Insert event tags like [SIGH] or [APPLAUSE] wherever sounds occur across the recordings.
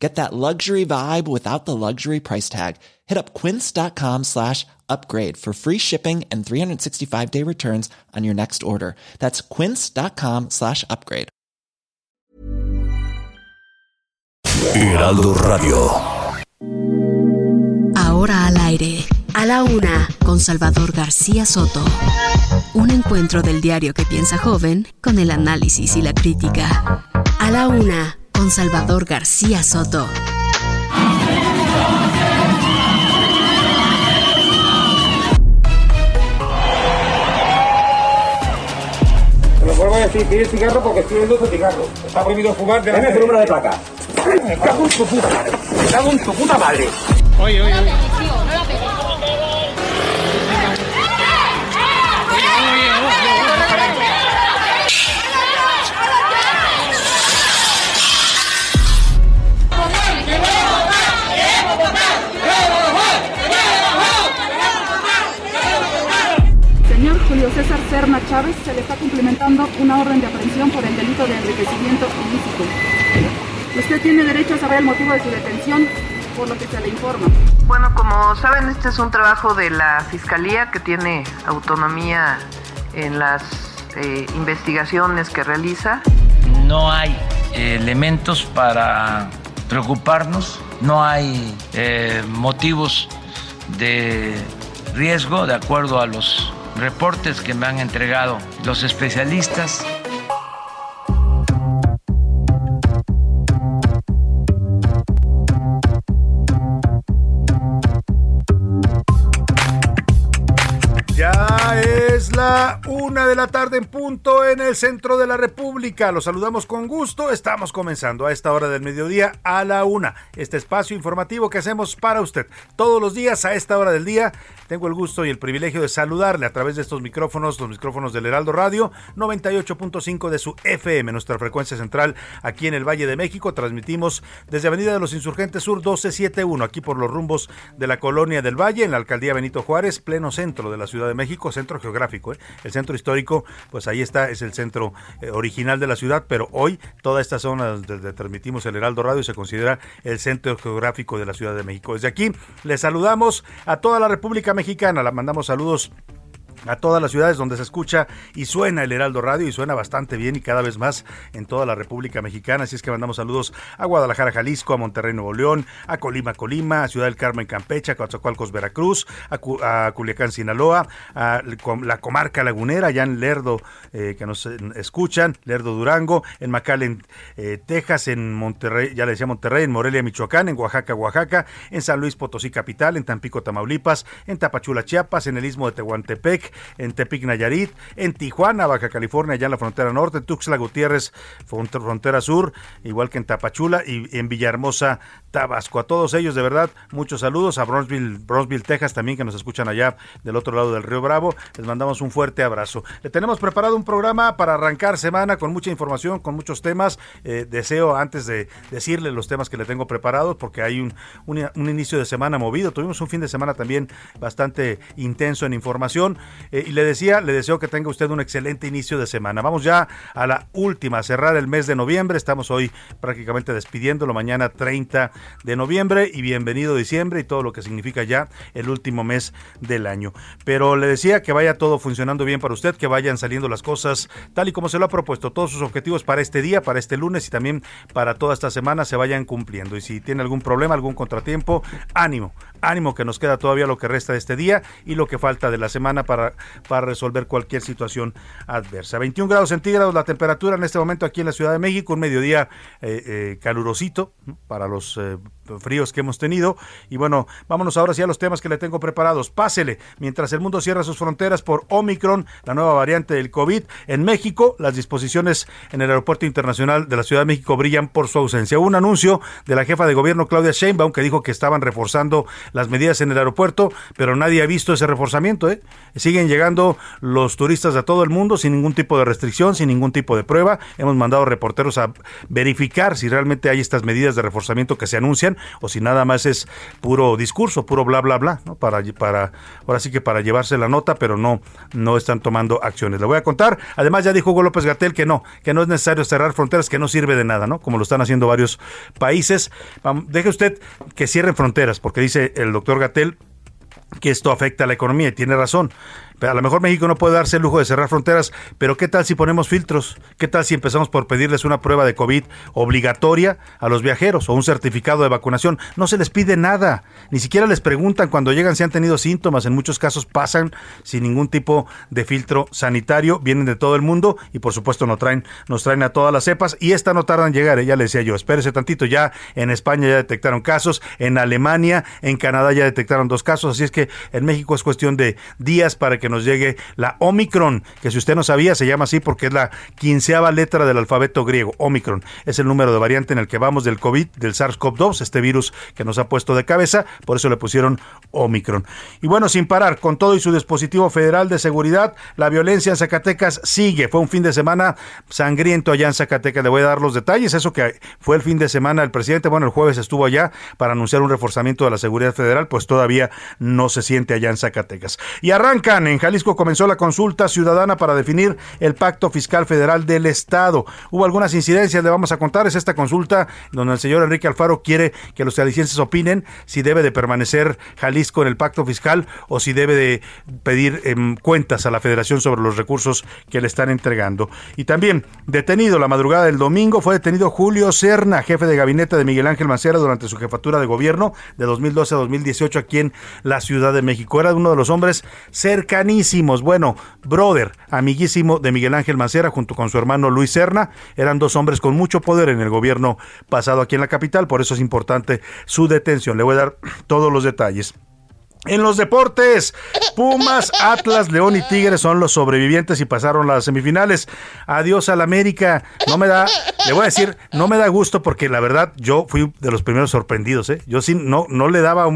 Get that luxury vibe without the luxury price tag. Hit up quince.com slash upgrade for free shipping and 365 day returns on your next order. That's quince.com slash upgrade. Heraldo Radio. Ahora al aire, a la una, con Salvador García Soto. Un encuentro del diario que piensa joven con el análisis y la crítica. A la una, con Salvador García Soto. Lo vuelvo a decir, pide cigarro porque estoy viendo tu cigarro. Está prohibido fumar de Dame tu número de placa. Me cago en tu puta. Me cago en tu puta madre. Oye, oye, oye. César Serna Chávez, se le está cumplimentando una orden de aprehensión por el delito de enriquecimiento ilícito. Usted tiene derecho a saber el motivo de su detención, por lo que se le informa. Bueno, como saben, este es un trabajo de la Fiscalía que tiene autonomía en las eh, investigaciones que realiza. No hay eh, elementos para preocuparnos, no hay eh, motivos de riesgo de acuerdo a los reportes que me han entregado los especialistas. Una de la tarde en punto en el centro de la República. Los saludamos con gusto. Estamos comenzando a esta hora del mediodía a la una. Este espacio informativo que hacemos para usted todos los días a esta hora del día. Tengo el gusto y el privilegio de saludarle a través de estos micrófonos, los micrófonos del Heraldo Radio 98.5 de su FM, nuestra frecuencia central aquí en el Valle de México. Transmitimos desde Avenida de los Insurgentes Sur 1271, aquí por los rumbos de la colonia del Valle, en la alcaldía Benito Juárez, pleno centro de la Ciudad de México, centro geográfico. ¿Eh? El centro histórico, pues ahí está, es el centro eh, original de la ciudad, pero hoy toda esta zona donde transmitimos el Heraldo Radio se considera el centro geográfico de la Ciudad de México. Desde aquí les saludamos a toda la República Mexicana, la mandamos saludos a todas las ciudades donde se escucha y suena el Heraldo Radio y suena bastante bien y cada vez más en toda la República Mexicana. Así es que mandamos saludos a Guadalajara, Jalisco, a Monterrey, Nuevo León, a Colima, Colima, a Ciudad del Carmen, Campeche, a Coatzacoalcos, Veracruz, a, Cu- a Culiacán, Sinaloa, a la comarca lagunera, allá en Lerdo, eh, que nos eh, escuchan, Lerdo, Durango, en McAllen, eh, Texas, en Monterrey, ya le decía Monterrey, en Morelia, Michoacán, en Oaxaca, Oaxaca, en San Luis Potosí, capital, en Tampico, Tamaulipas, en Tapachula, Chiapas, en el istmo de Tehuantepec, en Tepic, Nayarit, en Tijuana, Baja California, allá en la frontera norte, en Tuxtla Gutiérrez, front- frontera sur, igual que en Tapachula y en Villahermosa, Tabasco. A todos ellos, de verdad, muchos saludos. A Bronzeville, Bronzeville, Texas, también que nos escuchan allá del otro lado del Río Bravo. Les mandamos un fuerte abrazo. Le tenemos preparado un programa para arrancar semana con mucha información, con muchos temas. Eh, deseo, antes de decirle los temas que le tengo preparados, porque hay un, un inicio de semana movido. Tuvimos un fin de semana también bastante intenso en información. Eh, y le decía, le deseo que tenga usted un excelente inicio de semana. Vamos ya a la última, cerrar el mes de noviembre. Estamos hoy prácticamente despidiéndolo, mañana 30 de noviembre y bienvenido diciembre y todo lo que significa ya el último mes del año. Pero le decía que vaya todo funcionando bien para usted, que vayan saliendo las cosas tal y como se lo ha propuesto. Todos sus objetivos para este día, para este lunes y también para toda esta semana se vayan cumpliendo. Y si tiene algún problema, algún contratiempo, ánimo, ánimo que nos queda todavía lo que resta de este día y lo que falta de la semana para, para resolver cualquier situación adversa. 21 grados centígrados la temperatura en este momento aquí en la Ciudad de México, un mediodía eh, eh, calurosito para los eh, fríos que hemos tenido. Y bueno, vámonos ahora sí a los temas que le tengo preparados. Pásele, mientras el mundo cierra sus fronteras por Omicron, la nueva variante del COVID, en México las disposiciones en el Aeropuerto Internacional de la Ciudad de México brillan por su ausencia. un anuncio de la jefa de gobierno Claudia Sheinbaum que dijo que estaban reforzando las medidas en el aeropuerto, pero nadie ha visto ese reforzamiento. ¿eh? Siguen llegando los turistas de todo el mundo sin ningún tipo de restricción, sin ningún tipo de prueba. Hemos mandado reporteros a verificar si realmente hay estas medidas de reforzamiento que se anuncian o si nada más es puro discurso, puro bla bla bla, ¿no? Para para ahora sí que para llevarse la nota, pero no no están tomando acciones. Le voy a contar. Además ya dijo Hugo López Gatel que no, que no es necesario cerrar fronteras, que no sirve de nada, ¿no? Como lo están haciendo varios países. Deje usted que cierren fronteras, porque dice el doctor Gatel que esto afecta a la economía y tiene razón. A lo mejor México no puede darse el lujo de cerrar fronteras, pero ¿qué tal si ponemos filtros? ¿Qué tal si empezamos por pedirles una prueba de COVID obligatoria a los viajeros o un certificado de vacunación? No se les pide nada, ni siquiera les preguntan cuando llegan si han tenido síntomas, en muchos casos pasan sin ningún tipo de filtro sanitario, vienen de todo el mundo y por supuesto nos traen, nos traen a todas las cepas y esta no tarda en llegar, ¿eh? ya le decía yo, espérese tantito, ya en España ya detectaron casos, en Alemania, en Canadá ya detectaron dos casos, así es que en México es cuestión de días para que nos llegue la Omicron, que si usted no sabía se llama así porque es la quinceava letra del alfabeto griego. Omicron es el número de variante en el que vamos del COVID, del SARS-CoV-2, este virus que nos ha puesto de cabeza, por eso le pusieron Omicron. Y bueno, sin parar, con todo y su dispositivo federal de seguridad, la violencia en Zacatecas sigue. Fue un fin de semana sangriento allá en Zacatecas. Le voy a dar los detalles. Eso que fue el fin de semana el presidente, bueno, el jueves estuvo allá para anunciar un reforzamiento de la seguridad federal, pues todavía no se siente allá en Zacatecas. Y arrancan en Jalisco comenzó la consulta ciudadana para definir el pacto fiscal federal del Estado. Hubo algunas incidencias, le vamos a contar. Es esta consulta donde el señor Enrique Alfaro quiere que los jaliscienses opinen si debe de permanecer Jalisco en el pacto fiscal o si debe de pedir em, cuentas a la federación sobre los recursos que le están entregando. Y también detenido la madrugada del domingo fue detenido Julio Serna, jefe de gabinete de Miguel Ángel Mancera durante su jefatura de gobierno de 2012 a 2018 aquí en la Ciudad de México. Era uno de los hombres cercanísimos, bueno, brother, amiguísimo de Miguel Ángel Mancera junto con su hermano Luis Serna. Eran dos hombres con mucho poder en el gobierno pasado aquí en la capital, por eso es importante su detención. Le voy a dar todos los detalles. En los deportes, Pumas, Atlas, León y Tigres son los sobrevivientes y pasaron las semifinales. Adiós al América. No me da, le voy a decir, no me da gusto porque la verdad yo fui de los primeros sorprendidos, ¿eh? Yo sí no, no le daba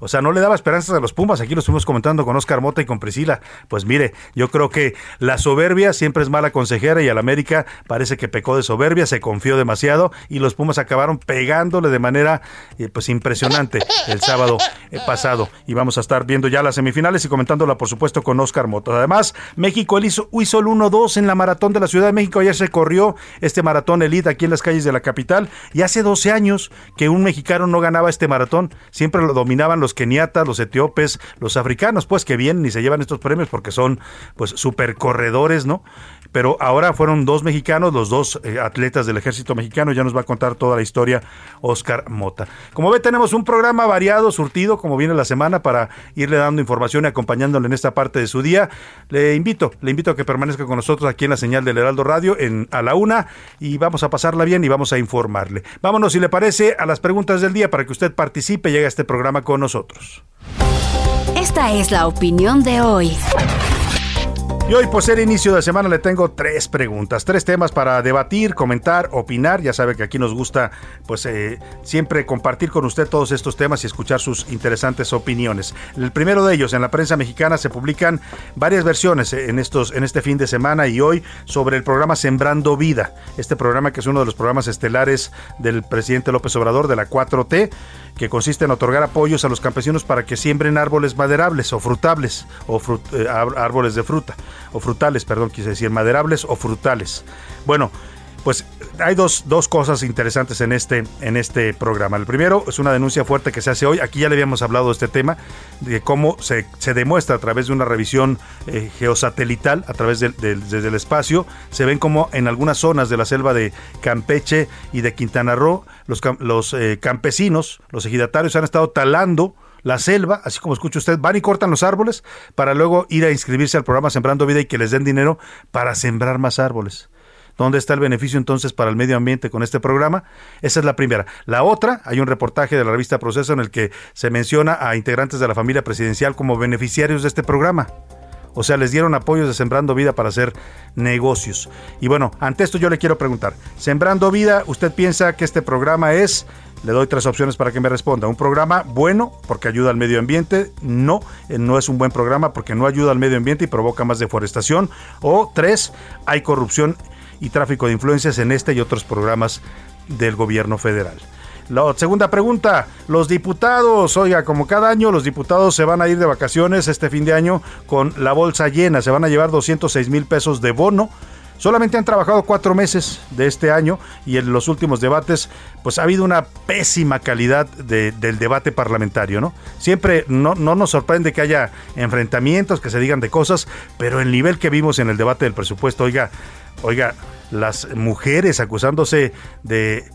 o sea, no le daba esperanzas a los Pumas. Aquí lo estuvimos comentando con Oscar Mota y con Priscila. Pues mire, yo creo que la soberbia siempre es mala consejera y al América parece que pecó de soberbia, se confió demasiado y los Pumas acabaron pegándole de manera eh, pues impresionante el sábado eh, pasado. Y vamos a estar viendo ya las semifinales y comentándola, por supuesto, con Oscar Moto. Además, México hizo, hizo el 1-2 en la maratón de la Ciudad de México. Ayer se corrió este maratón elite aquí en las calles de la capital. Y hace 12 años que un mexicano no ganaba este maratón. Siempre lo dominaban los keniatas, los etíopes, los africanos, pues que vienen y se llevan estos premios porque son, pues, super corredores, ¿no? Pero ahora fueron dos mexicanos, los dos eh, atletas del ejército mexicano, ya nos va a contar toda la historia Oscar Mota. Como ve, tenemos un programa variado, surtido, como viene la semana, para irle dando información y acompañándole en esta parte de su día. Le invito, le invito a que permanezca con nosotros aquí en la señal del Heraldo Radio en, a la una y vamos a pasarla bien y vamos a informarle. Vámonos, si le parece, a las preguntas del día para que usted participe y llegue a este programa con nosotros. Esta es la opinión de hoy. Y hoy, por ser inicio de semana, le tengo tres preguntas, tres temas para debatir, comentar, opinar. Ya sabe que aquí nos gusta, pues, eh, siempre compartir con usted todos estos temas y escuchar sus interesantes opiniones. El primero de ellos, en la prensa mexicana se publican varias versiones en estos, en este fin de semana y hoy sobre el programa Sembrando Vida. Este programa que es uno de los programas estelares del presidente López Obrador de la 4T que consiste en otorgar apoyos a los campesinos para que siembren árboles maderables o frutables, o eh, árboles de fruta, o frutales, perdón, quise decir maderables o frutales. Bueno, pues hay dos, dos, cosas interesantes en este, en este programa. El primero es una denuncia fuerte que se hace hoy. Aquí ya le habíamos hablado de este tema, de cómo se, se demuestra a través de una revisión eh, geosatelital, a través del, desde el espacio, se ven como en algunas zonas de la selva de Campeche y de Quintana Roo, los, los eh, campesinos, los ejidatarios han estado talando la selva, así como escucha usted, van y cortan los árboles para luego ir a inscribirse al programa Sembrando Vida y que les den dinero para sembrar más árboles. ¿Dónde está el beneficio entonces para el medio ambiente con este programa? Esa es la primera. La otra, hay un reportaje de la revista Proceso en el que se menciona a integrantes de la familia presidencial como beneficiarios de este programa. O sea, les dieron apoyos de Sembrando Vida para hacer negocios. Y bueno, ante esto yo le quiero preguntar, Sembrando Vida, ¿usted piensa que este programa es le doy tres opciones para que me responda. Un programa bueno porque ayuda al medio ambiente. No, eh, no es un buen programa porque no ayuda al medio ambiente y provoca más deforestación. O tres, hay corrupción y tráfico de influencias en este y otros programas del gobierno federal. La segunda pregunta, los diputados, oiga, como cada año los diputados se van a ir de vacaciones este fin de año con la bolsa llena, se van a llevar 206 mil pesos de bono Solamente han trabajado cuatro meses de este año y en los últimos debates, pues ha habido una pésima calidad del debate parlamentario, ¿no? Siempre no, no nos sorprende que haya enfrentamientos, que se digan de cosas, pero el nivel que vimos en el debate del presupuesto, oiga, oiga, las mujeres acusándose de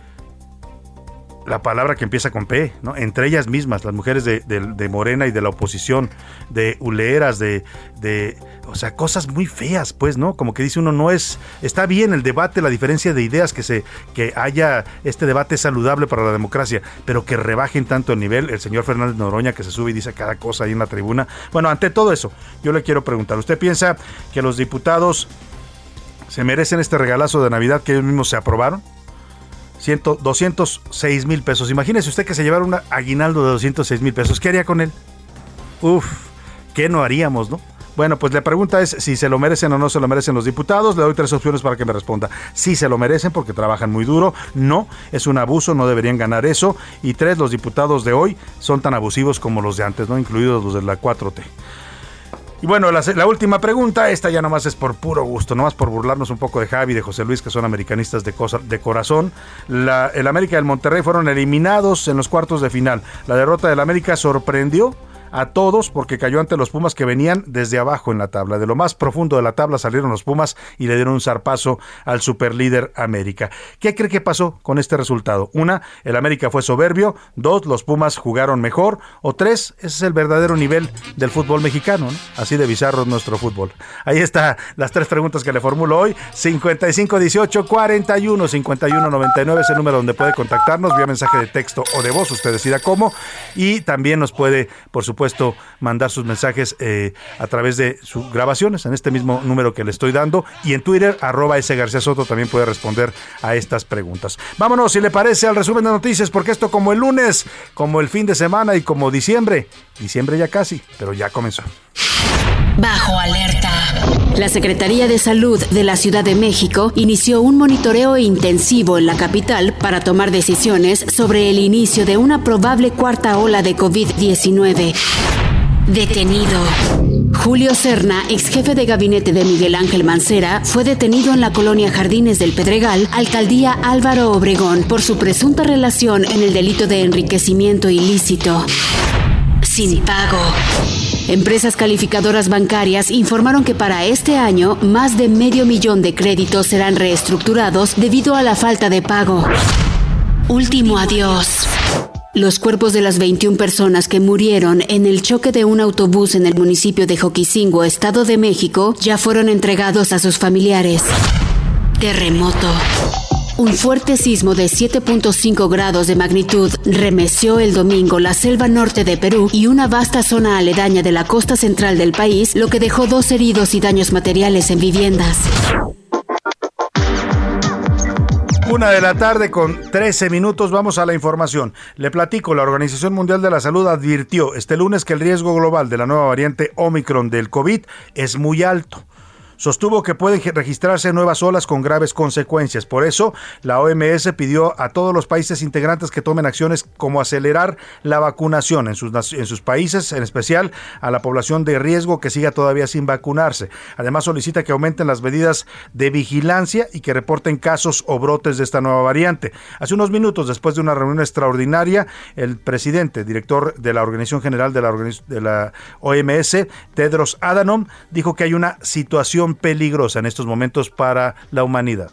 la palabra que empieza con P, ¿no? Entre ellas mismas, las mujeres de, Morena y de la oposición, de uleras, de, de, o sea, cosas muy feas, pues, ¿no? Como que dice uno, no es, está bien el debate, la diferencia de ideas, que se, que haya este debate saludable para la democracia, pero que rebajen tanto el nivel, el señor Fernández Noroña que se sube y dice cada cosa ahí en la tribuna. Bueno, ante todo eso, yo le quiero preguntar, ¿usted piensa que los diputados se merecen este regalazo de Navidad que ellos mismos se aprobaron? 206 mil pesos. Imagínese usted que se llevara un aguinaldo de 206 mil pesos. ¿Qué haría con él? Uf, ¿qué no haríamos, no? Bueno, pues la pregunta es si se lo merecen o no se lo merecen los diputados. Le doy tres opciones para que me responda. Si se lo merecen porque trabajan muy duro. No, es un abuso, no deberían ganar eso. Y tres, los diputados de hoy son tan abusivos como los de antes, ¿no? Incluidos los de la 4T. Y bueno, la, última pregunta, esta ya nomás es por puro gusto, nomás por burlarnos un poco de Javi de José Luis, que son americanistas de, de corazón. el América y el Monterrey fueron eliminados en los cuartos de final. La derrota del América sorprendió a todos porque cayó ante los Pumas que venían desde abajo en la tabla. De lo más profundo de la tabla salieron los Pumas y le dieron un zarpazo al superlíder América. ¿Qué cree que pasó con este resultado? Una, el América fue soberbio. Dos, los Pumas jugaron mejor. O tres, ese es el verdadero nivel del fútbol mexicano. Así de bizarro es nuestro fútbol. Ahí está las tres preguntas que le formulo hoy. 55 18 41 51 99 es el número donde puede contactarnos vía mensaje de texto o de voz. Usted decida cómo. Y también nos puede, por supuesto, supuesto, mandar sus mensajes eh, a través de sus grabaciones en este mismo número que le estoy dando. Y en Twitter, arroba ese García Soto, también puede responder a estas preguntas. Vámonos, si le parece, al resumen de noticias, porque esto como el lunes, como el fin de semana y como diciembre, diciembre ya casi, pero ya comenzó. Bajo alerta. La Secretaría de Salud de la Ciudad de México inició un monitoreo intensivo en la capital para tomar decisiones sobre el inicio de una probable cuarta ola de COVID-19. Detenido. Julio Serna, ex jefe de gabinete de Miguel Ángel Mancera, fue detenido en la colonia Jardines del Pedregal, alcaldía Álvaro Obregón, por su presunta relación en el delito de enriquecimiento ilícito. Sin pago. Empresas calificadoras bancarias informaron que para este año más de medio millón de créditos serán reestructurados debido a la falta de pago. Último adiós. Los cuerpos de las 21 personas que murieron en el choque de un autobús en el municipio de Joquisingo, Estado de México, ya fueron entregados a sus familiares. Terremoto. Un fuerte sismo de 7.5 grados de magnitud remeció el domingo la selva norte de Perú y una vasta zona aledaña de la costa central del país, lo que dejó dos heridos y daños materiales en viviendas. Una de la tarde con 13 minutos vamos a la información. Le platico, la Organización Mundial de la Salud advirtió este lunes que el riesgo global de la nueva variante Omicron del COVID es muy alto sostuvo que pueden registrarse nuevas olas con graves consecuencias. Por eso, la OMS pidió a todos los países integrantes que tomen acciones como acelerar la vacunación en sus, en sus países, en especial a la población de riesgo que siga todavía sin vacunarse. Además, solicita que aumenten las medidas de vigilancia y que reporten casos o brotes de esta nueva variante. Hace unos minutos, después de una reunión extraordinaria, el presidente, director de la Organización General de la, OMS, Tedros Adhanom, dijo que hay una situación peligrosa en estos momentos para la humanidad.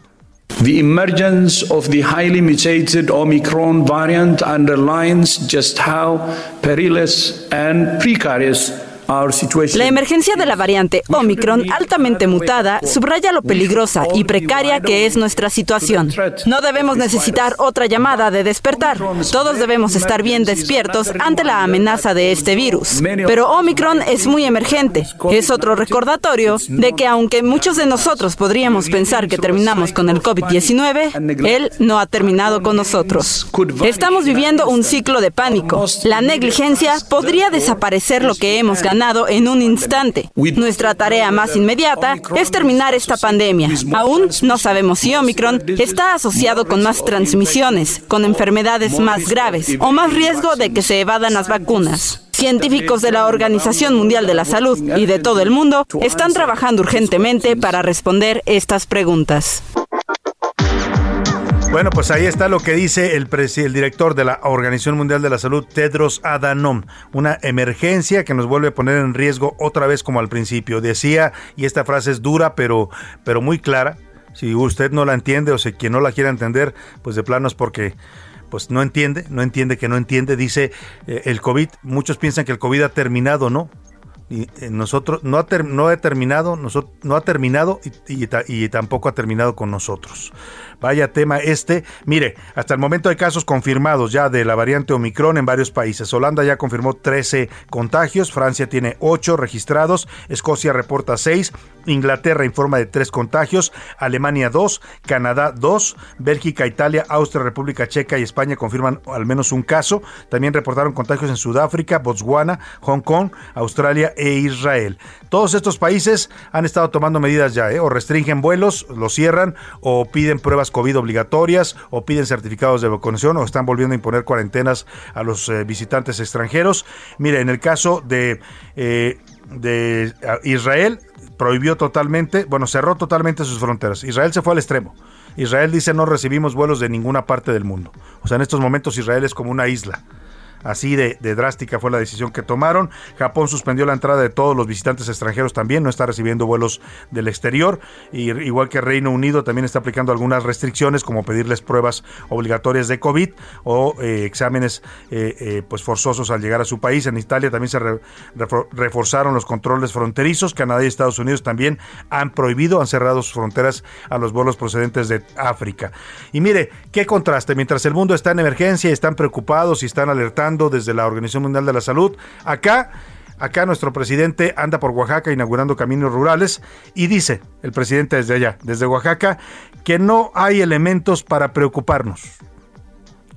The emergence of the highly mutated Omicron variant underlines just how perilous and precarious La emergencia de la variante Omicron altamente mutada subraya lo peligrosa y precaria que es nuestra situación. No debemos necesitar otra llamada de despertar. Todos debemos estar bien despiertos ante la amenaza de este virus. Pero Omicron es muy emergente. Es otro recordatorio de que aunque muchos de nosotros podríamos pensar que terminamos con el COVID-19, él no ha terminado con nosotros. Estamos viviendo un ciclo de pánico. La negligencia podría desaparecer lo que hemos ganado en un instante. Nuestra tarea más inmediata es terminar esta pandemia. Aún no sabemos si Omicron está asociado con más transmisiones, con enfermedades más graves o más riesgo de que se evadan las vacunas. Científicos de la Organización Mundial de la Salud y de todo el mundo están trabajando urgentemente para responder estas preguntas. Bueno, pues ahí está lo que dice el, el, director de la Organización Mundial de la Salud, Tedros Adhanom. Una emergencia que nos vuelve a poner en riesgo otra vez como al principio. Decía, y esta frase es dura, pero, pero muy clara. Si usted no la entiende o si quien no la quiera entender, pues de plano es porque pues no entiende, no entiende que no entiende. Dice eh, el COVID, muchos piensan que el COVID ha terminado, ¿no? y eh, nosotros no ha, no ha terminado nosotros no ha terminado y, y, tampoco ha terminado con nosotros Vaya tema este. Mire, hasta el momento hay casos confirmados ya de la variante Omicron en varios países. Holanda ya confirmó 13 contagios, Francia tiene 8 registrados, Escocia reporta 6, Inglaterra informa de 3 contagios, Alemania 2, Canadá 2, Bélgica, Italia, Austria, República Checa y España confirman al menos un caso. También reportaron contagios en Sudáfrica, Botswana, Hong Kong, Australia e Israel. Todos estos países han estado tomando medidas ya, ¿eh? o restringen vuelos, los cierran, o piden pruebas COVID obligatorias, o piden certificados de vacunación, o están volviendo a imponer cuarentenas a los eh, visitantes extranjeros. Mire, en el caso de, eh, de Israel, prohibió totalmente, bueno, cerró totalmente sus fronteras. Israel se fue al extremo. Israel dice no recibimos vuelos de ninguna parte del mundo. O sea, en estos momentos Israel es como una isla. Así de, drástica fue la decisión que tomaron. Japón suspendió la entrada de todos los visitantes extranjeros también, no está recibiendo vuelos del exterior. Y, igual que Reino Unido también está aplicando algunas restricciones como pedirles pruebas obligatorias de COVID o eh, exámenes eh, eh, pues forzosos al llegar a su país. En Italia también se reforzaron los controles fronterizos. Canadá y Estados Unidos también han prohibido, han cerrado sus fronteras a los vuelos procedentes de África. Y mire, qué contraste. Mientras el mundo está en emergencia están preocupados y están alertando desde la Organización Mundial de la Salud. Acá Acá nuestro presidente anda por Oaxaca inaugurando caminos rurales y dice el presidente desde allá, desde Oaxaca, que no hay elementos para preocuparnos.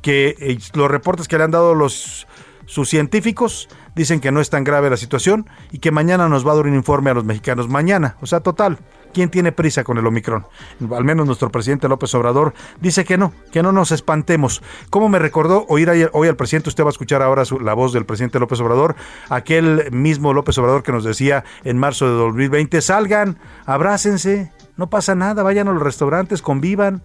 Que eh, los reportes que le han dado los sus científicos dicen que no es tan grave la situación y que mañana nos va a dar un informe a los mexicanos. Mañana, o sea, total, ¿Quién tiene prisa con el Omicron? Al menos nuestro presidente López Obrador dice que no, que no nos espantemos. ¿Cómo me recordó oír hoy al presidente? Usted va a escuchar ahora la voz del presidente López Obrador, aquel mismo López Obrador que nos decía en marzo de 2020, salgan, abrácense, no pasa nada, vayan a los restaurantes, convivan.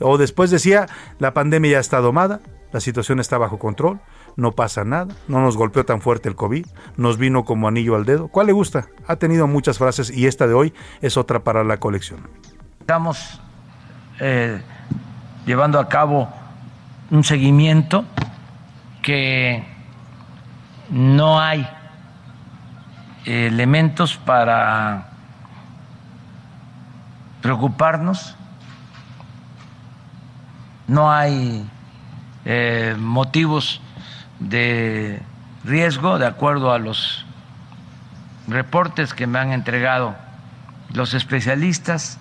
O después decía, la pandemia ya está domada, la situación está bajo control no pasa nada, no nos golpeó tan fuerte el COVID, nos vino como anillo al dedo. ¿Cuál le gusta? Ha tenido muchas frases y esta de hoy es otra para la colección. Estamos eh, llevando a cabo un seguimiento que no hay elementos para preocuparnos, no hay eh, motivos de riesgo, de acuerdo a los reportes que me han entregado los especialistas,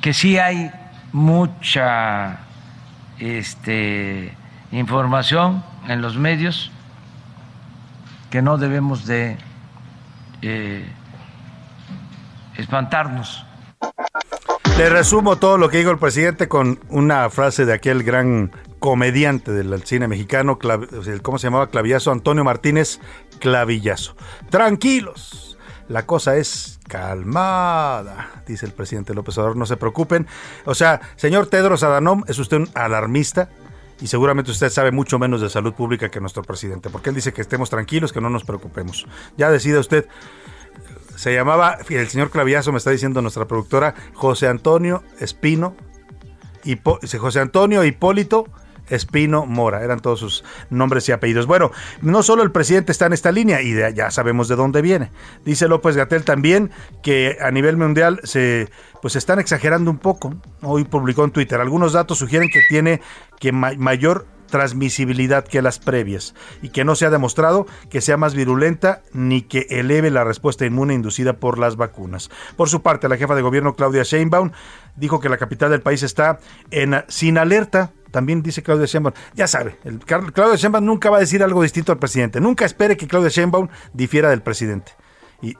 que sí hay mucha este, información en los medios que no debemos de eh, espantarnos. Le resumo todo lo que dijo el presidente con una frase de aquel gran comediante del cine mexicano, ¿cómo se llamaba? Clavillazo, Antonio Martínez Clavillazo. Tranquilos, la cosa es calmada, dice el presidente López Obrador, no se preocupen. O sea, señor Tedros Adhanom, es usted un alarmista, y seguramente usted sabe mucho menos de salud pública que nuestro presidente, porque él dice que estemos tranquilos, que no nos preocupemos. Ya decida usted. Se llamaba, el señor Clavillazo me está diciendo nuestra productora, José Antonio Espino, y José Antonio Hipólito Espino Mora, eran todos sus nombres y apellidos. Bueno, no solo el presidente está en esta línea y ya sabemos de dónde viene. Dice López Gatel también que a nivel mundial se pues están exagerando un poco. Hoy publicó en Twitter algunos datos sugieren que tiene que mayor transmisibilidad que las previas y que no se ha demostrado que sea más virulenta ni que eleve la respuesta inmune inducida por las vacunas. Por su parte, la jefa de gobierno Claudia Sheinbaum dijo que la capital del país está en sin alerta también dice Claudia Sheinbaum, ya sabe, el, Claudia Sheinbaum nunca va a decir algo distinto al presidente. Nunca espere que Claudia Sheinbaum difiera del presidente. Y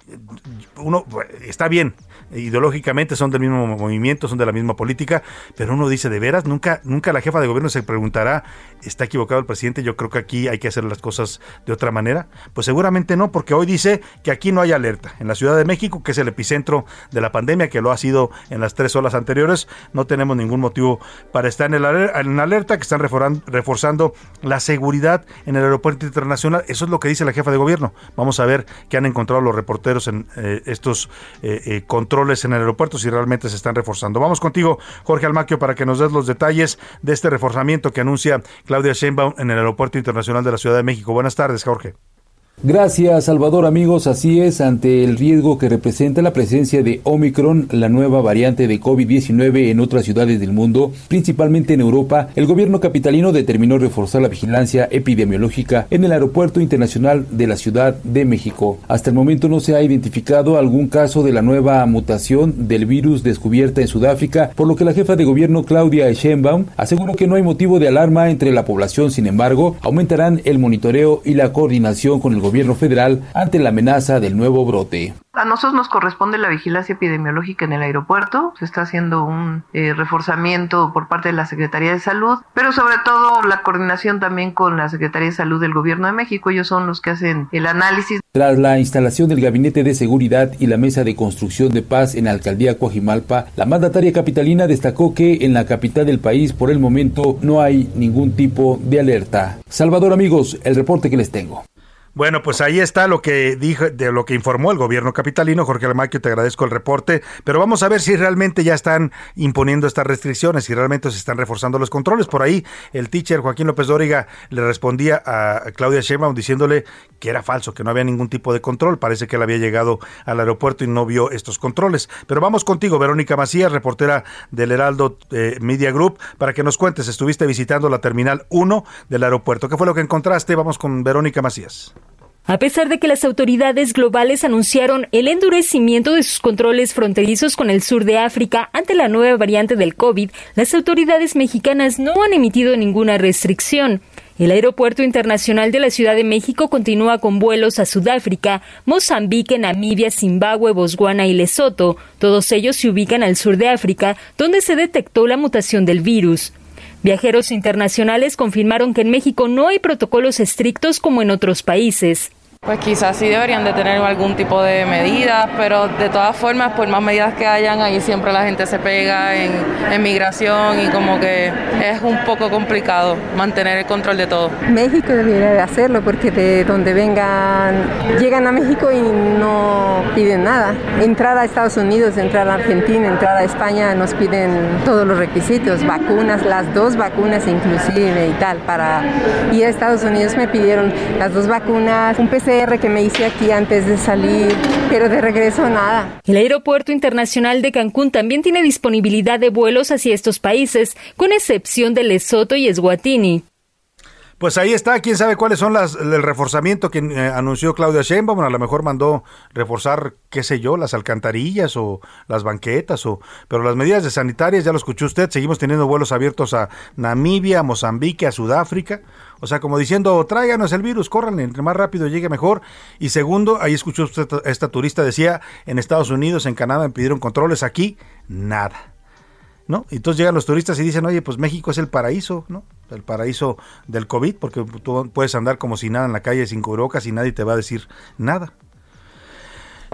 uno está bien, ideológicamente son del mismo movimiento, son de la misma política, pero uno dice, de veras, nunca, nunca la jefa de gobierno se preguntará, ¿está equivocado el presidente? Yo creo que aquí hay que hacer las cosas de otra manera. Pues seguramente no, porque hoy dice que aquí no hay alerta. En la Ciudad de México, que es el epicentro de la pandemia, que lo ha sido en las tres olas anteriores, no tenemos ningún motivo para estar en, el, en alerta, que están reforzando la seguridad en el aeropuerto internacional. Eso es lo que dice la jefa de gobierno. Vamos a ver qué han encontrado los reporteros en eh, estos eh, eh, controles en el aeropuerto si realmente se están reforzando. Vamos contigo, Jorge Almaquio, para que nos des los detalles de este reforzamiento que anuncia Claudia Sheinbaum en el Aeropuerto Internacional de la Ciudad de México. Buenas tardes, Jorge. Gracias, Salvador. Amigos, así es, ante el riesgo que representa la presencia de Omicron, la nueva variante de COVID-19 en otras ciudades del mundo, principalmente en Europa, el gobierno capitalino determinó reforzar la vigilancia epidemiológica en el Aeropuerto Internacional de la Ciudad de México. Hasta el momento no se ha identificado algún caso de la nueva mutación del virus descubierta en Sudáfrica, por lo que la jefa de gobierno Claudia Sheinbaum aseguró que no hay motivo de alarma entre la población. Sin embargo, aumentarán el monitoreo y la coordinación con el gobierno federal ante la amenaza del nuevo brote. A nosotros nos corresponde la vigilancia epidemiológica en el aeropuerto, se está haciendo un eh, reforzamiento por parte de la Secretaría de Salud, pero sobre todo la coordinación también con la Secretaría de Salud del Gobierno de México, ellos son los que hacen el análisis. Tras la instalación del Gabinete de Seguridad y la Mesa de Construcción de Paz en la Alcaldía Coajimalpa, la mandataria capitalina destacó que en la capital del país por el momento no hay ningún tipo de alerta. Salvador amigos, el reporte que les tengo. Bueno, pues ahí está lo que dijo, de lo que informó el gobierno capitalino. Jorge Almaquio, te agradezco el reporte, pero vamos a ver si realmente ya están imponiendo estas restricciones, si realmente se están reforzando los controles. Por ahí el teacher Joaquín López Dóriga le respondía a Claudia Sheinbaum diciéndole que era falso, que no había ningún tipo de control. Parece que él había llegado al aeropuerto y no vio estos controles. Pero vamos contigo, Verónica Macías, reportera del Heraldo eh, Media Group, para que nos cuentes, estuviste visitando la terminal 1 del aeropuerto. ¿Qué fue lo que encontraste? Vamos con Verónica Macías. A pesar de que las autoridades globales anunciaron el endurecimiento de sus controles fronterizos con el sur de África ante la nueva variante del COVID, las autoridades mexicanas no han emitido ninguna restricción. El Aeropuerto Internacional de la Ciudad de México continúa con vuelos a Sudáfrica, Mozambique, Namibia, Zimbabue, Botswana y Lesoto. Todos ellos se ubican al sur de África, donde se detectó la mutación del virus. Viajeros internacionales confirmaron que en México no hay protocolos estrictos como en otros países. Pues quizás sí deberían de tener algún tipo de medidas, pero de todas formas, por más medidas que hayan, ahí siempre la gente se pega en, migración y como que es un poco complicado mantener el control de todo. México debería de hacerlo porque de donde vengan, llegan a México y no piden nada. Entrar a Estados Unidos, entrar a Argentina, entrar a España, nos piden todos los requisitos, vacunas, las dos vacunas inclusive y tal. Para ir a Estados Unidos me pidieron las dos vacunas, un Que me hice aquí antes de salir, pero de regreso nada. El Aeropuerto Internacional de Cancún también tiene disponibilidad de vuelos hacia estos países, con excepción de Lesoto y Eswatini. Pues ahí está, quién sabe cuáles son las el reforzamiento que eh, anunció Claudia Sheinbaum, a lo mejor mandó reforzar, qué sé yo, las alcantarillas o las banquetas o pero las medidas de sanitarias ya lo escuchó usted, seguimos teniendo vuelos abiertos a Namibia, a Mozambique, a Sudáfrica, o sea, como diciendo, tráiganos el virus, corran, entre más rápido llegue mejor. Y segundo, ahí escuchó usted esta turista decía, en Estados Unidos, en Canadá me pidieron controles, aquí nada. ¿No? Entonces llegan los turistas y dicen, oye, pues México es el paraíso, ¿no? El paraíso del COVID, porque tú puedes andar como si nada en la calle sin cubrebocas y nadie te va a decir nada.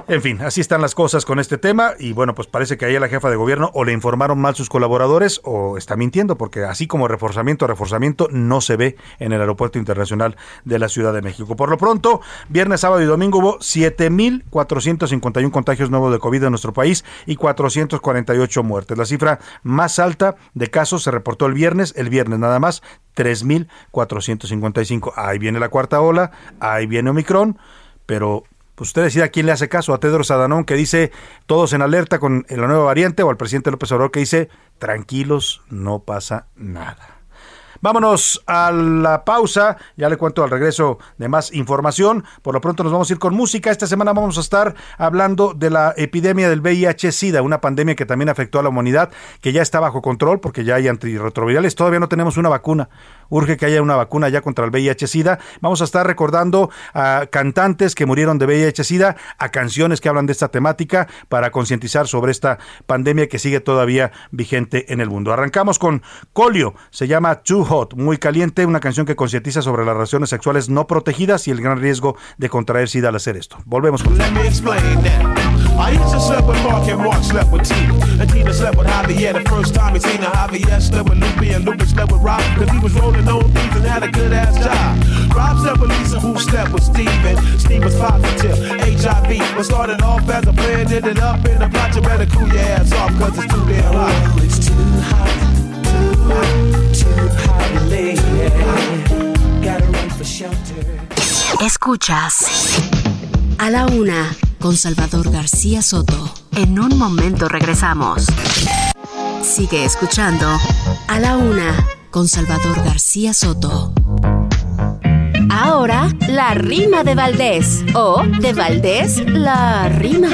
En fin, así están las cosas con este tema y bueno, pues parece que ahí a la jefa de gobierno o le informaron mal sus colaboradores o está mintiendo porque así como reforzamiento reforzamiento no se ve en el aeropuerto internacional de la Ciudad de México. Por lo pronto, viernes, sábado y domingo hubo 7.451 contagios nuevos de COVID en nuestro país y 448 muertes. La cifra más alta de casos se reportó el viernes, el viernes nada más, 3.455. Ahí viene la cuarta ola, ahí viene Omicron, pero pues usted decide a quién le hace caso, a Tedros Adhanom que dice todos en alerta con la nueva variante o al presidente López Obrador que dice tranquilos, no pasa nada. Vámonos a la pausa, ya le cuento al regreso de más información. Por lo pronto nos vamos a ir con música. Esta semana vamos a estar hablando de la epidemia del VIH-Sida, una pandemia que también afectó a la humanidad, que ya está bajo control porque ya hay antirretrovirales. Todavía no tenemos una vacuna. Urge que haya una vacuna ya contra el VIH-Sida. Vamos a estar recordando a cantantes que murieron de VIH-Sida, a canciones que hablan de esta temática para concientizar sobre esta pandemia que sigue todavía vigente en el mundo. Arrancamos con Colio, se llama Too Hot, muy caliente, una canción que concientiza sobre las relaciones sexuales no protegidas y el gran riesgo de contraer SIDA al hacer esto. Volvemos con I used to sleep with Mark and Mark slept with Tina. And Tina slept with Javier the first time he seen her. Javier slept with Lupe and Lupe slept with Rob. Cause he was rolling on these and had a good ass job. Rob slept with Lisa who slept with Steven. Steve was positive, HIV. What started off as a plan ended up in a plot. You better cool your ass off cause it's too damn hot. Oh, it's too hot, too hot, too hot, lady. Gotta run for shelter. Escuchas. A la una con Salvador García Soto. En un momento regresamos. Sigue escuchando A la una con Salvador García Soto. Ahora, la rima de Valdés. O de Valdés, la rima.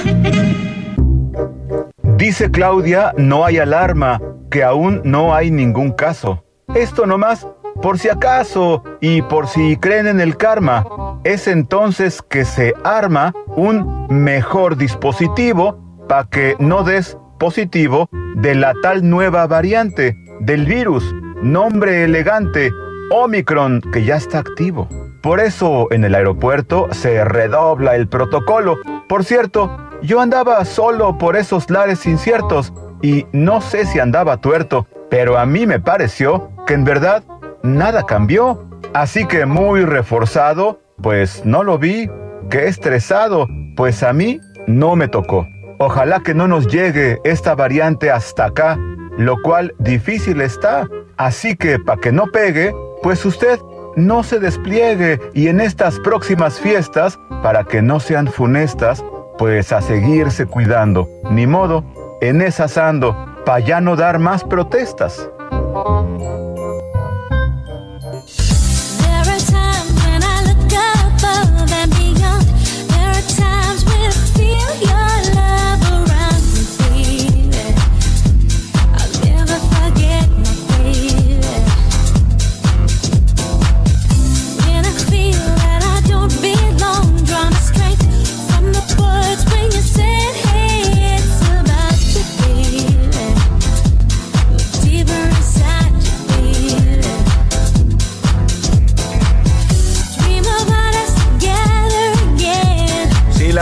Dice Claudia, no hay alarma, que aún no hay ningún caso. Esto nomás por si acaso y por si creen en el karma, es entonces que se arma un mejor dispositivo para que no des positivo de la tal nueva variante del virus, nombre elegante, Omicron, que ya está activo. Por eso en el aeropuerto se redobla el protocolo. Por cierto, yo andaba solo por esos lares inciertos y no sé si andaba tuerto, pero a mí me pareció que en verdad nada cambió. Así que muy reforzado, pues no lo vi. Que estresado, pues a mí no me tocó. Ojalá que no nos llegue esta variante hasta acá, lo cual difícil está. Así que para que no pegue, pues usted no se despliegue y en estas próximas fiestas, para que no sean funestas, pues a seguirse cuidando. Ni modo, en esas ando, para ya no dar más protestas.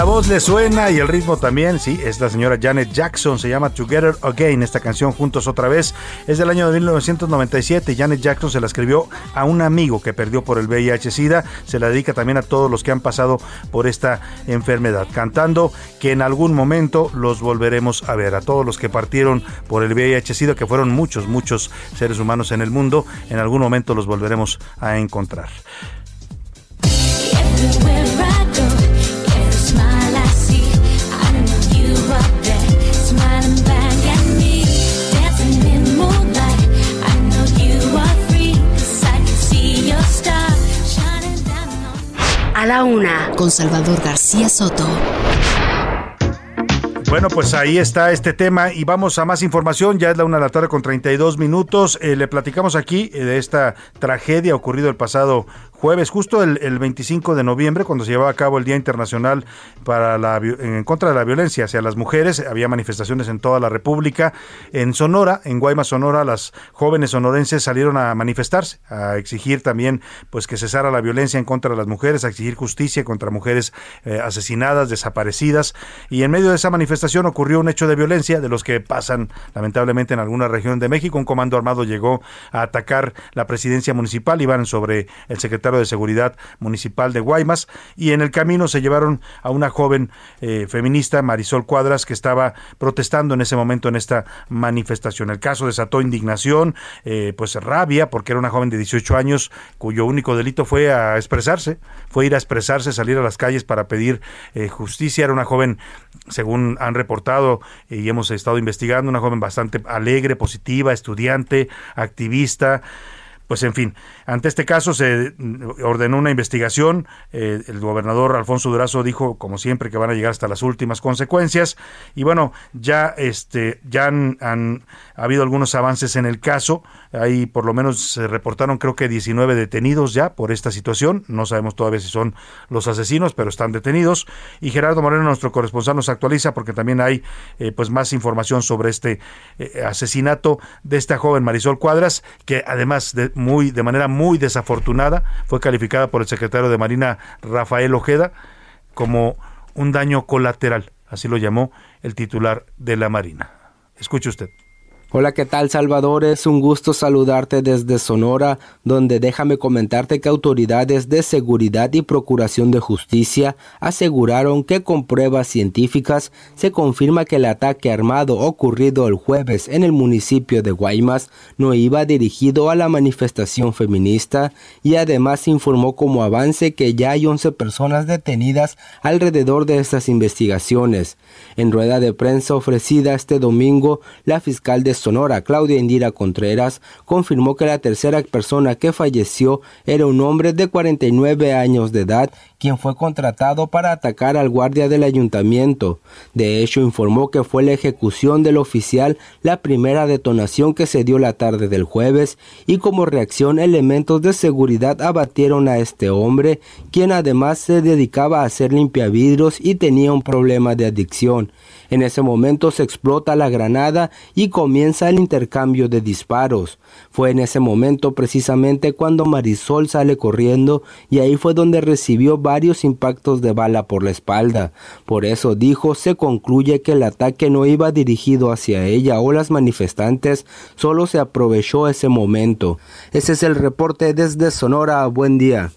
La voz le suena y el ritmo también, sí, es la señora Janet Jackson, se llama Together Again, esta canción Juntos otra vez, es del año de 1997, Janet Jackson se la escribió a un amigo que perdió por el VIH-Sida, se la dedica también a todos los que han pasado por esta enfermedad, cantando que en algún momento los volveremos a ver, a todos los que partieron por el VIH-Sida, que fueron muchos, muchos seres humanos en el mundo, en algún momento los volveremos a encontrar. A la una, con Salvador García Soto. Bueno, pues ahí está este tema y vamos a más información. Ya es la una de la tarde con 32 minutos. Eh, le platicamos aquí eh, de esta tragedia ocurrido el pasado jueves, justo el, el 25 de noviembre, cuando se llevaba a cabo el Día Internacional para la, en contra de la violencia hacia las mujeres. Había manifestaciones en toda la República. En Sonora, en Guaymas, Sonora, las jóvenes sonorenses salieron a manifestarse, a exigir también pues que cesara la violencia en contra de las mujeres, a exigir justicia contra mujeres eh, asesinadas, desaparecidas. Y en medio de esa manifestación ocurrió un hecho de violencia de los que pasan lamentablemente en alguna región de México. Un comando armado llegó a atacar la presidencia municipal, iban sobre el secretario de Seguridad Municipal de Guaymas y en el camino se llevaron a una joven eh, feminista, Marisol Cuadras, que estaba protestando en ese momento en esta manifestación. El caso desató indignación, eh, pues rabia, porque era una joven de 18 años cuyo único delito fue a expresarse, fue ir a expresarse, salir a las calles para pedir eh, justicia. Era una joven, según han reportado y hemos estado investigando, una joven bastante alegre, positiva, estudiante, activista pues en fin, ante este caso se ordenó una investigación. Eh, el gobernador Alfonso Durazo dijo, como siempre, que van a llegar hasta las últimas consecuencias. Y bueno, ya este, ya han, ha habido algunos avances en el caso. Ahí por lo menos se reportaron, creo que 19 detenidos ya por esta situación. No sabemos todavía si son los asesinos, pero están detenidos. Y Gerardo Moreno, nuestro corresponsal, nos actualiza porque también hay eh, pues más información sobre este eh, asesinato de esta joven Marisol Cuadras, que además de muy, de manera muy desafortunada, fue calificada por el secretario de Marina Rafael Ojeda como un daño colateral, así lo llamó el titular de la Marina. Escuche usted. Hola, ¿qué tal Salvador? Es un gusto saludarte desde Sonora, donde déjame comentarte que autoridades de seguridad y procuración de justicia aseguraron que con pruebas científicas se confirma que el ataque armado ocurrido el jueves en el municipio de Guaymas no iba dirigido a la manifestación feminista y además informó como avance que ya hay 11 personas detenidas alrededor de estas investigaciones. En rueda de prensa ofrecida este domingo, la fiscal de Sonora, Claudia Indira Contreras, confirmó que la tercera persona que falleció era un hombre de 49 años de edad, quien fue contratado para atacar al guardia del ayuntamiento. De hecho, informó que fue la ejecución del oficial la primera detonación que se dio la tarde del jueves y como reacción elementos de seguridad abatieron a este hombre, quien además se dedicaba a hacer limpiavidrios y tenía un problema de adicción. En ese momento se explota la granada y comienza el intercambio de disparos. Fue en ese momento precisamente cuando Marisol sale corriendo y ahí fue donde recibió varios impactos de bala por la espalda. Por eso dijo, se concluye que el ataque no iba dirigido hacia ella o las manifestantes, solo se aprovechó ese momento. Ese es el reporte desde Sonora. Buen día.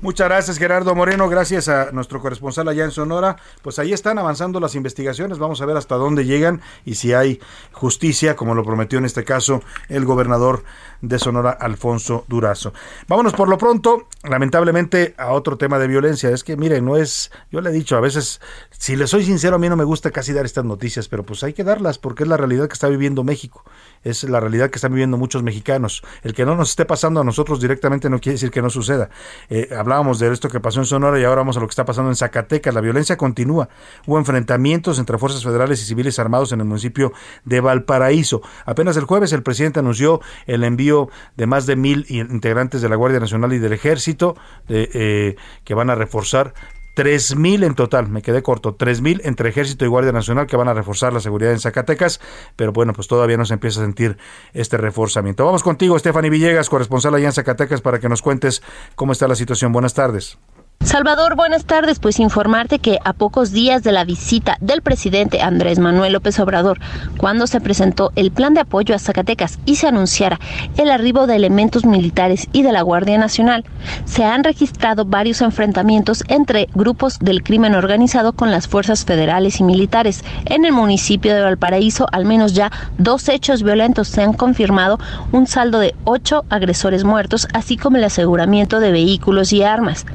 Muchas gracias Gerardo Moreno, gracias a nuestro corresponsal allá en Sonora. Pues ahí están avanzando las investigaciones, vamos a ver hasta dónde llegan y si hay justicia, como lo prometió en este caso el gobernador de Sonora, Alfonso Durazo. Vámonos por lo pronto, lamentablemente, a otro tema de violencia. Es que, mire, no es, yo le he dicho, a veces, si le soy sincero, a mí no me gusta casi dar estas noticias, pero pues hay que darlas porque es la realidad que está viviendo México, es la realidad que están viviendo muchos mexicanos. El que no nos esté pasando a nosotros directamente no quiere decir que no suceda. Eh, hablábamos de esto que pasó en Sonora y ahora vamos a lo que está pasando en Zacatecas. La violencia continúa. Hubo enfrentamientos entre fuerzas federales y civiles armados en el municipio de Valparaíso. Apenas el jueves el presidente anunció el envío de más de mil integrantes de la Guardia Nacional y del Ejército eh, que van a reforzar tres mil en total, me quedé corto, tres mil entre Ejército y Guardia Nacional que van a reforzar la seguridad en Zacatecas, pero bueno, pues todavía no se empieza a sentir este reforzamiento. Vamos contigo, Stephanie Villegas, corresponsal allá en Zacatecas, para que nos cuentes cómo está la situación. Buenas tardes. Salvador, buenas tardes. Pues informarte que a pocos días de la visita del presidente Andrés Manuel López Obrador, cuando se presentó el plan de apoyo a Zacatecas y se anunciara el arribo de elementos militares y de la Guardia Nacional, se han registrado varios enfrentamientos entre grupos del crimen organizado con las fuerzas federales y militares. En el municipio de Valparaíso, al menos ya dos hechos violentos se han confirmado, un saldo de ocho agresores muertos, así como el aseguramiento de vehículos y armas.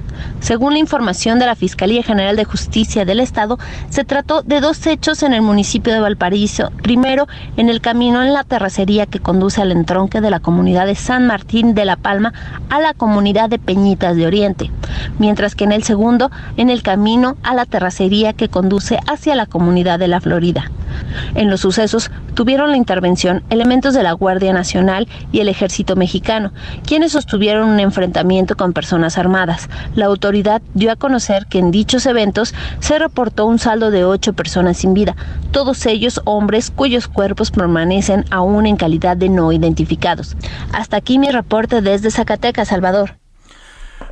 Según la información de la Fiscalía General de Justicia del Estado, se trató de dos hechos en el municipio de Valparaíso. Primero, en el camino en la terracería que conduce al entronque de la comunidad de San Martín de la Palma a la comunidad de Peñitas de Oriente, mientras que en el segundo, en el camino a la terracería que conduce hacia la comunidad de la Florida. En los sucesos tuvieron la intervención elementos de la Guardia Nacional y el Ejército Mexicano, quienes sostuvieron un enfrentamiento con personas armadas. La autoridad dio a conocer que en dichos eventos se reportó un saldo de ocho personas sin vida, todos ellos hombres cuyos cuerpos permanecen aún en calidad de no identificados. Hasta aquí mi reporte desde Zacatecas, Salvador.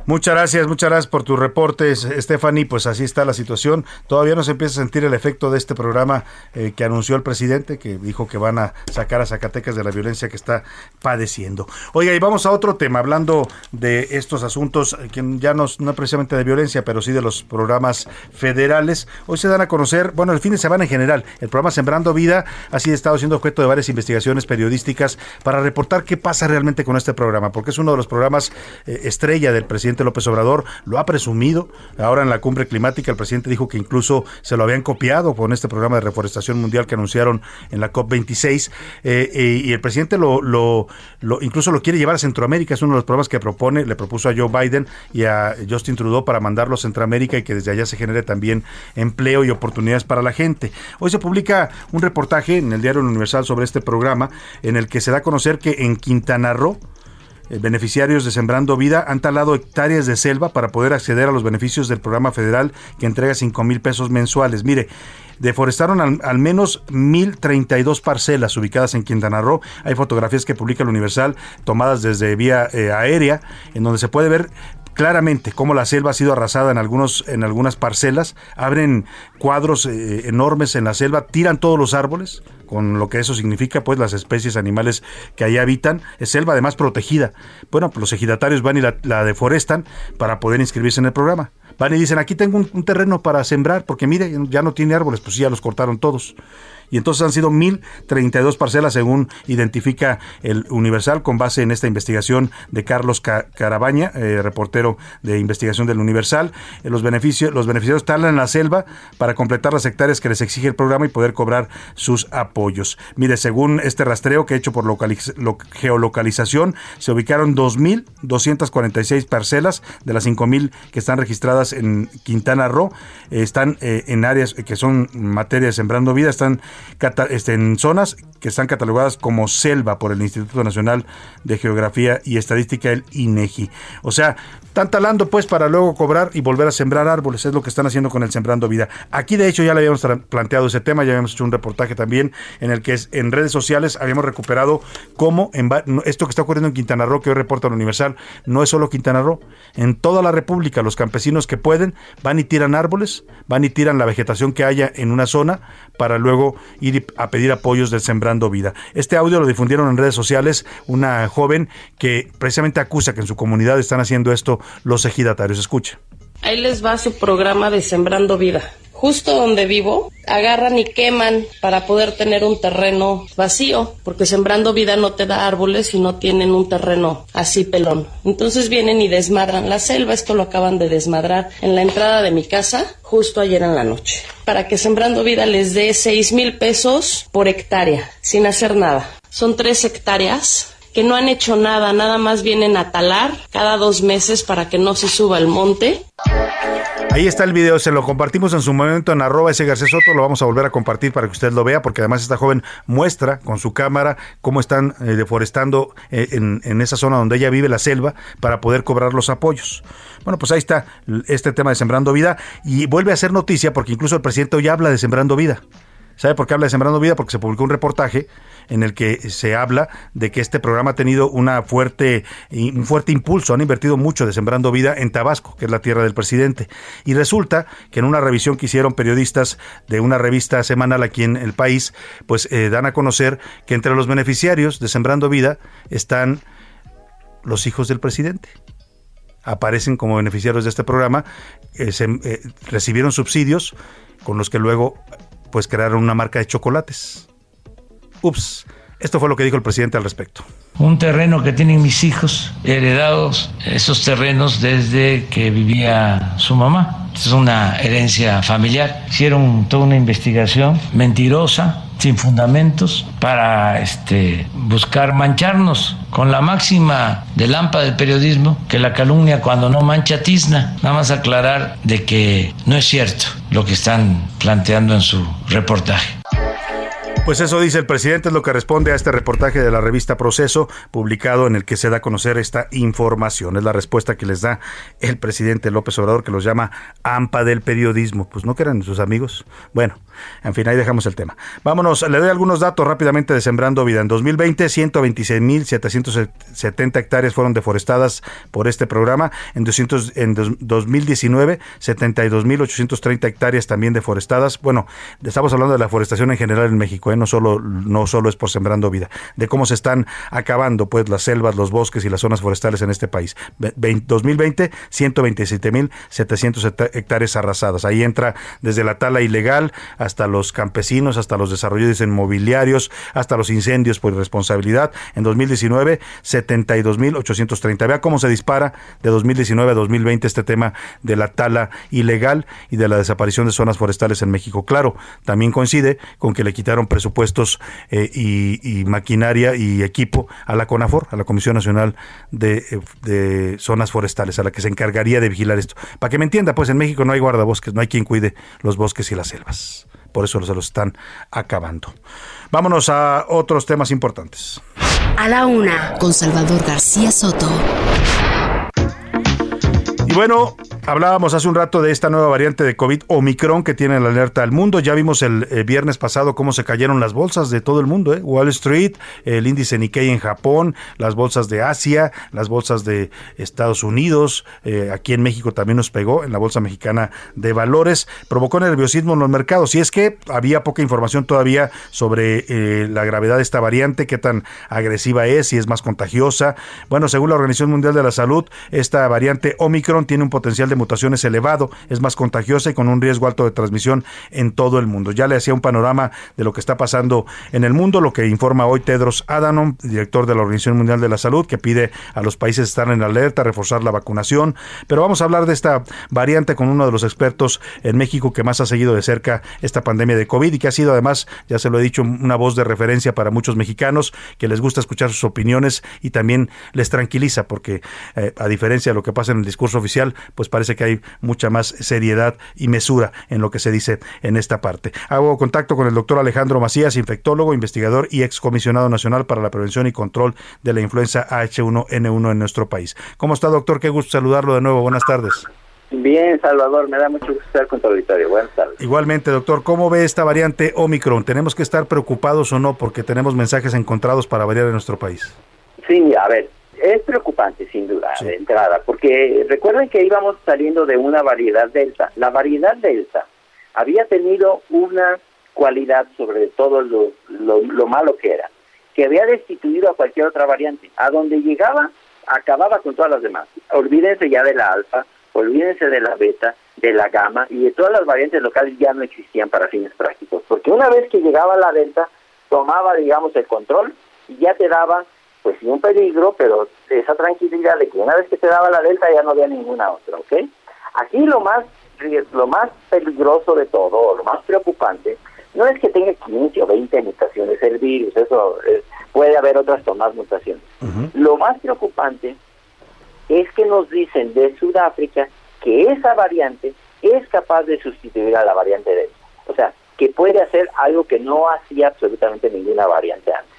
Muchas gracias, muchas gracias por tus reportes, Stephanie. Pues así está la situación. Todavía no se empieza a sentir el efecto de este programa eh, que anunció el presidente, que dijo que van a sacar a Zacatecas de la violencia que está padeciendo. Oiga, y vamos a otro tema, hablando de estos asuntos, eh, que ya no, no precisamente de violencia, pero sí de los programas federales. Hoy se dan a conocer, bueno, el fin de semana en general, el programa Sembrando Vida ha sido estado siendo objeto de varias investigaciones periodísticas para reportar qué pasa realmente con este programa, porque es uno de los programas eh, estrella del presidente López Obrador lo ha presumido. Ahora en la cumbre climática el presidente dijo que incluso se lo habían copiado con este programa de reforestación mundial que anunciaron en la COP26 eh, eh, y el presidente lo, lo, incluso lo quiere llevar a Centroamérica. Es uno de los programas que propone, le propuso a Joe Biden y a Justin Trudeau para mandarlo a Centroamérica y que desde allá se genere también empleo y oportunidades para la gente. Hoy se publica un reportaje en el diario Universal sobre este programa en el que se da a conocer que en Quintana Roo beneficiarios de Sembrando Vida han talado hectáreas de selva para poder acceder a los beneficios del programa federal que entrega 5 mil pesos mensuales. Mire, deforestaron al, al menos 1.032 parcelas ubicadas en Quintana Roo. Hay fotografías que publica el Universal tomadas desde vía eh, aérea, en donde se puede ver claramente cómo la selva ha sido arrasada en algunos en algunas parcelas, abren cuadros eh, enormes en la selva, tiran todos los árboles, con lo que eso significa, pues las especies animales que ahí habitan, es selva además protegida. Bueno, pues los ejidatarios van y la, deforestan para poder inscribirse en el programa. Van y dicen, aquí tengo un, un terreno para sembrar, porque mire, ya no tiene árboles, pues ya los cortaron todos y entonces han sido 1.032 parcelas según identifica el Universal con base en esta investigación de Carlos Carabaña, eh, reportero de investigación del Universal. Eh, los, beneficios, los beneficiarios talan en la selva para completar las hectáreas que les exige el programa y poder cobrar sus apoyos. Mire, según este rastreo que he hecho por geolocalización, se ubicaron 2.246 parcelas de las 5.000 que están registradas en Quintana Roo. están eh, en áreas que son materia de sembrando vida, están en zonas que están catalogadas como selva por el Instituto Nacional de Geografía y Estadística, el INEGI. O sea, están talando pues para luego cobrar y volver a sembrar árboles, es lo que están haciendo con el Sembrando Vida. Aquí de hecho ya le habíamos planteado ese tema, ya habíamos hecho un reportaje también en el que en redes sociales habíamos recuperado cómo en, esto que está ocurriendo en Quintana Roo, que hoy reporta el Universal, no es solo Quintana Roo, en toda la República los campesinos que pueden van y tiran árboles, van y tiran la vegetación que haya en una zona para luego ir a pedir apoyos del Sembrando Vida. Este audio lo difundieron en redes sociales una joven que precisamente acusa que en su comunidad están haciendo esto los ejidatarios. Escuche. Ahí les va su programa de Sembrando Vida justo donde vivo, agarran y queman para poder tener un terreno vacío, porque sembrando vida no te da árboles y no tienen un terreno así pelón. Entonces vienen y desmadran la selva, esto lo acaban de desmadrar en la entrada de mi casa justo ayer en la noche, para que sembrando vida les dé seis mil pesos por hectárea, sin hacer nada. Son tres hectáreas que no han hecho nada, nada más vienen a talar cada dos meses para que no se suba el monte. Ahí está el video, se lo compartimos en su momento en arroba ese García Soto, lo vamos a volver a compartir para que usted lo vea, porque además esta joven muestra con su cámara cómo están eh, deforestando eh, en, en, esa zona donde ella vive, la selva, para poder cobrar los apoyos. Bueno, pues ahí está este tema de Sembrando Vida y vuelve a ser noticia porque incluso el presidente hoy habla de Sembrando Vida. ¿Sabe por qué habla de Sembrando Vida? Porque se publicó un reportaje en el que se habla de que este programa ha tenido una fuerte, un fuerte impulso, han invertido mucho de Sembrando Vida en Tabasco, que es la tierra del presidente. Y resulta que en una revisión que hicieron periodistas de una revista semanal aquí en el país, pues eh, dan a conocer que entre los beneficiarios de Sembrando Vida están los hijos del presidente aparecen como beneficiarios de este programa, eh, eh, recibieron subsidios con los que luego pues crearon una marca de chocolates. Ups, esto fue lo que dijo el presidente al respecto. Un terreno que tienen mis hijos, heredados esos terrenos desde que vivía su mamá. Es una herencia familiar. Hicieron toda una investigación mentirosa, sin fundamentos, para este, buscar mancharnos con la máxima de lampa del periodismo, que la calumnia cuando no mancha tizna. Nada más aclarar de que no es cierto lo que están planteando en su reportaje. Pues eso dice el presidente, es lo que responde a este reportaje de la revista Proceso, publicado en el que se da a conocer esta información. Es la respuesta que les da el presidente López Obrador, que los llama AMPA del periodismo. Pues no que eran sus amigos. Bueno, en fin, ahí dejamos el tema. Vámonos, le doy algunos datos rápidamente de Sembrando Vida. En 2020, 126.770 hectáreas fueron deforestadas por este programa. En, 200, en 2019, 72.830 hectáreas también deforestadas. Bueno, estamos hablando de la forestación en general en México. ¿eh? no solo no solo es por sembrando vida, de cómo se están acabando pues las selvas, los bosques y las zonas forestales en este país. 2020 127.700 hectáreas arrasadas. Ahí entra desde la tala ilegal hasta los campesinos, hasta los desarrollos inmobiliarios, hasta los incendios por irresponsabilidad. En 2019 72.830. Vea cómo se dispara de 2019 a 2020 este tema de la tala ilegal y de la desaparición de zonas forestales en México. Claro, también coincide con que le quitaron presupuesto presupuestos eh, y, maquinaria y equipo a la CONAFOR, a la Comisión Nacional eh, de, Zonas Forestales, a la que se encargaría de vigilar esto. Para que me entienda, pues en México no hay guardabosques, no hay quien cuide los bosques y las selvas. Por eso se los están acabando. Vámonos a otros temas importantes. A la una, con Salvador García Soto. Bueno, hablábamos hace un rato de esta nueva variante de COVID Omicron que tiene la alerta al mundo. Ya vimos el, eh, viernes pasado cómo se cayeron las bolsas de todo el mundo. ¿eh? Wall Street, el índice Nikkei en Japón, las bolsas de Asia, las bolsas de Estados Unidos. Eh, aquí en México también nos pegó en la Bolsa Mexicana de Valores. Provocó nerviosismo en los mercados. Y es que había poca información todavía sobre la gravedad de esta variante, qué tan agresiva es, si es más contagiosa. Bueno, según la Organización Mundial de la Salud, esta variante Omicron tiene un potencial de mutaciones elevado, es más contagiosa y con un riesgo alto de transmisión en todo el mundo. Ya le hacía un panorama de lo que está pasando en el mundo, lo que informa hoy Tedros Adhanom, director de la Organización Mundial de la Salud, que pide a los países estar en alerta, reforzar la vacunación. Pero vamos a hablar de esta variante con uno de los expertos en México que más ha seguido de cerca esta pandemia de COVID y que ha sido además, ya se lo he dicho, una voz de referencia para muchos mexicanos que les gusta escuchar sus opiniones y también les tranquiliza porque eh, a diferencia de lo que pasa en el discurso oficial, pues parece que hay mucha más seriedad y mesura en lo que se dice en esta parte. Hago contacto con el doctor Alejandro Macías, infectólogo, investigador y excomisionado nacional para la prevención y control de la influenza H1N1 en nuestro país. ¿Cómo está, doctor? Qué gusto saludarlo de nuevo. Buenas tardes. Bien, Salvador, me da mucho gusto estar con tu auditorio. Buenas tardes. Igualmente, doctor, ¿cómo ve esta variante Omicron? ¿Tenemos que estar preocupados o no? Porque tenemos mensajes encontrados para variar en nuestro país. Sí, a ver, es preocupante sin duda de entrada, porque recuerden que íbamos saliendo de una variedad delta. La variedad delta había tenido una cualidad sobre todo lo, lo, malo que era, que había destituido a cualquier otra variante. A donde llegaba, acababa con todas las demás. Olvídense ya de la alfa, olvídense de la beta, de la gamma y de todas las variantes locales ya no existían para fines prácticos, porque una vez que llegaba la delta, tomaba, digamos, el control y ya te daba pues sí un peligro, pero esa tranquilidad de que una vez que se daba la delta ya no había ninguna otra, ¿ok? Aquí lo más lo más peligroso de todo, lo más preocupante, no es que tenga 15 o 20 mutaciones el virus, eso eh, puede haber otras con más mutaciones. Lo más preocupante es que nos dicen de Sudáfrica que esa variante es capaz de sustituir a la variante Delta. O sea, que puede hacer algo que no hacía absolutamente ninguna variante antes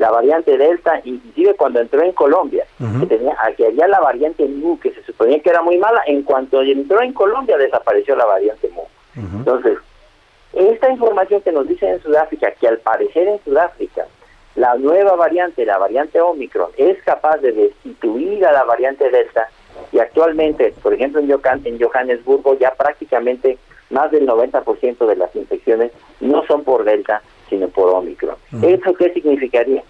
la variante Delta, inclusive cuando entró en Colombia, que, tenía, que había la variante Mu, que se suponía que era muy mala, en cuanto entró en Colombia desapareció la variante Mu. Entonces, esta información que nos dicen en Sudáfrica, que al parecer en Sudáfrica, la nueva variante, la variante Omicron, es capaz de destituir a la variante Delta, y actualmente, por ejemplo, en, en Johannesburgo ya prácticamente más del 90% de las infecciones no son por Delta, sino por Omicron. ¿Eso qué significaría?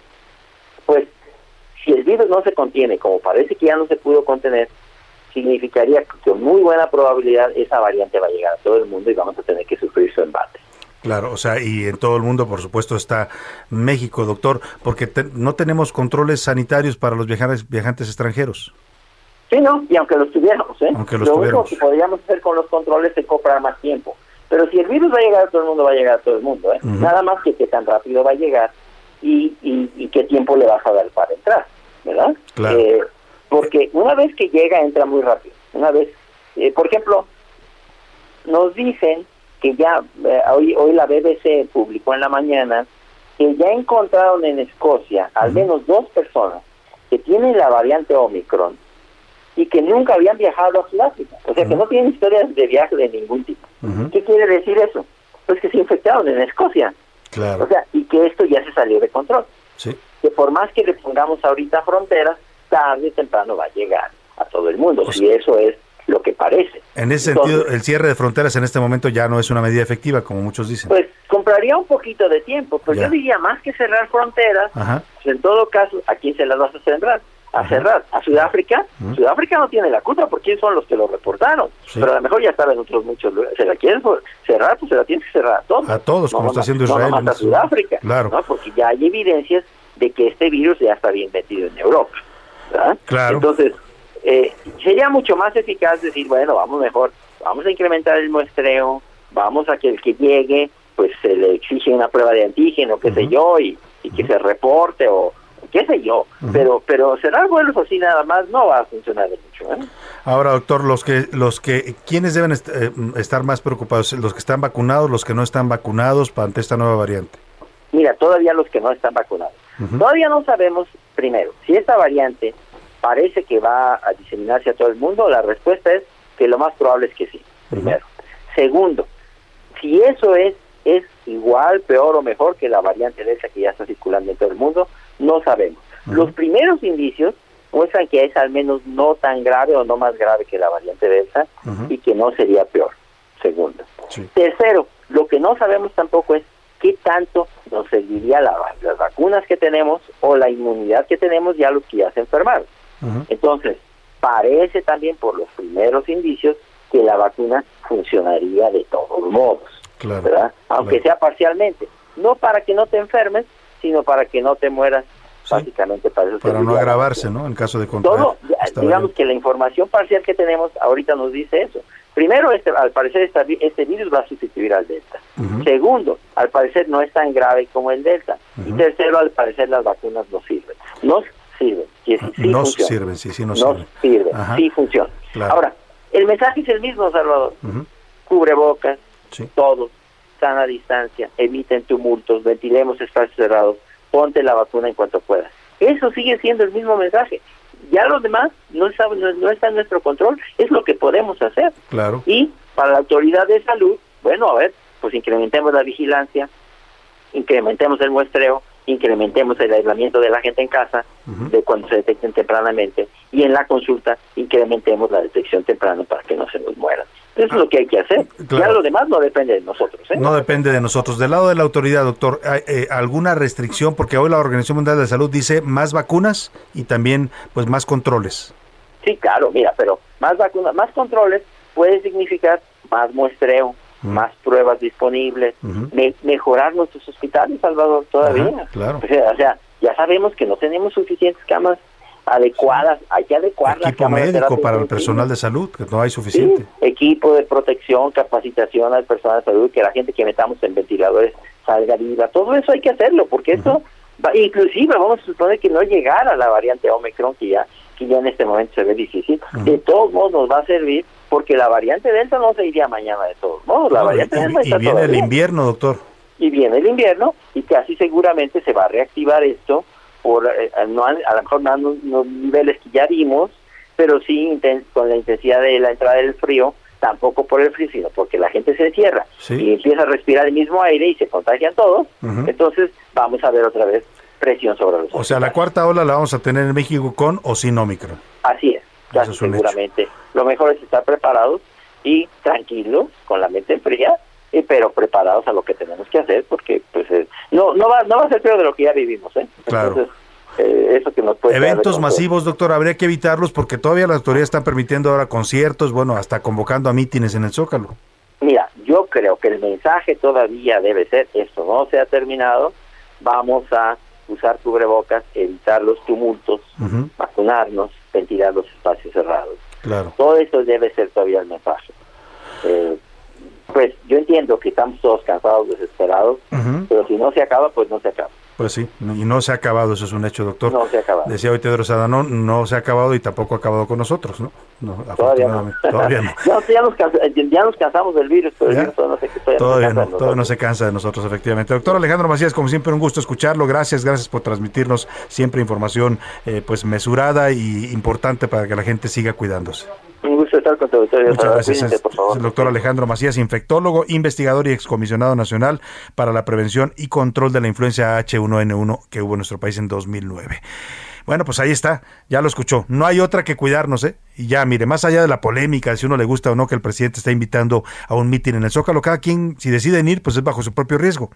Pues si el virus no se contiene, como parece que ya no se pudo contener, significaría que con muy buena probabilidad esa variante va a llegar a todo el mundo y vamos a tener que sufrir su embate. Claro, o sea, y en todo el mundo, por supuesto, está México, doctor, porque no tenemos controles sanitarios para los viajantes, viajantes extranjeros. Sí, no, y aunque los tuviéramos, ¿eh? lo único que podríamos hacer con los controles es comprar más tiempo. Pero si el virus va a llegar a todo el mundo, va a llegar a todo el mundo. ¿eh? Nada más que qué tan rápido va a llegar y, y, qué tiempo le vas a dar para entrar, ¿verdad? Eh, porque una vez que llega, entra muy rápido. Una vez, eh, por ejemplo, nos dicen que ya, eh, hoy, hoy la BBC publicó en la mañana que ya encontraron en Escocia al menos dos personas que tienen la variante Omicron y que nunca habían viajado a Sudáfrica. O sea, que no tienen historias de viaje de ningún tipo. ¿Qué quiere decir eso? Pues que se infectaron en Escocia. Claro. O sea, y que esto ya se salió de control. Sí. Que por más que le pongamos ahorita fronteras, tarde o temprano va a llegar a todo el mundo. si eso es lo que parece. En ese Entonces, sentido, el cierre de fronteras en este momento ya no es una medida efectiva, como muchos dicen. Pues compraría un poquito de tiempo, pero Ya. yo diría más que cerrar fronteras, Ajá. pues en todo caso, ¿a quién se las vas a cerrar? A cerrar. ¿A Sudáfrica? Sudáfrica no tiene la culpa porque son los que lo reportaron. Sí. Pero a lo mejor ya saben otros muchos lugares. Se la quieren cerrar, pues se la tienes que cerrar a todos. A todos, como No está nomás- haciendo no Israel. nomás en a este- Sudáfrica. Claro. ¿no? Porque ya hay evidencias de que este virus ya está bien metido en Europa. ¿verdad? Claro. Entonces, eh, sería mucho más eficaz decir, bueno, vamos mejor, vamos a incrementar el muestreo, vamos a que el que llegue, pues se le exige una prueba de antígeno, qué sé yo, y, y que se reporte o qué sé yo. Pero pero cerrar vuelos así nada más no va a funcionar de mucho. ¿eh? Ahora, doctor, los que, los que, ¿quiénes deben est- eh, estar más preocupados? ¿Los que están vacunados, los que no están vacunados ante esta nueva variante? Mira, todavía los que no están vacunados. Todavía no sabemos, primero, si esta variante parece que va a diseminarse a todo el mundo. La respuesta es que lo más probable es que sí, primero. Segundo, si eso es es igual, peor o mejor que la variante Delta que ya está circulando en todo el mundo, no sabemos. Los primeros indicios muestran que es al menos no tan grave o no más grave que la variante Delta y que no sería peor. Segundo. Tercero, lo que no sabemos tampoco es qué tanto nos serviría la- las vacunas que tenemos o la inmunidad que tenemos ya los que ya se enfermaron. Entonces, parece también por los primeros indicios que la vacuna funcionaría de todos modos, Claro. ¿verdad? Aunque sea parcialmente. No para que no te enfermes, sino para que no te mueras. Básicamente para eso Para no agravarse, ¿no? En caso de contraer. todo, digamos que la información parcial que tenemos ahorita nos dice eso. Primero, este, al parecer esta este virus va a sustituir al Delta. Segundo, al parecer no es tan grave como el Delta. Y tercero, al parecer las vacunas no sirven. No sirven. sí, sí no funcionan. sirven, sí, sí, no, No sirven. sirven, sí funcionan. Claro. Ahora, el mensaje es el mismo, Salvador. Ujú. Cubrebocas, todos, sana distancia, eviten tumultos, ventilemos espacios cerrados, ponte la vacuna en cuanto puedas. Eso sigue siendo el mismo mensaje. Ya los demás no está, no, no está en nuestro control, es lo que podemos hacer. Claro. Y para la autoridad de salud, bueno, a ver, pues incrementemos la vigilancia, incrementemos el muestreo, incrementemos el aislamiento de la gente en casa, de cuando se detecten tempranamente, y en la consulta incrementemos la detección temprana para que no se nos mueran. Eso es lo que hay que hacer. Claro. Ya lo demás no depende de nosotros. ¿eh? No depende de nosotros. Del lado de la autoridad, doctor, ¿hay eh, alguna restricción? Porque hoy la Organización Mundial de la Salud dice más vacunas y también pues más controles. Sí, claro, mira, pero más vacunas, más controles puede significar más muestreo, más pruebas disponibles, me- mejorar nuestros hospitales, Salvador, todavía. Ajá, claro. [LAUGHS] O sea, ya sabemos que no tenemos suficientes camas adecuadas, hay que adecuar las Equipo médico para el personal de salud, que no hay suficiente. equipo de protección, capacitación al personal de salud, que la gente que metamos en ventiladores salga viva, todo eso hay que hacerlo, porque esto, va, inclusive vamos a suponer que no llegara la variante Omicron, que ya, que ya en este momento se ve difícil, de todos modos nos va a servir, porque la variante Delta no se iría mañana de todos modos, la No, y, variante Delta y está viene el invierno, doctor. y viene el invierno, y casi seguramente se va a reactivar esto, por eh, no, a lo mejor no a los niveles que ya vimos, pero sí inten- con la intensidad de la entrada del frío, tampoco por el frío, sino porque la gente se encierra Sí. y empieza a respirar el mismo aire y se contagian todos, entonces vamos a ver otra vez presión sobre los O sea, la cuarta ola la vamos a tener en México con o sin Omicron. Así es, casi seguramente. Lo mejor es estar preparados y tranquilos, con la mente fría, y, pero preparados a lo que tenemos que hacer, porque pues eh, no no va no va a ser peor de lo que ya vivimos, ¿eh? Claro. Entonces, eh, eso que nos puede Eventos masivos, doctor, habría que evitarlos porque todavía las autoridades están permitiendo ahora conciertos, bueno, hasta convocando a mítines en el Zócalo. Mira, yo creo que el mensaje todavía debe ser, esto no se ha terminado, vamos a usar cubrebocas, evitar los tumultos, vacunarnos, ventilar los espacios cerrados. Claro. Todo eso debe ser todavía el mensaje. Eh, pues yo entiendo que estamos todos cansados, desesperados, pero si no se acaba, pues no se acaba. Pues sí, y no se ha acabado, eso es un hecho, doctor. No se ha acabado. Decía hoy Tedros Adhanom, no se ha acabado y tampoco ha acabado con nosotros, ¿no? no todavía no. Todavía no. [LAUGHS] ya, nos ya, nos cansamos del virus, pero el virus todavía no se, todavía todavía no, no, todavía no se cansa de nosotros, efectivamente. Doctor Alejandro Macías, como siempre, un gusto escucharlo. Gracias, gracias por transmitirnos siempre información eh, pues mesurada y importante para que la gente siga cuidándose. Auditorio. Muchas gracias. el doctor Alejandro Macías, infectólogo, investigador y excomisionado nacional para la prevención y control de la influencia H1N1 que hubo en nuestro país en 2009. Bueno, pues ahí está, ya lo escuchó. No hay otra que cuidarnos, ¿eh? Y ya, mire, más allá de la polémica, si uno le gusta o no que el presidente está invitando a un mitin en el Zócalo, cada quien, si deciden ir, pues es bajo su propio riesgo.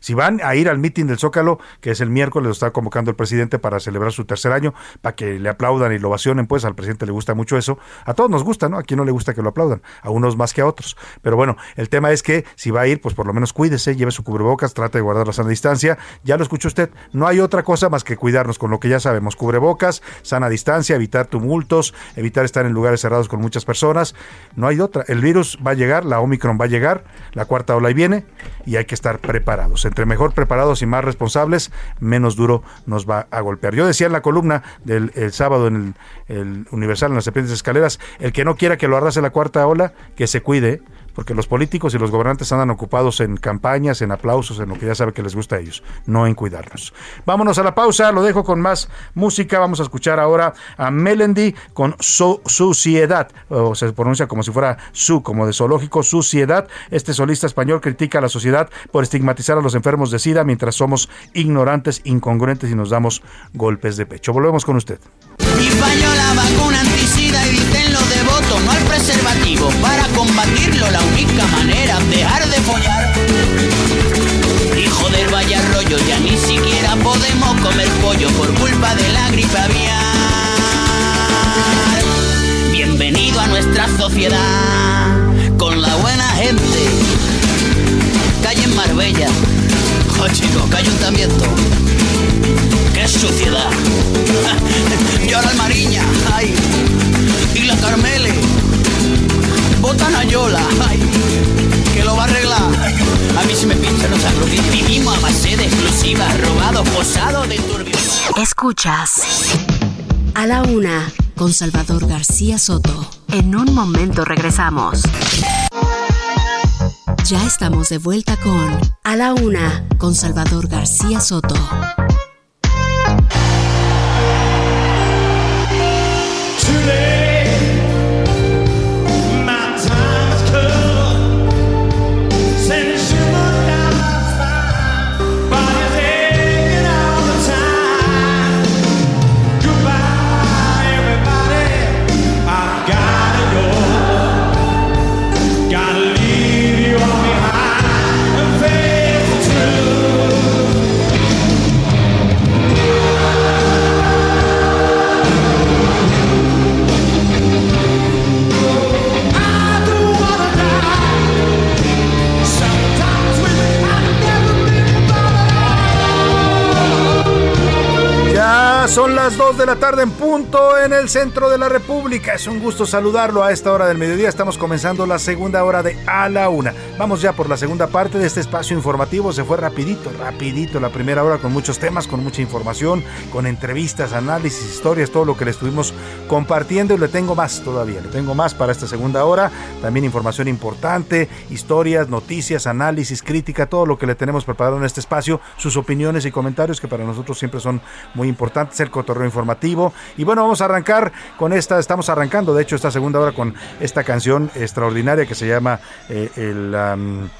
Si van a ir al mitin del Zócalo, que es el miércoles, lo está convocando el presidente para celebrar su tercer año, para que le aplaudan y lo ovacionen, pues al presidente le gusta mucho eso. A todos nos gusta, ¿no? A quien no le gusta que lo aplaudan, a unos más que a otros. Pero bueno, el tema es que si va a ir, pues por lo menos cuídese, lleve su cubrebocas, trate de guardar la sana distancia. Ya lo escuchó usted, no hay otra cosa más que cuidarnos con lo que ya sabemos, cubrebocas, sana distancia, evitar tumultos, evitar estar en lugares cerrados con muchas personas. No hay otra. El virus va a llegar, la Omicron va a llegar, la cuarta ola ahí viene y hay que estar preparados entre mejor preparados y más responsables, menos duro nos va a golpear. Yo decía en la columna del sábado en el, Universal, en las serpientes escaleras, el que no quiera que lo arrase la cuarta ola, que se cuide, porque los políticos y los gobernantes andan ocupados en campañas, en aplausos, en lo que ya sabe que les gusta a ellos, no en cuidarnos. Vámonos a la pausa, lo dejo con más música, vamos a escuchar ahora a Melendi con su Suciedad, o se pronuncia como si fuera su, como de zoológico, Suciedad. Este solista español critica a la sociedad por estigmatizar a los enfermos de SIDA mientras somos ignorantes, incongruentes y nos damos golpes de pecho. Volvemos con usted. Y falló la vacuna evítenlo de voto, no al preservativo. Para combatirlo, la única manera, dejar de follar. Hijo del vaya rollo, ya ni siquiera podemos comer pollo por culpa de la gripe aviar. Bienvenido a nuestra sociedad, con la buena gente. Calle en Marbella, oh chicos, ayuntamiento qué suciedad. [LAUGHS] y ahora el Mariña, ay, y la Carmele, botan a Yola, ay, que lo va a arreglar. A mí se me pinchan los aglutines, vivimos a base de exclusivas, robados, posados de turbio. Escuchas a la una con Salvador García Soto. En un momento regresamos. Ya estamos de vuelta con A la Una con Salvador García Soto. Son tarde en punto en el centro de la República. Es un gusto saludarlo a esta hora del mediodía. Estamos comenzando la segunda hora de A la Una. Vamos ya por la segunda parte de este espacio informativo. Se fue rapidito, rapidito la primera hora con muchos temas, con mucha información, con entrevistas, análisis, historias, todo lo que le estuvimos compartiendo y le tengo más todavía. Le tengo más para esta segunda hora. También información importante, historias, noticias, análisis, crítica, todo lo que le tenemos preparado en este espacio, sus opiniones y comentarios que para nosotros siempre son muy importantes el cotorreo informativo. Y bueno, vamos a arrancar con esta, estamos arrancando de hecho esta segunda hora con esta canción extraordinaria que se llama eh, el... um,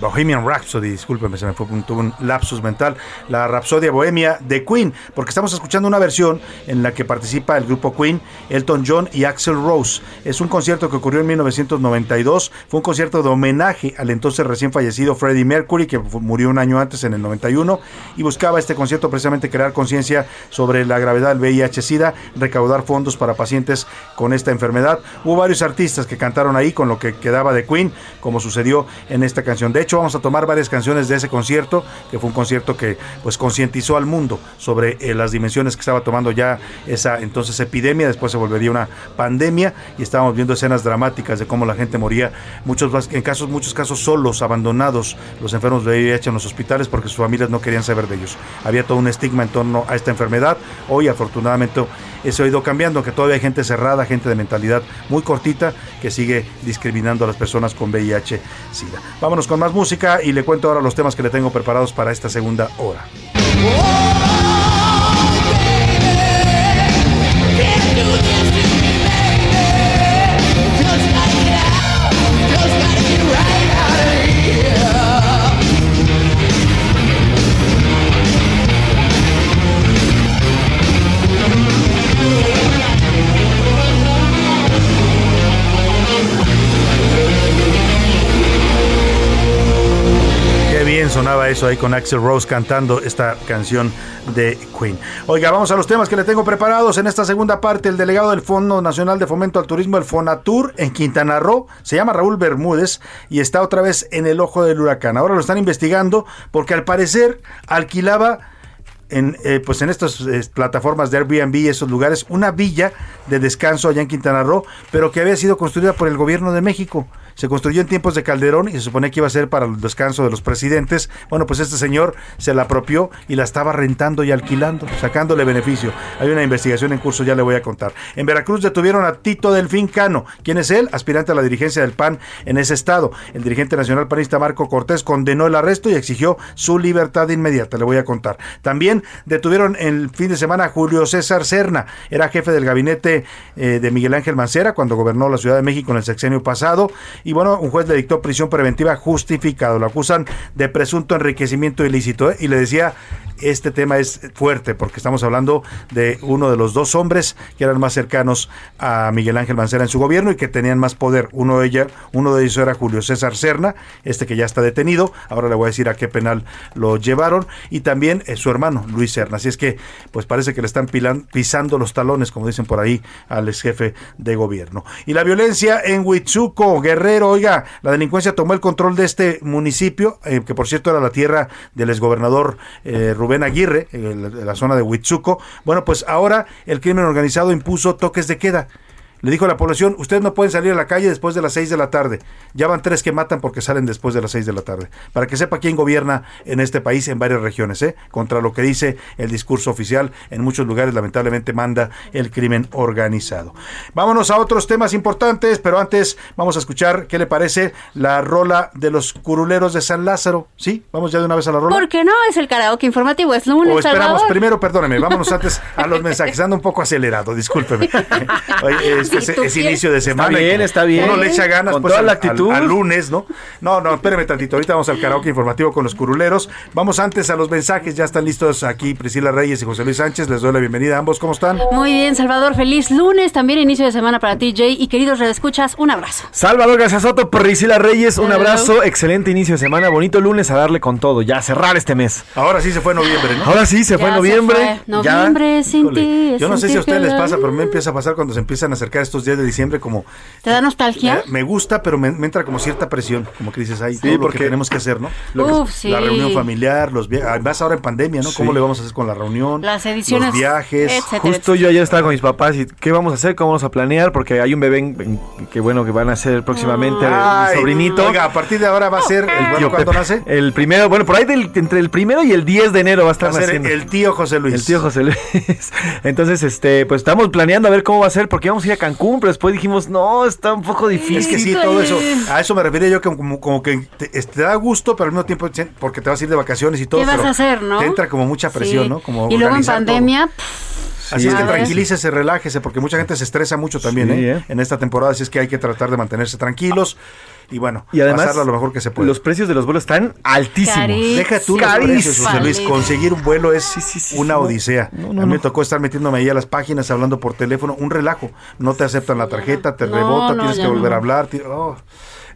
Bohemian Rhapsody. Ah, discúlpeme, se me fue un, un lapsus mental. La Rapsodia Bohemia de Queen, porque estamos escuchando una versión en la que participa el grupo Queen, Elton John y Axel Rose. Es un concierto que ocurrió en 1992. Fue un concierto de homenaje al entonces recién fallecido Freddie Mercury, que murió un año antes, en el 91, y buscaba este concierto precisamente crear conciencia sobre la gravedad del VIH-Sida, recaudar fondos para pacientes con esta enfermedad. Hubo varios artistas que cantaron ahí con lo que quedaba de Queen, como sucedió en esta canción. De hecho, vamos a tomar varias canciones de ese concierto, que fue un concierto que pues concientizó al mundo sobre eh, las dimensiones que estaba tomando ya esa entonces epidemia, después se volvería una pandemia y estábamos viendo escenas dramáticas de cómo la gente moría, muchos en casos muchos casos solos, abandonados, los enfermos de VIH en los hospitales porque sus familias no querían saber de ellos. Había todo un estigma en torno a esta enfermedad. Hoy afortunadamente eso ha ido cambiando, que todavía hay gente cerrada, gente de mentalidad muy cortita que sigue discriminando a las personas con VIH-Sida. Vámonos con más música y le cuento ahora los temas que le tengo preparados para esta segunda hora. Eso ahí con Axel Rose cantando esta canción de Queen. Oiga, vamos a los temas que le tengo preparados en esta segunda parte. El delegado del Fondo Nacional de Fomento al Turismo, el FONATUR, en Quintana Roo, se llama Raúl Bermúdez y está otra vez en el ojo del huracán. Ahora lo están investigando porque al parecer alquilaba en, eh, pues en estas eh, plataformas de Airbnb y esos lugares una villa de descanso allá en Quintana Roo, pero que había sido construida por el gobierno de México se construyó en tiempos de Calderón y se supone que iba a ser para el descanso de los presidentes. Bueno, pues este señor se la apropió y la estaba rentando y alquilando, sacándole beneficio. Hay una investigación en curso, ya le voy a contar. En Veracruz detuvieron a Tito Delfín Cano. ¿Quién es él? Aspirante a la dirigencia del PAN en ese estado. El dirigente nacional panista Marco Cortés condenó el arresto y exigió su libertad inmediata. Le voy a contar. También detuvieron el fin de semana a Julio César Serna. Era jefe del gabinete eh, de Miguel Ángel Mancera cuando gobernó la Ciudad de México en el sexenio pasado y bueno, un juez le dictó prisión preventiva justificado. Lo acusan de presunto enriquecimiento ilícito. ¿eh? Y le decía, este tema es fuerte porque estamos hablando de uno de los dos hombres que eran más cercanos a Miguel Ángel Mancera en su gobierno y que tenían más poder. Uno de, ella, uno de ellos era Julio César Serna, este que ya está detenido. Ahora le voy a decir a qué penal lo llevaron. Y también su hermano, Luis Serna. Así es que, pues parece que le están pisando los talones, como dicen por ahí, al ex jefe de gobierno. Y la violencia en Huichuco, Guerrero, oiga, la delincuencia tomó el control de este municipio, eh, que por cierto era la tierra del exgobernador eh, Rubén Aguirre, en la zona de Huitzuco. Bueno, pues ahora el crimen organizado impuso toques de queda. Le dijo a la población, ustedes no pueden salir a la calle después de las 6 de la tarde. Ya van tres que matan porque salen después de las 6 de la tarde. Para que sepa quién gobierna en este país en varias regiones, ¿eh? Contra lo que dice el discurso oficial, en muchos lugares lamentablemente manda el crimen organizado. Vámonos a otros temas importantes, pero antes vamos a escuchar qué le parece la rola de los curuleros de San Lázaro. ¿Sí? Vamos ya de una vez a la rola. Porque no es el karaoke informativo, es lunes. O esperamos, primero, perdóneme, vámonos [LAUGHS] antes a los mensajes. Ando un poco acelerado, discúlpeme. [LAUGHS] Oye, es, inicio de semana. Está bien, está bien. Uno le echa ganas con pues, toda al, la actitud. Al, lunes, ¿no? No, no, espéreme tantito. Ahorita vamos al karaoke informativo con los curuleros. Vamos antes a los mensajes. Ya están listos aquí Priscila Reyes y José Luis Sánchez. Les doy la bienvenida a ambos. ¿Cómo están? Muy bien, Salvador. Feliz lunes. También inicio de semana para ti, Jay. Y queridos redescuchas, un abrazo. Salvador García Soto, Priscila Reyes, un abrazo. Excelente inicio de semana. Bonito lunes a darle con todo. Ya cerrar este mes. Ahora sí se fue noviembre, ¿no? Ahora sí se fue noviembre. Se fue. Noviembre sin ti. Yo no sé si a ustedes les pasa, pero me empieza a pasar cuando se empiezan a acercar estos días de diciembre como... ¿Te da nostalgia? Me, me gusta, pero me, me, entra como cierta presión, como que dices, ahí sí, todo porque lo que tenemos que hacer, ¿no? Uf, que, sí. La reunión familiar, los viajes, además ahora en pandemia, ¿no? ¿Cómo le vamos a hacer con la reunión? Las ediciones, Los viajes. etcétera, Justo yo ayer estaba con mis papás y qué vamos a hacer, cómo vamos a planear, porque hay un bebé en- en- que bueno que van a hacer próximamente Ay, mi sobrinito. Oiga, a partir de ahora va a ser el bueno Pepe. nace. El primero, bueno, por ahí del- entre el primero y el 10 de enero va a Va estar a ser naciendo. el tío José Luis. El tío José Luis. [LAUGHS] Entonces, este, pues estamos planeando a ver cómo va a ser, porque íbamos a ir a Cancún, pero después dijimos, no, está un poco difícil. Es que sí, todo eso. A eso me refería yo, que como, como que te, te da gusto, pero al mismo tiempo, porque te vas a ir de vacaciones y todo. ¿Qué vas pero a hacer, no? Te entra como mucha presión, Sí. ¿no? Como y luego en pandemia, Así es que tranquilícese, relájese, porque mucha gente se estresa mucho también Sí, ¿eh? ¿eh? en esta temporada, así es que hay que tratar de mantenerse tranquilos y bueno, Y además, pasarla lo mejor que se puede. los precios de los vuelos están altísimos. Deja tú los precios, José Luis. Conseguir un vuelo es una odisea. no, a mí me tocó estar metiéndome ahí a las páginas, hablando por teléfono, un relajo. No te aceptan la tarjeta, te No, rebota, no, tienes que volver no. a hablar. oh.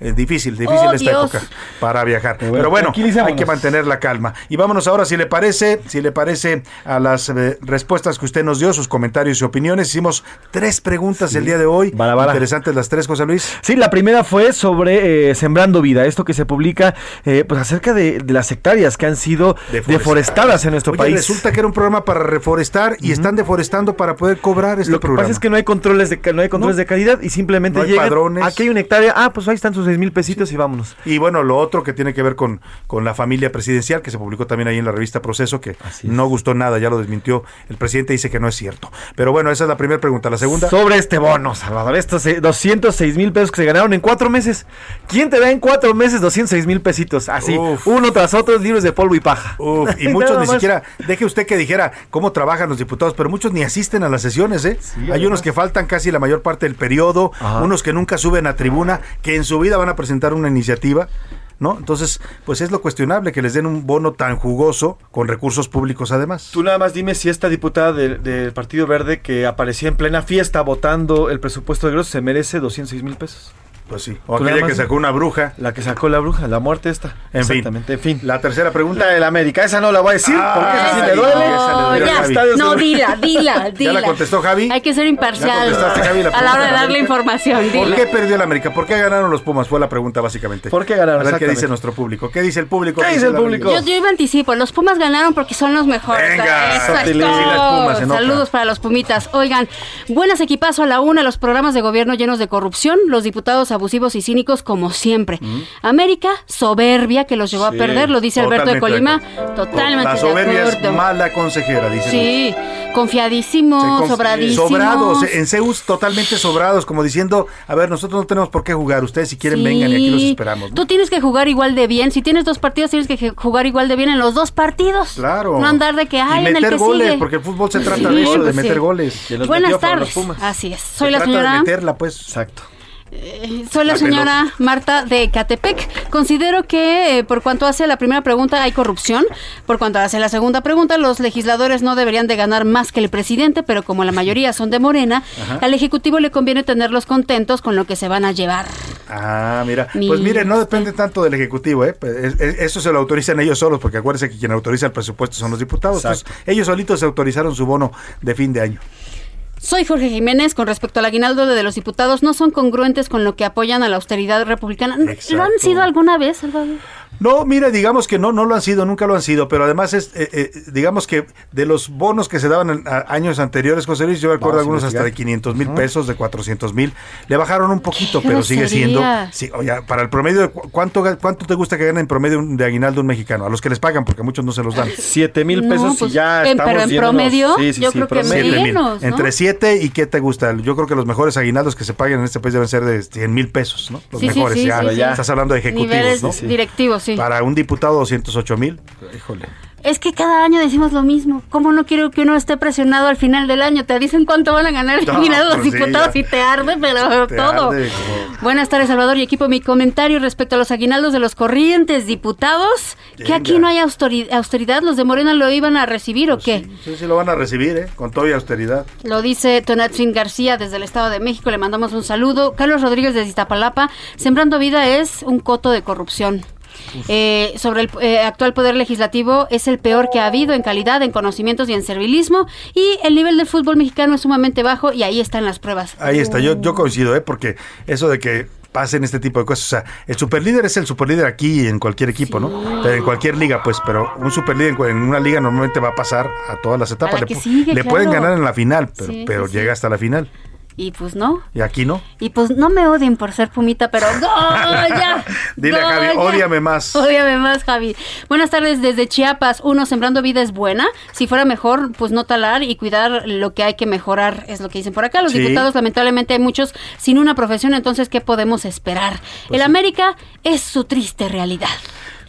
eh, difícil, difícil Oh, esta Dios. época para viajar. bueno, Pero bueno, hay que mantener la calma. Y vámonos ahora, si le parece, si le parece a las eh, respuestas que usted nos dio, sus comentarios y opiniones. Hicimos tres preguntas el día de hoy. Bala, bala. Interesantes las tres, José Luis. Sí, la primera fue sobre eh, Sembrando Vida, esto que se publica eh, pues acerca de, de las hectáreas que han sido deforestadas en nuestro Oye, país. Resulta que era un programa para reforestar y están deforestando para poder cobrar este Lo que programa. pasa es que no hay controles de no hay controles de calidad y simplemente No hay llegan, padrones. aquí hay una hectárea, ah, pues ahí están sus seis mil pesitos y vámonos. Y bueno, lo otro que tiene que ver con, con la familia presidencial, que se publicó también ahí en la revista Proceso, que no gustó nada, ya lo desmintió. El presidente dice que no es cierto. Pero bueno, esa es la primera pregunta. La segunda. Sobre este bono, Salvador, estos eh, 206 mil pesos que se ganaron en cuatro meses. ¿Quién te da en cuatro meses 206 mil pesitos? Así, uno tras otro, libros de polvo y paja. Uf, y [LAUGHS] muchos ni siquiera, deje usted que dijera cómo trabajan los diputados, pero muchos ni asisten a las sesiones, ¿eh? Hay además. unos que faltan casi la mayor parte del periodo, Ajá. unos que nunca suben a tribuna, que en su vida van a presentar una iniciativa. ¿No? Entonces, pues es lo cuestionable que les den un bono tan jugoso con recursos públicos además. Tú nada más dime si esta diputada del, del Partido Verde que aparecía en plena fiesta votando el presupuesto de Grosso se merece 206 mil pesos. Pues sí. O aquella que sacó una bruja. La que sacó la bruja, la muerte esta. En fin. Exactamente, en fin. La tercera pregunta. La del América, esa no la voy a decir Ah, porque esa sí duele. le dolió a ya. Javi. No, dila, dila, dila. [LAUGHS] ¿Ya la contestó Javi? Hay que ser imparcial contestaste, Javi, la a la hora de darle información. ¿Por dila. qué perdió el América? ¿Por qué ganaron los Pumas? Fue la pregunta básicamente. ¿Por qué ganaron? A ver qué dice nuestro público. ¿Qué dice el público? ¿Qué dice el público? Yo, yo iba anticipo, los Pumas ganaron porque son los mejores. Venga, Eso es Sotile. todo. Sí, las Pumas. Saludos para los Pumitas. Oigan, buenas equipazo a la una, los programas de gobierno llenos de corrupción, los diputados abusivos y cínicos como siempre. América, soberbia que los llevó a perder, lo dice Alberto de Colima. de. Totalmente La de soberbia es mala consejera, dice. Sí, confiadísimo, Se conf- sobradísimo. Sobrados, en Zeus totalmente sobrados, como diciendo, a ver, nosotros no tenemos por qué jugar, ustedes si quieren vengan y aquí los esperamos. ¿no? Tú tienes que jugar igual de bien. Si tienes dos partidos, tienes que jugar igual de bien en los dos partidos. Claro. No andar de que hay en el meter que goles, sigue. porque el fútbol se trata Sí, de eso, de pues meter sí. goles. Buenas tardes. Así es. Soy Se la trata de señora. meterla, pues. Exacto. Eh, Soy la señora Marta de Catepec. Considero que eh, por cuanto hace la primera pregunta hay corrupción. Por cuanto hace la segunda pregunta, los legisladores no deberían de ganar más que el presidente, pero como la mayoría son de Morena, Ajá. al Ejecutivo le conviene tenerlos contentos con lo que se van a llevar. Ah, mira. Mi- Pues mire, no depende tanto del Ejecutivo, ¿eh? Pues, es- es- Eso se lo autorizan ellos solos, porque acuérdense que quien autoriza el presupuesto son los diputados. Entonces, ellos solitos se autorizaron su bono de fin de año. Soy Jorge Jiménez. Con respecto al aguinaldo de los diputados, no son congruentes con lo que apoyan a la austeridad republicana. ¿Lo han sido alguna vez, Salvador? No, mira, digamos que no, no lo han sido, nunca lo han sido, pero además es, eh, eh, digamos que de los bonos que se daban en a- años anteriores, José Luis, yo recuerdo algunos hasta de 500 mil pesos, de 400 mil, le bajaron un poquito, ¡Qué pero sigue siendo, sí, oye, para el promedio, de ¿cuánto, ¿cuánto te gusta que gane en promedio un- de aguinaldo un mexicano? A los que les pagan, porque a muchos no se los dan. [LAUGHS] Siete mil No, pesos pues, y ya en- estamos pero en yéndonos- promedio, Sí, sí, yo sí, creo que promedio. Siete mil. menos, ¿no? Entre 7 y qué te gusta. Yo creo que los mejores aguinaldos que se paguen en este país deben ser de 100 mil pesos, ¿no? Los mejores, sí, ya, sí, sí. ya Estás hablando de ejecutivos, Niveles ¿no? directivos, sí. Para un diputado 208 mil. Híjole. Es que cada año decimos lo mismo. ¿Cómo no quiero que uno esté presionado al final del año? Te dicen cuánto van a ganar No, [LAUGHS] los pues sí, diputados y te arde, pero Te todo. arde como- Buenas tardes, Salvador y equipo. Mi comentario respecto a los aguinaldos de los corrientes diputados, que aquí no hay austeri- austeridad. ¿Los de Morena lo iban a recibir o qué? Sí, sí lo van a recibir, ¿eh? Con todo y austeridad. Lo dice Tonatzin García desde el Estado de México. Le mandamos un saludo. Carlos Rodríguez de Iztapalapa. Sembrando vida es un coto de corrupción. Eh, sobre el eh, actual poder legislativo es el peor que ha habido en calidad, en conocimientos y en servilismo y el nivel del fútbol mexicano es sumamente bajo y ahí están las pruebas. Ahí está, yo, yo coincido, ¿eh? Porque eso de que pasen este tipo de cosas, o sea, el superlíder es el superlíder aquí y en cualquier equipo, ¿no? Pero en cualquier liga, pues, pero un superlíder en una liga normalmente va a pasar a todas las etapas. la Le, sigue, le claro. pueden ganar en la final, pero, Sí, pero sí. llega hasta la final. Y pues no. Y aquí no. Y pues no me odien por ser pumita, pero [LAUGHS] ¡Goya! Dile a Javi, ódiame más. Ódiame más, Javi. Buenas tardes desde Chiapas. Uno, sembrando vida es buena. Si fuera mejor, pues no talar y cuidar lo que hay que mejorar, es lo que dicen por acá. Los Sí. diputados, lamentablemente, hay muchos sin una profesión, entonces, ¿qué podemos esperar? Pues el América es su triste realidad.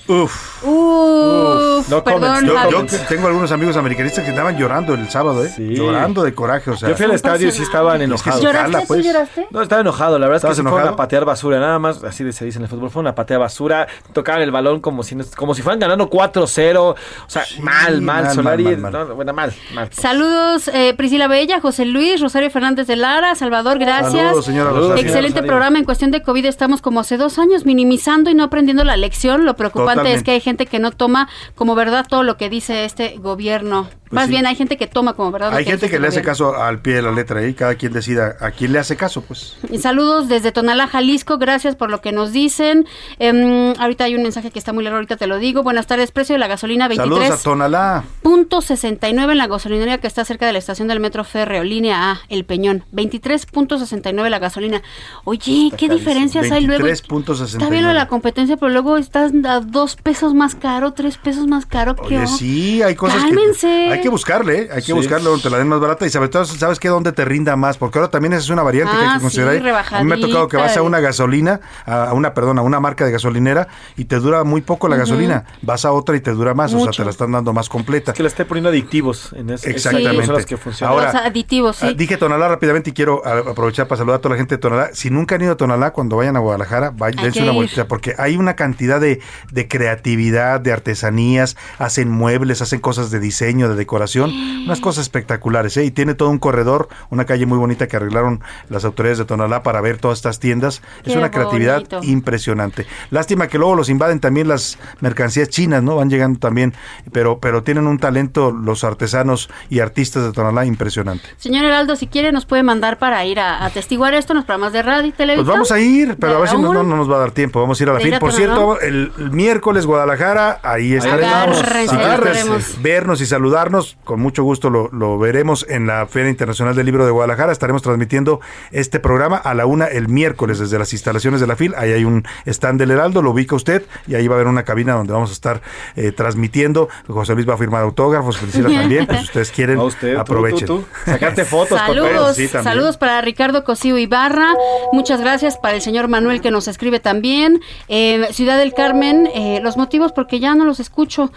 Uf. Uf, No perdón, Yo, tengo algunos amigos americanistas que estaban llorando el sábado, ¿eh? Llorando de coraje, o sea. Yo fui al estadio y sí estaban Es que enojados. ¿Lloraste? ¿Tú pues. lloraste? No, estaba enojado, la verdad es que ¿Estabas sí fueron enojado? a patear basura, nada más, así se dice en el fútbol, fueron a patear basura, tocaban el balón como si, no- como si fueran ganando 4-0, o sea, mal, mal, mal, Solari, mal, mal, mal. no, bueno, mal, mal. Saludos, eh, Priscila Bella, José Luis, Rosario Fernández de Lara, Salvador, gracias. Saludos, señora Saludos, Rosario. Excelente Rosario. programa. En cuestión de COVID estamos como hace dos años minimizando y no aprendiendo la lección. Lo preocupante Es que hay gente que no toma como verdad todo lo que dice este gobierno. Más sí. bien hay gente que toma como verdad. lo Hay gente dice que este le hace caso al pie de la letra y cada quien decida a quién le hace caso, pues. Y saludos desde Tonalá, Jalisco. Gracias por lo que nos dicen. Em, ahorita hay un mensaje que está muy largo, ahorita te lo digo. Buenas tardes, precio de la gasolina Saludos 23. a Tonalá. Punto 69 en la gasolinería que está cerca de la estación del metro férreo, línea A, El Peñón. 23.69 la gasolina. Oye, ¿qué diferencias hay luego? 23.69. Está bien la competencia, pero luego estás a dos pesos más caro, tres pesos más caro. ¿qué Oye, onda? sí, hay cosas Cálmense. que hay que buscarle, ¿eh? hay que Sí. buscarle donde te la den más barata y sobre todo sabes que dónde te rinda más, porque ahora también esa es una variante que hay Ah, que sí, considerar. a mí me ha tocado que vas a una gasolina, a una, perdón, a una marca de gasolinera y te dura muy poco la gasolina, vas a otra y te dura más, o sea, Mucho. te la están dando más completa. Que le esté poniendo adictivos en ese Exactamente. son las que funcionan. Ahora, Los aditivos, sí. Ah, Dije Tonalá rápidamente y quiero aprovechar para saludar a toda la gente de Tonalá. Si nunca han ido a Tonalá, cuando vayan a Guadalajara, vayan, dense que una vuelta porque hay una cantidad de, de creatividad, de artesanías, hacen muebles, hacen cosas de diseño, de decoración, unas cosas espectaculares. ¿eh? Y tiene todo un corredor, una calle muy bonita que arreglaron las autoridades de Tonalá para ver todas estas tiendas. es una creatividad bonito. impresionante. Lástima que luego los invaden también las mercancías chinas, ¿no? Van llegando también, pero, pero tienen un talento los artesanos y artistas de Tonalá impresionante. Señor Heraldo, si quiere nos puede mandar para ir a atestiguar esto en los programas de radio y televisión. Pues vamos a ir, pero a ver si no, ¿Aún? no- no nos va a dar tiempo. Vamos a ir a la ¿De ir fin. a Por cierto, el, el miércoles Guadalajara, ahí estaremos. Estaremos. Vernos y saludarnos. Con mucho gusto lo, lo veremos en la Feria Internacional del Libro de Guadalajara. Estaremos transmitiendo este programa a la una el miércoles desde las instalaciones de la FIL. Ahí hay un stand del Heraldo, lo ubica usted y ahí va a haber una cabina donde vamos a estar eh, transmitiendo. José Luis va a firmar autógrafos, Priscila [LAUGHS] también. Pues si ustedes quieren, A usted, tú, aprovechen. tú, tú. Sacarte fotos con Saludos, Sí, saludos para Ricardo Cosío Ibarra. Muchas gracias para el señor Manuel que nos escribe también. Eh, Ciudad del Carmen, eh, los motivos porque ya no los escucho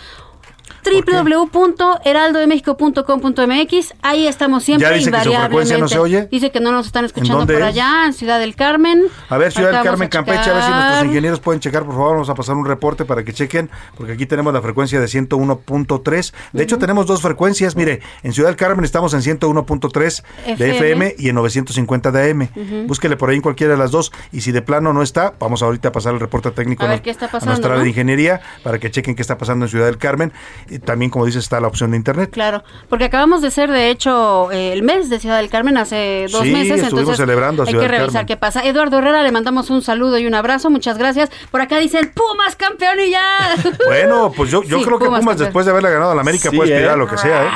www.heraldodemexico.com.mx Ahí estamos siempre Ya dice que su frecuencia no se oye. Dice que no nos están escuchando por es? allá, en Ciudad del Carmen. A ver, Ciudad del Carmen, a Campeche, a ver si nuestros ingenieros pueden checar, por favor, vamos a pasar un reporte para que chequen, porque aquí tenemos la frecuencia de 101.3. De hecho, tenemos dos frecuencias, mire, en Ciudad del Carmen estamos en 101.3 de FM. Y en 950 de AM. Búsquele por ahí en cualquiera de las dos, y si de plano no está, vamos ahorita a pasar el reporte técnico A ver no- qué está a pasando, nuestra ¿no? de ingeniería para que chequen qué está pasando en Ciudad del Carmen. Y también, como dices, está la opción de internet. Claro, porque acabamos de ser, de hecho, eh, el mes de Ciudad del Carmen hace dos Sí, meses. estuvimos entonces celebrando a hay que revisar Carmen. qué pasa. Eduardo Herrera, le mandamos un saludo y un abrazo. Muchas gracias. Por acá dicen, Pumas campeón y ya. [LAUGHS] Bueno, pues yo, yo Sí, creo que Pumas campeón. después de haberle ganado a la América Sí, puede aspirar ¿eh? a lo que sea, ¿eh?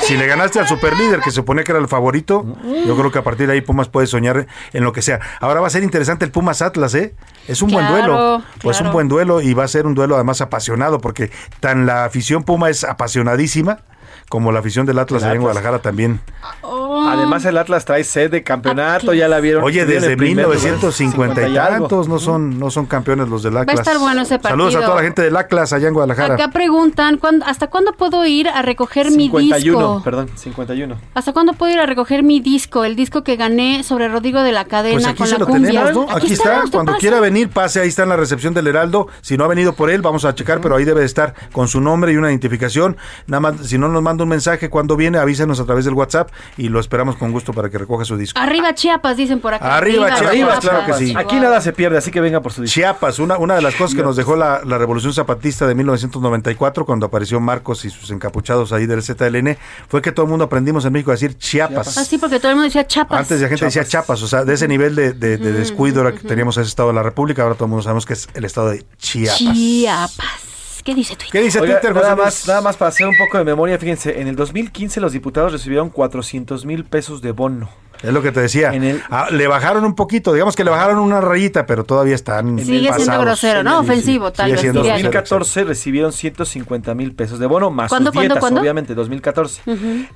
Si le ganaste al superlíder que se suponía que era el favorito, yo creo que a partir de ahí Pumas puede soñar en lo que sea. Ahora va a ser interesante el Pumas Atlas, ¿eh? Es un buen duelo. Pues claro. un buen duelo y va a ser un duelo además apasionado porque tan la afición Puma es apasionadísima como la afición del Atlas El allá en. Guadalajara también. Oh, Además el Atlas trae sed de campeonato, ya la vieron. Oye, desde el primer lugar, 1950 y tantos no son no son campeones los del Atlas. estar bueno ese Saludos a partido. toda la gente del Atlas allá en Guadalajara. acá preguntan, ¿cuándo- ¿hasta cuándo puedo ir a recoger mi 51, disco? perdón, 51. ¿Hasta cuándo puedo ir a recoger mi disco? El disco que gané sobre Rodrigo de la Cadena Pues aquí con se la lo cumbia. tenemos, ¿no? Aquí, está. Cuando pase. quiera venir, pase. Ahí está en la recepción del Heraldo. Si no ha venido por él, vamos a checar, pero ahí debe de estar con su nombre y una identificación. Nada más, si no nos manda un mensaje cuando viene, avísenos a través del WhatsApp y lo esperamos con gusto para que recoja su disco. Arriba Chiapas, dicen por acá. Arriba, Chiapas, claro que sí. Aquí nada se pierde, así que venga por su disco. Chiapas, una, una de las cosas que nos dejó la, la Revolución Zapatista de 1994, cuando apareció Marcos y sus encapuchados ahí del ZLN, fue que todo el mundo aprendimos en México a decir Chiapas. Ah, sí, porque todo el mundo decía Chiapas. Antes la gente decía Chiapas, o sea, de ese nivel de, de- de descuido era que teníamos ese estado de la República, ahora todo el mundo sabemos que es el estado de Chiapas. Chiapas. ¿Qué dice Twitter? ¿Qué dice Oiga, Twitter, nada más, nada más para hacer un poco de memoria, fíjense, en el 2015 los diputados recibieron 400 mil pesos de bono. Es lo que te decía. Ah, le bajaron un poquito, digamos que le bajaron una rayita, pero todavía están. Sigue siendo grosero, ¿no? Ofensivo, tal vez. En 2014 recibieron 150 mil pesos de bono, más sus dietas, obviamente, 2014.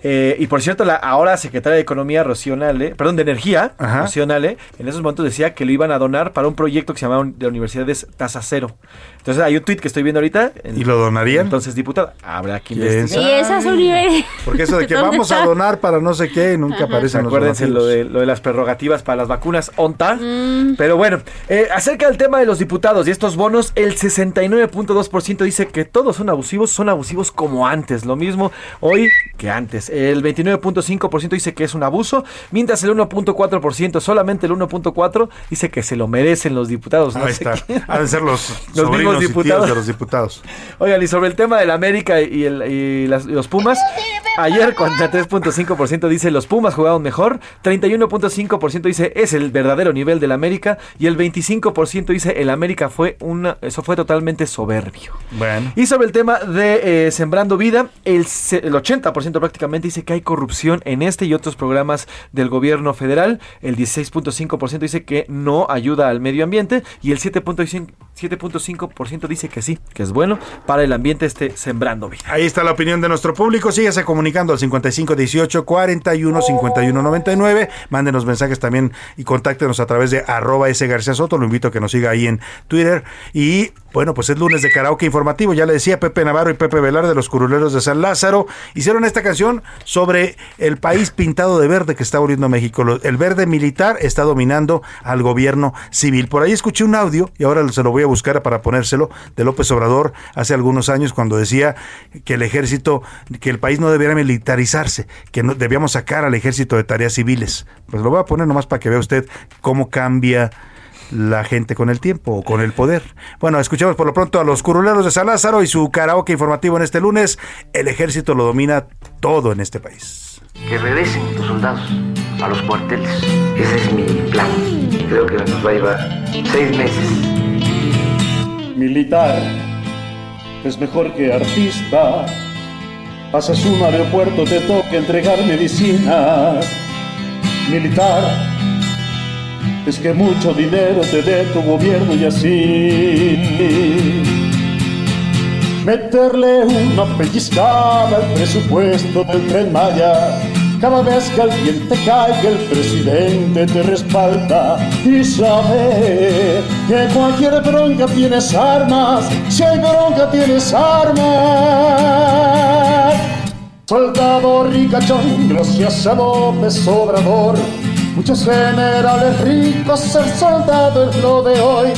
Eh, y por cierto, la ahora secretaria de Economía, Rocío perdón, de Energía, Rocío en esos momentos decía que lo iban a donar para un proyecto que se llamaba de universidades tasa cero. Entonces hay un tweet que estoy viendo ahorita. ¿Y lo donarían? Entonces, diputado, habrá que investigar. Y esas universidades. Porque eso de que [LAUGHS] vamos a donar para no sé qué, nunca aparece en los Acuérdense lo de, lo de las prerrogativas para las vacunas ONTA. Mm. Pero bueno, eh, acerca del tema de los diputados y estos bonos, el 69.2% dice que todos son abusivos, son abusivos como antes. Lo mismo hoy que antes. El 29.5% dice que es un abuso, mientras el 1.4%, solamente el 1.4% dice que se lo merecen los diputados. Ahí está. Han de ser los, [LAUGHS] los mismos diputados. de los diputados. [LAUGHS] Oigan, y sobre el tema del América y, y los Pumas, ayer 43.5% dice los Pumas jugaron mejor, 31.5% dice es el verdadero nivel del América y el 25% dice el América fue una, eso fue totalmente soberbio. Bueno. Y sobre el tema de eh, Sembrando Vida, el, el 80% prácticamente dice que hay corrupción en este y otros programas del gobierno federal, el 16.5% dice que no ayuda al medio ambiente y el 7.5% dice que sí, que es bueno para el ambiente este Sembrando Vida. Ahí está la opinión de nuestro público, síguese comunicando al 5518 41 51 99, mándenos mensajes también y contáctenos a través de arroba ese García Soto, lo invito a que nos siga ahí en Twitter. Y bueno, pues es lunes de karaoke informativo, ya le decía Pepe Navarro y Pepe Velar de los Curuleros de San Lázaro, hicieron esta canción sobre el país pintado de verde que está volviendo México. El verde militar está dominando al gobierno civil. Por ahí escuché un audio, y ahora se lo voy a buscar para ponérselo, de López Obrador hace algunos años cuando decía que el ejército, que el país no debiera militarizarse, que no, debíamos sacar al ejército de tareas civiles. Pues lo voy a poner nomás para que vea usted cómo cambia la gente con el tiempo o con el poder. Bueno, escuchemos por lo pronto a los curuleros de San Lázaro y su karaoke informativo en este lunes. El ejército lo domina todo en este país. Que regresen los soldados a los cuarteles. Ese es mi plan. Creo que nos va a llevar seis meses. Militar es mejor que artista. Pasas un aeropuerto, te toca entregar medicinas. Militar es que mucho dinero te dé tu gobierno y así. Meterle una pellizcada al presupuesto del tren Maya. Cada vez que alguien te caiga, el presidente te respalda y sabe que cualquier bronca tienes armas. Si hay bronca tienes armas. Soldado ricachón, gracias a López Obrador Muchos generales ricos, ser soldado es lo de hoy.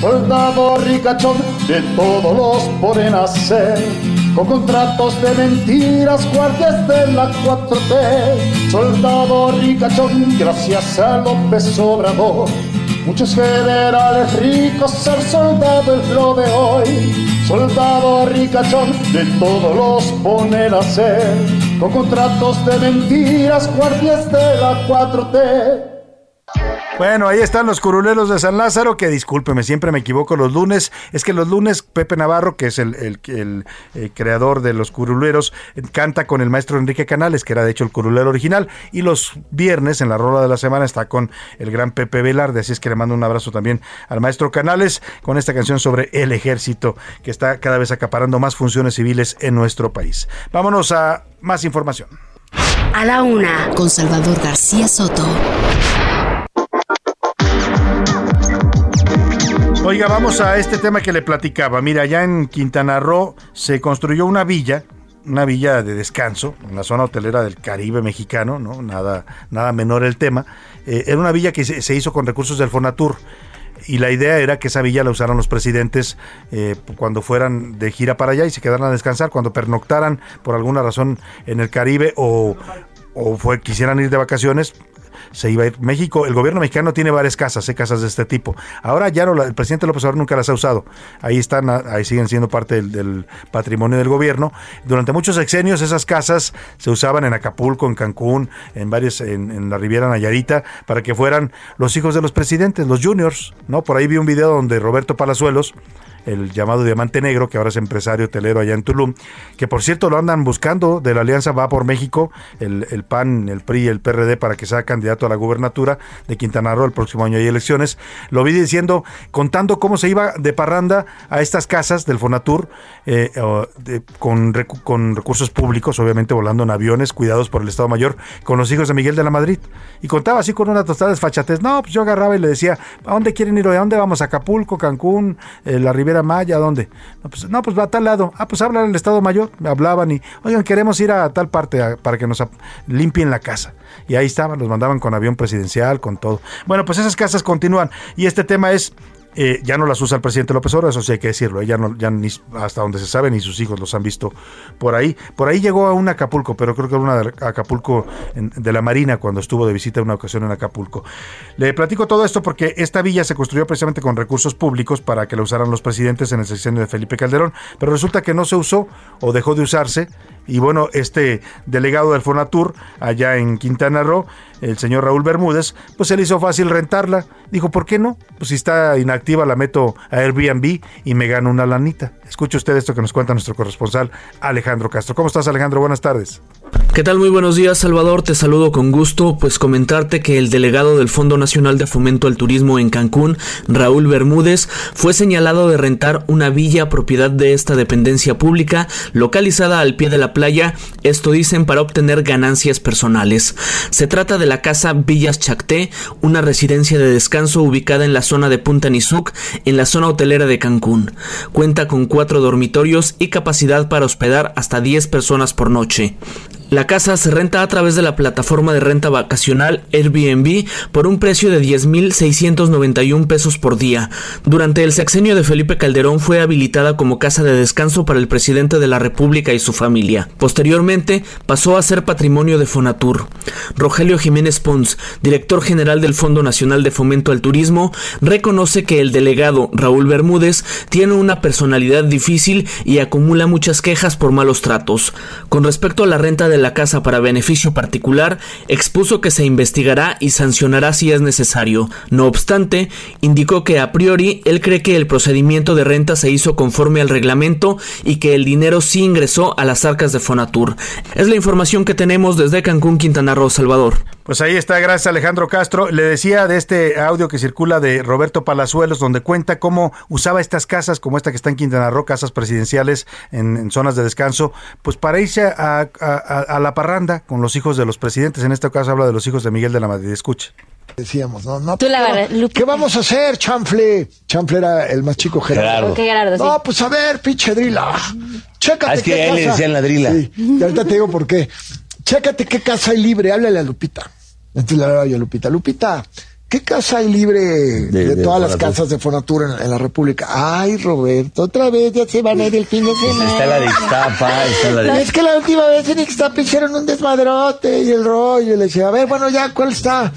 Soldado ricachón, de todos los ponen hacer. Con contratos de mentiras, guardias de la 4T. Soldado ricachón, gracias a López Obrador. Muchos generales ricos, ser soldado es lo de hoy. Soldado ricachón, de todos los ponen a hacer con contratos de mentiras, guardias de la 4T. Bueno, ahí están los curuleros de San Lázaro, que discúlpeme, siempre me equivoco los lunes. Es que los lunes Pepe Navarro, que es el, el, eh, creador de los curuleros, canta con el maestro Enrique Canales, que era de hecho el curulero original. Y los viernes, en la rola de la semana, está con el gran Pepe Velarde. Así es que le mando un abrazo también al maestro Canales con esta canción sobre el ejército, que está cada vez acaparando más funciones civiles en nuestro país. Vámonos a más información. A la una, con Salvador García Soto. Oiga, vamos a este tema que le platicaba. Mira, allá en Quintana Roo se construyó una villa, una villa de descanso, en la zona hotelera del Caribe mexicano, ¿no? Nada, nada menor el tema. Eh, era una villa que se, hizo con recursos del Fonatur y la idea era que esa villa la usaran los presidentes eh, cuando fueran de gira para allá y se quedaran a descansar, cuando pernoctaran por alguna razón en el Caribe o, o fue, quisieran ir de vacaciones, se iba a ir. México, el gobierno mexicano tiene varias casas, ¿eh? casas de este tipo. Ahora ya no, el presidente López Obrador nunca las ha usado. Ahí están, ahí siguen siendo parte del, patrimonio del gobierno. Durante muchos sexenios esas casas se usaban en Acapulco, en Cancún, en varios, en, la Riviera Nayarita, para que fueran los hijos de los presidentes, los juniors, ¿no? Por ahí vi un video donde Roberto Palazuelos el llamado Diamante Negro, que ahora es empresario hotelero allá en Tulum, que por cierto lo andan buscando de la Alianza Va por México, el, el PAN, el PRI y el PRD para que sea candidato a la gubernatura de Quintana Roo el próximo año hay elecciones. Lo vi diciendo, contando cómo se iba de parranda a estas casas del Fonatur eh, con, con recursos públicos, obviamente volando en aviones, cuidados por el Estado Mayor, con los hijos de Miguel de la Madrid. Y contaba así con una tostada desfachatez. No, pues yo agarraba y le decía, ¿a dónde quieren ir hoy? ¿A dónde vamos? Acapulco, Cancún, eh, la Ribera Maya, ¿a dónde? No pues, no, pues va a tal lado. Ah, pues hablan el Estado Mayor. Hablaban y, oigan, queremos ir a tal parte para que nos limpien la casa. Y ahí estaban, los mandaban con avión presidencial, con todo. Bueno, pues esas casas continúan. Y este tema es eh, ya no las usa el presidente López Obrador, eso sí hay que decirlo. Ya, no, ya ni, hasta donde se sabe, ni sus hijos los han visto por ahí. Por ahí llegó a un Acapulco, pero creo que era una de Acapulco de la Marina cuando estuvo de visita una ocasión en Acapulco. Le platico todo esto porque esta villa se construyó precisamente con recursos públicos para que la usaran los presidentes en el sexenio de Felipe Calderón, pero resulta que no se usó o dejó de usarse. Y bueno, este delegado del Fonatur allá en Quintana Roo el señor Raúl Bermúdez, pues se le hizo fácil rentarla. Dijo, ¿por qué no? Pues si está inactiva la meto a Airbnb y me gano una lanita. Escuche usted esto que nos cuenta nuestro corresponsal Alejandro Castro. ¿Cómo estás Alejandro? Buenas tardes. ¿Qué tal? Muy buenos días, Salvador. Te saludo con gusto. Pues comentarte que el delegado del Fondo Nacional de Fomento al Turismo en Cancún, Raúl Bermúdez, fue señalado de rentar una villa propiedad de esta dependencia pública localizada al pie de la playa, esto dicen para obtener ganancias personales. Se trata de la casa Villas Chacté, una residencia de descanso ubicada en la zona de Punta Nizuc, en la zona hotelera de Cancún. Cuenta con cuatro dormitorios y capacidad para hospedar hasta 10 personas por noche. La casa se renta a través de la plataforma de renta vacacional Airbnb por un precio de 10.691 pesos por día. Durante el sexenio de Felipe Calderón fue habilitada como casa de descanso para el presidente de la República y su familia. Posteriormente pasó a ser patrimonio de Fonatur. Rogelio Jiménez Pons, director general del Fondo Nacional de Fomento al Turismo, reconoce que el delegado Raúl Bermúdez tiene una personalidad difícil y acumula muchas quejas por malos tratos. Con respecto a la renta de de la casa para beneficio particular, expuso que se investigará y sancionará si es necesario. No obstante, indicó que a priori él cree que el procedimiento de renta se hizo conforme al reglamento y que el dinero sí ingresó a las arcas de Fonatur. Es la información que tenemos desde Cancún, Quintana Roo, Salvador. Pues ahí está, gracias Alejandro Castro. Le decía de este audio que circula de Roberto Palazuelos, donde cuenta cómo usaba estas casas, como esta que está en Quintana Roo, casas presidenciales en, zonas de descanso, pues para irse a, la parranda con los hijos de los presidentes. En este caso habla de los hijos de Miguel de la Madrid. Escuche. Decíamos, no, no. ¿Qué vamos a hacer, Chanfle? Chanfle era el más chico Gerardo. No, pues a ver, pinche drila. Chécate. Ah, es que a él le decían la drila. Sí, y ahorita te digo por qué. Chécate qué casa hay libre, háblale a Lupita. Entonces le hablaba yo a Lupita, Lupita, ¿qué casa hay libre de, todas las casas de Fonatura en, la República? Ay, Roberto, otra vez ya se van a ir el fin de pues semana. Está la de Ixtapa, está la de... Es que la última vez en Ixtapa hicieron un desmadrote y el rollo. Y le decía, a ver, bueno, ya, ¿cuál está?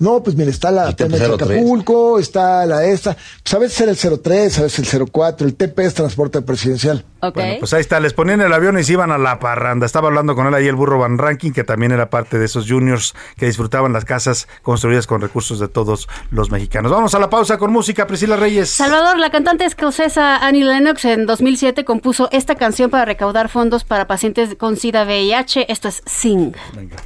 No, pues mira, está la de Acapulco, está la esta, pues a veces era el 03, a veces el 04, el TP es transporte presidencial. Bueno, pues ahí está, les ponían el avión y se iban a la parranda. Estaba hablando con él ahí el burro Van Ranking, que también era parte de esos juniors que disfrutaban las casas construidas con recursos de todos los mexicanos. Vamos a la pausa con música, Priscila Reyes. Salvador, la cantante escocesa Annie Lennox en 2007 compuso esta canción para recaudar fondos para pacientes con SIDA VIH. Esto es Sing. Venga.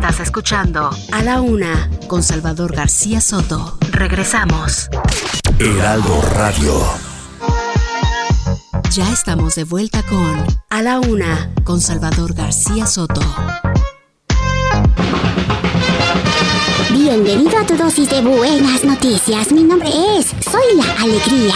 Estás escuchando A la Una con Salvador García Soto. Regresamos. Heraldo Radio. Ya estamos de vuelta con A la Una con Salvador García Soto. Bienvenido a tu dosis de buenas noticias. Mi nombre es Soy la Alegría.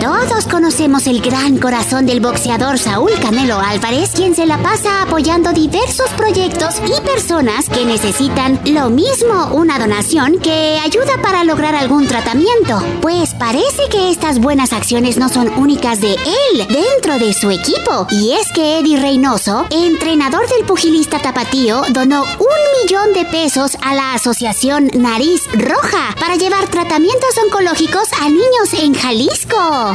Todos conocemos el gran corazón del boxeador Saúl Canelo Álvarez, quien se la pasa apoyando diversos proyectos y personas que necesitan lo mismo, una donación que ayuda para lograr algún tratamiento. Pues parece que estas buenas acciones no son únicas de él, dentro de su equipo. Y es que Eddie Reynoso, entrenador del pugilista tapatío, donó un millón de pesos a la asociación Nariz Roja para llevar tratamientos oncológicos a niños en Jalisco.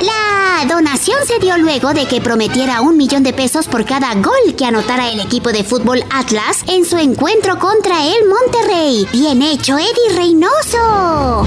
La donación se dio luego de que prometiera un millón de pesos por cada gol que anotara el equipo de fútbol Atlas en su encuentro contra el Monterrey. Bien hecho, Eddie Reynoso.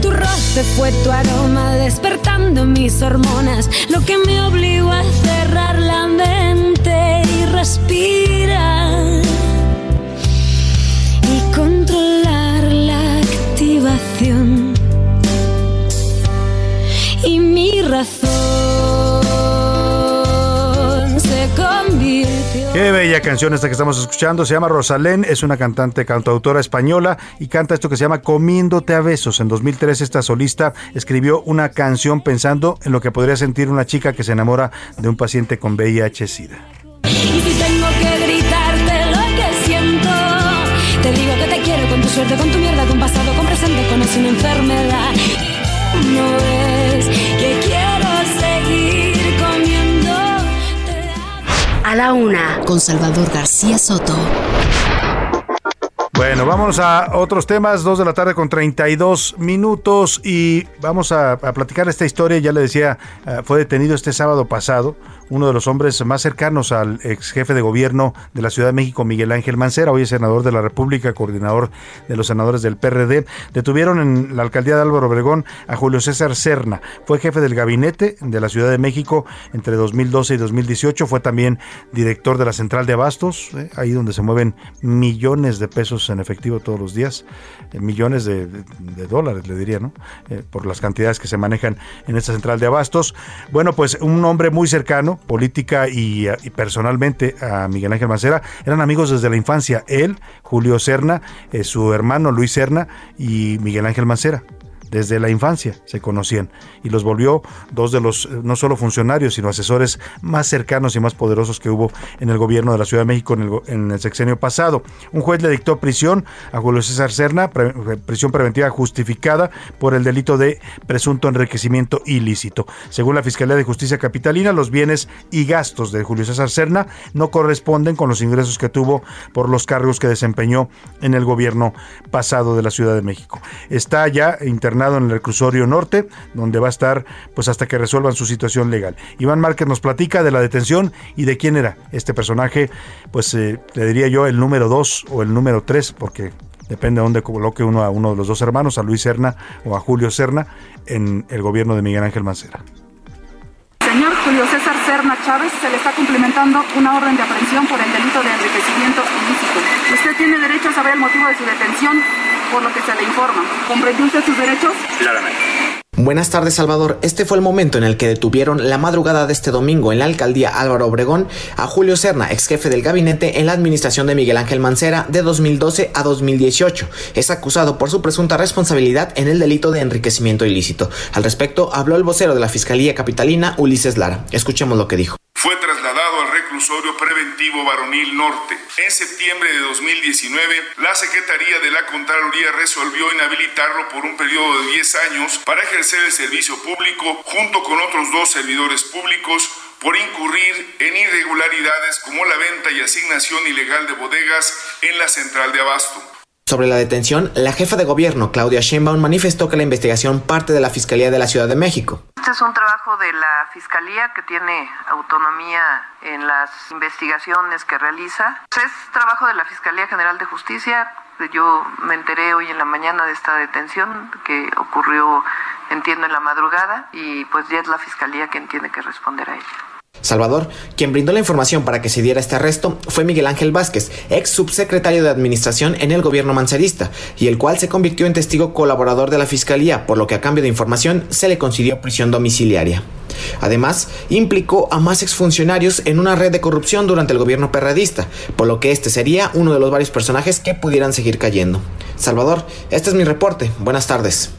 tu roce, fue tu aroma despertando mis hormonas, lo que me obligó a cerrar la mente y respirar y controlar la activación. Y mi razón Qué bella canción esta que estamos escuchando. Se llama Rosalén, es una cantante, cantautora española y canta esto que se llama Comiéndote a besos. En 2003 esta solista escribió una canción pensando en lo que podría sentir una chica que se enamora de un paciente con VIH-Sida. Y si tengo que gritarte lo que siento, te digo que te quiero con tu suerte, con tu mierda, con pasado, con presente, con enfermedad. No A la una, con Salvador García Soto. Bueno, vamos a otros temas, 2 de la tarde con 32 minutos y vamos a, a platicar esta historia, ya le decía, eh, fue detenido este sábado pasado uno de los hombres más cercanos al ex jefe de gobierno de la Ciudad de México, Miguel Ángel Mancera, hoy es senador de la República, coordinador de los senadores del PRD. Detuvieron en la alcaldía de Álvaro Obregón a Julio César Serna. Fue jefe del gabinete de la Ciudad de México entre 2012 y 2018. Fue también director de la Central de Abastos, eh, ahí donde se mueven millones de pesos en efectivo todos los días, eh, millones de, dólares, le diría, ¿no? Eh, por las cantidades que se manejan en esta Central de Abastos. Bueno, pues un hombre muy cercano política y, personalmente a Miguel Ángel Mancera. Eran amigos desde la infancia. Él, Julio Serna, eh, su hermano Luis Serna y Miguel Ángel Mancera desde la infancia se conocían y los volvió dos de los no solo funcionarios sino asesores más cercanos y más poderosos que hubo en el gobierno de la Ciudad de México en el, en el sexenio pasado. Un juez le dictó prisión a Julio César Serna, pre, prisión preventiva justificada por el delito de presunto enriquecimiento ilícito. Según la Fiscalía de Justicia Capitalina, los bienes y gastos de Julio César Serna no corresponden con los ingresos que tuvo por los cargos que desempeñó en el gobierno pasado de la Ciudad de México. Está ya en el reclusorio norte, donde va a estar pues hasta que resuelvan su situación legal. Iván Márquez nos platica de la detención y de quién era este personaje, pues eh, le diría yo el número 2 o el número 3, porque depende de dónde coloque uno a uno de los dos hermanos, a Luis Serna o a Julio Serna, en el gobierno de Miguel Ángel Mancera. Señor Julio César Serna Chávez, se le está cumplimentando una orden de aprehensión por el delito de enriquecimiento ilícito. Usted tiene derecho a saber el motivo de su detención, por lo que se le informa. ¿Comprendió usted sus derechos? Claramente. Buenas tardes, Salvador. Este fue el momento en el que detuvieron la madrugada de este domingo en la alcaldía Álvaro Obregón a Julio Serna, ex jefe del gabinete en la administración de Miguel Ángel Mancera de 2012 a 2018. Es acusado por su presunta responsabilidad en el delito de enriquecimiento ilícito. Al respecto, habló el vocero de la Fiscalía Capitalina, Ulises Lara. Escuchemos lo que dijo fue trasladado reclusorio preventivo varonil norte. En septiembre de 2019, la Secretaría de la Contraloría resolvió inhabilitarlo por un periodo de 10 años para ejercer el servicio público junto con otros dos servidores públicos por incurrir en irregularidades como la venta y asignación ilegal de bodegas en la central de abasto. Sobre la detención, la jefa de gobierno, Claudia Sheinbaum, manifestó que la investigación parte de la Fiscalía de la Ciudad de México. Este es un trabajo de la Fiscalía que tiene autonomía en las investigaciones que realiza. Es trabajo de la Fiscalía General de Justicia Yo me enteré hoy en la mañana de esta detención que ocurrió, entiendo, en la madrugada y pues ya es la fiscalía quien tiene que responder a ella. Salvador, quien brindó la información para que se diera este arresto, fue Miguel Ángel Vázquez, ex subsecretario de Administración en el gobierno mancerista, y el cual se convirtió en testigo colaborador de la Fiscalía, por lo que a cambio de información se le concedió prisión domiciliaria. Además, implicó a más exfuncionarios en una red de corrupción durante el gobierno perradista, por lo que este sería uno de los varios personajes que pudieran seguir cayendo. Salvador, este es mi reporte. Buenas tardes.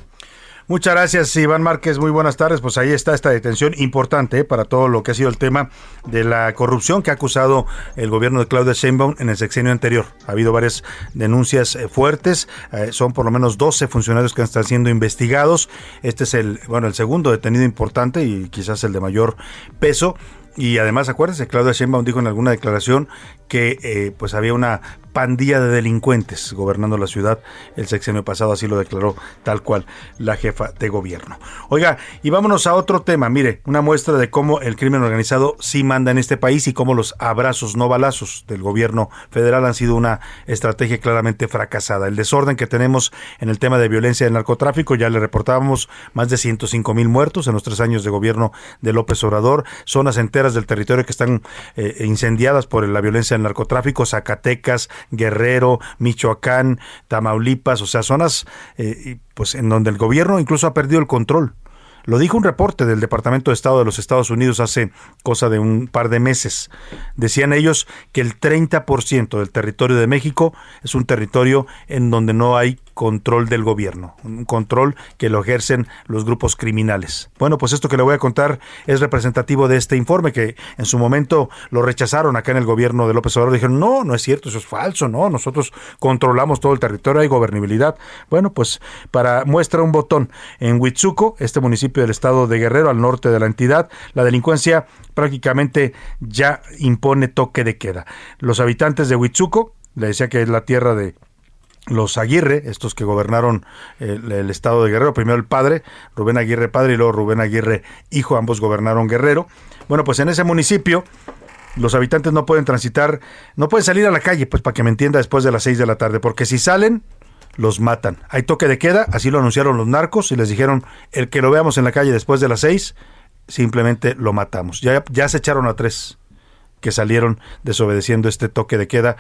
Muchas gracias, Iván Márquez. Muy buenas tardes. Pues ahí está esta detención importante eh, para todo lo que ha sido el tema de la corrupción que ha acusado el gobierno de Claudia Sheinbaum en el sexenio anterior. Ha habido varias denuncias eh, fuertes. Eh, son por lo menos 12 funcionarios que están siendo investigados. Este es el, bueno, el segundo detenido importante y quizás el de mayor peso. Y además, acuérdense, Claudia Sheinbaum dijo en alguna declaración que pues había una pandilla de delincuentes gobernando la ciudad el sexenio pasado, así lo declaró tal cual la jefa de gobierno. Oiga, y vámonos a otro tema, mire, una muestra de cómo el crimen organizado sí manda en este país y cómo los abrazos no balazos del gobierno federal han sido una estrategia claramente fracasada. El desorden que tenemos en el tema de violencia del narcotráfico, ya le reportábamos más de 105 mil muertos en los tres años de gobierno de López Obrador, zonas enteras del territorio que están eh, incendiadas por la violencia del narcotráfico, Zacatecas, Guerrero, Michoacán, Tamaulipas, o sea, zonas eh, pues en donde el gobierno incluso ha perdido el control. Lo dijo un reporte del Departamento de Estado de los Estados Unidos hace cosa de un par de meses. Decían ellos que el 30% del territorio de México es un territorio en donde no hay control del gobierno, un control que lo ejercen los grupos criminales. Bueno, pues esto que le voy a contar es representativo de este informe que en su momento lo rechazaron acá en el gobierno de López Obrador. Dijeron, no, no es cierto, eso es falso, no, nosotros controlamos todo el territorio, hay gobernabilidad. Bueno, pues para muestra un botón, en Huitzuco, este municipio del estado de Guerrero, al norte de la entidad, la delincuencia prácticamente ya impone toque de queda. Los habitantes de Huitzuco, le decía que es la tierra de los Aguirre, estos que gobernaron el, estado de Guerrero, primero el padre, Rubén Aguirre padre y luego Rubén Aguirre hijo, ambos gobernaron Guerrero. Bueno, pues en ese municipio los habitantes no pueden transitar, no pueden salir a la calle, pues para que me entienda, después de las seis de la tarde, porque si salen, los matan. Hay toque de queda, así lo anunciaron los narcos y les dijeron, el que lo veamos en la calle después de las seis, simplemente lo matamos. Ya, ya se echaron a tres que salieron desobedeciendo este toque de queda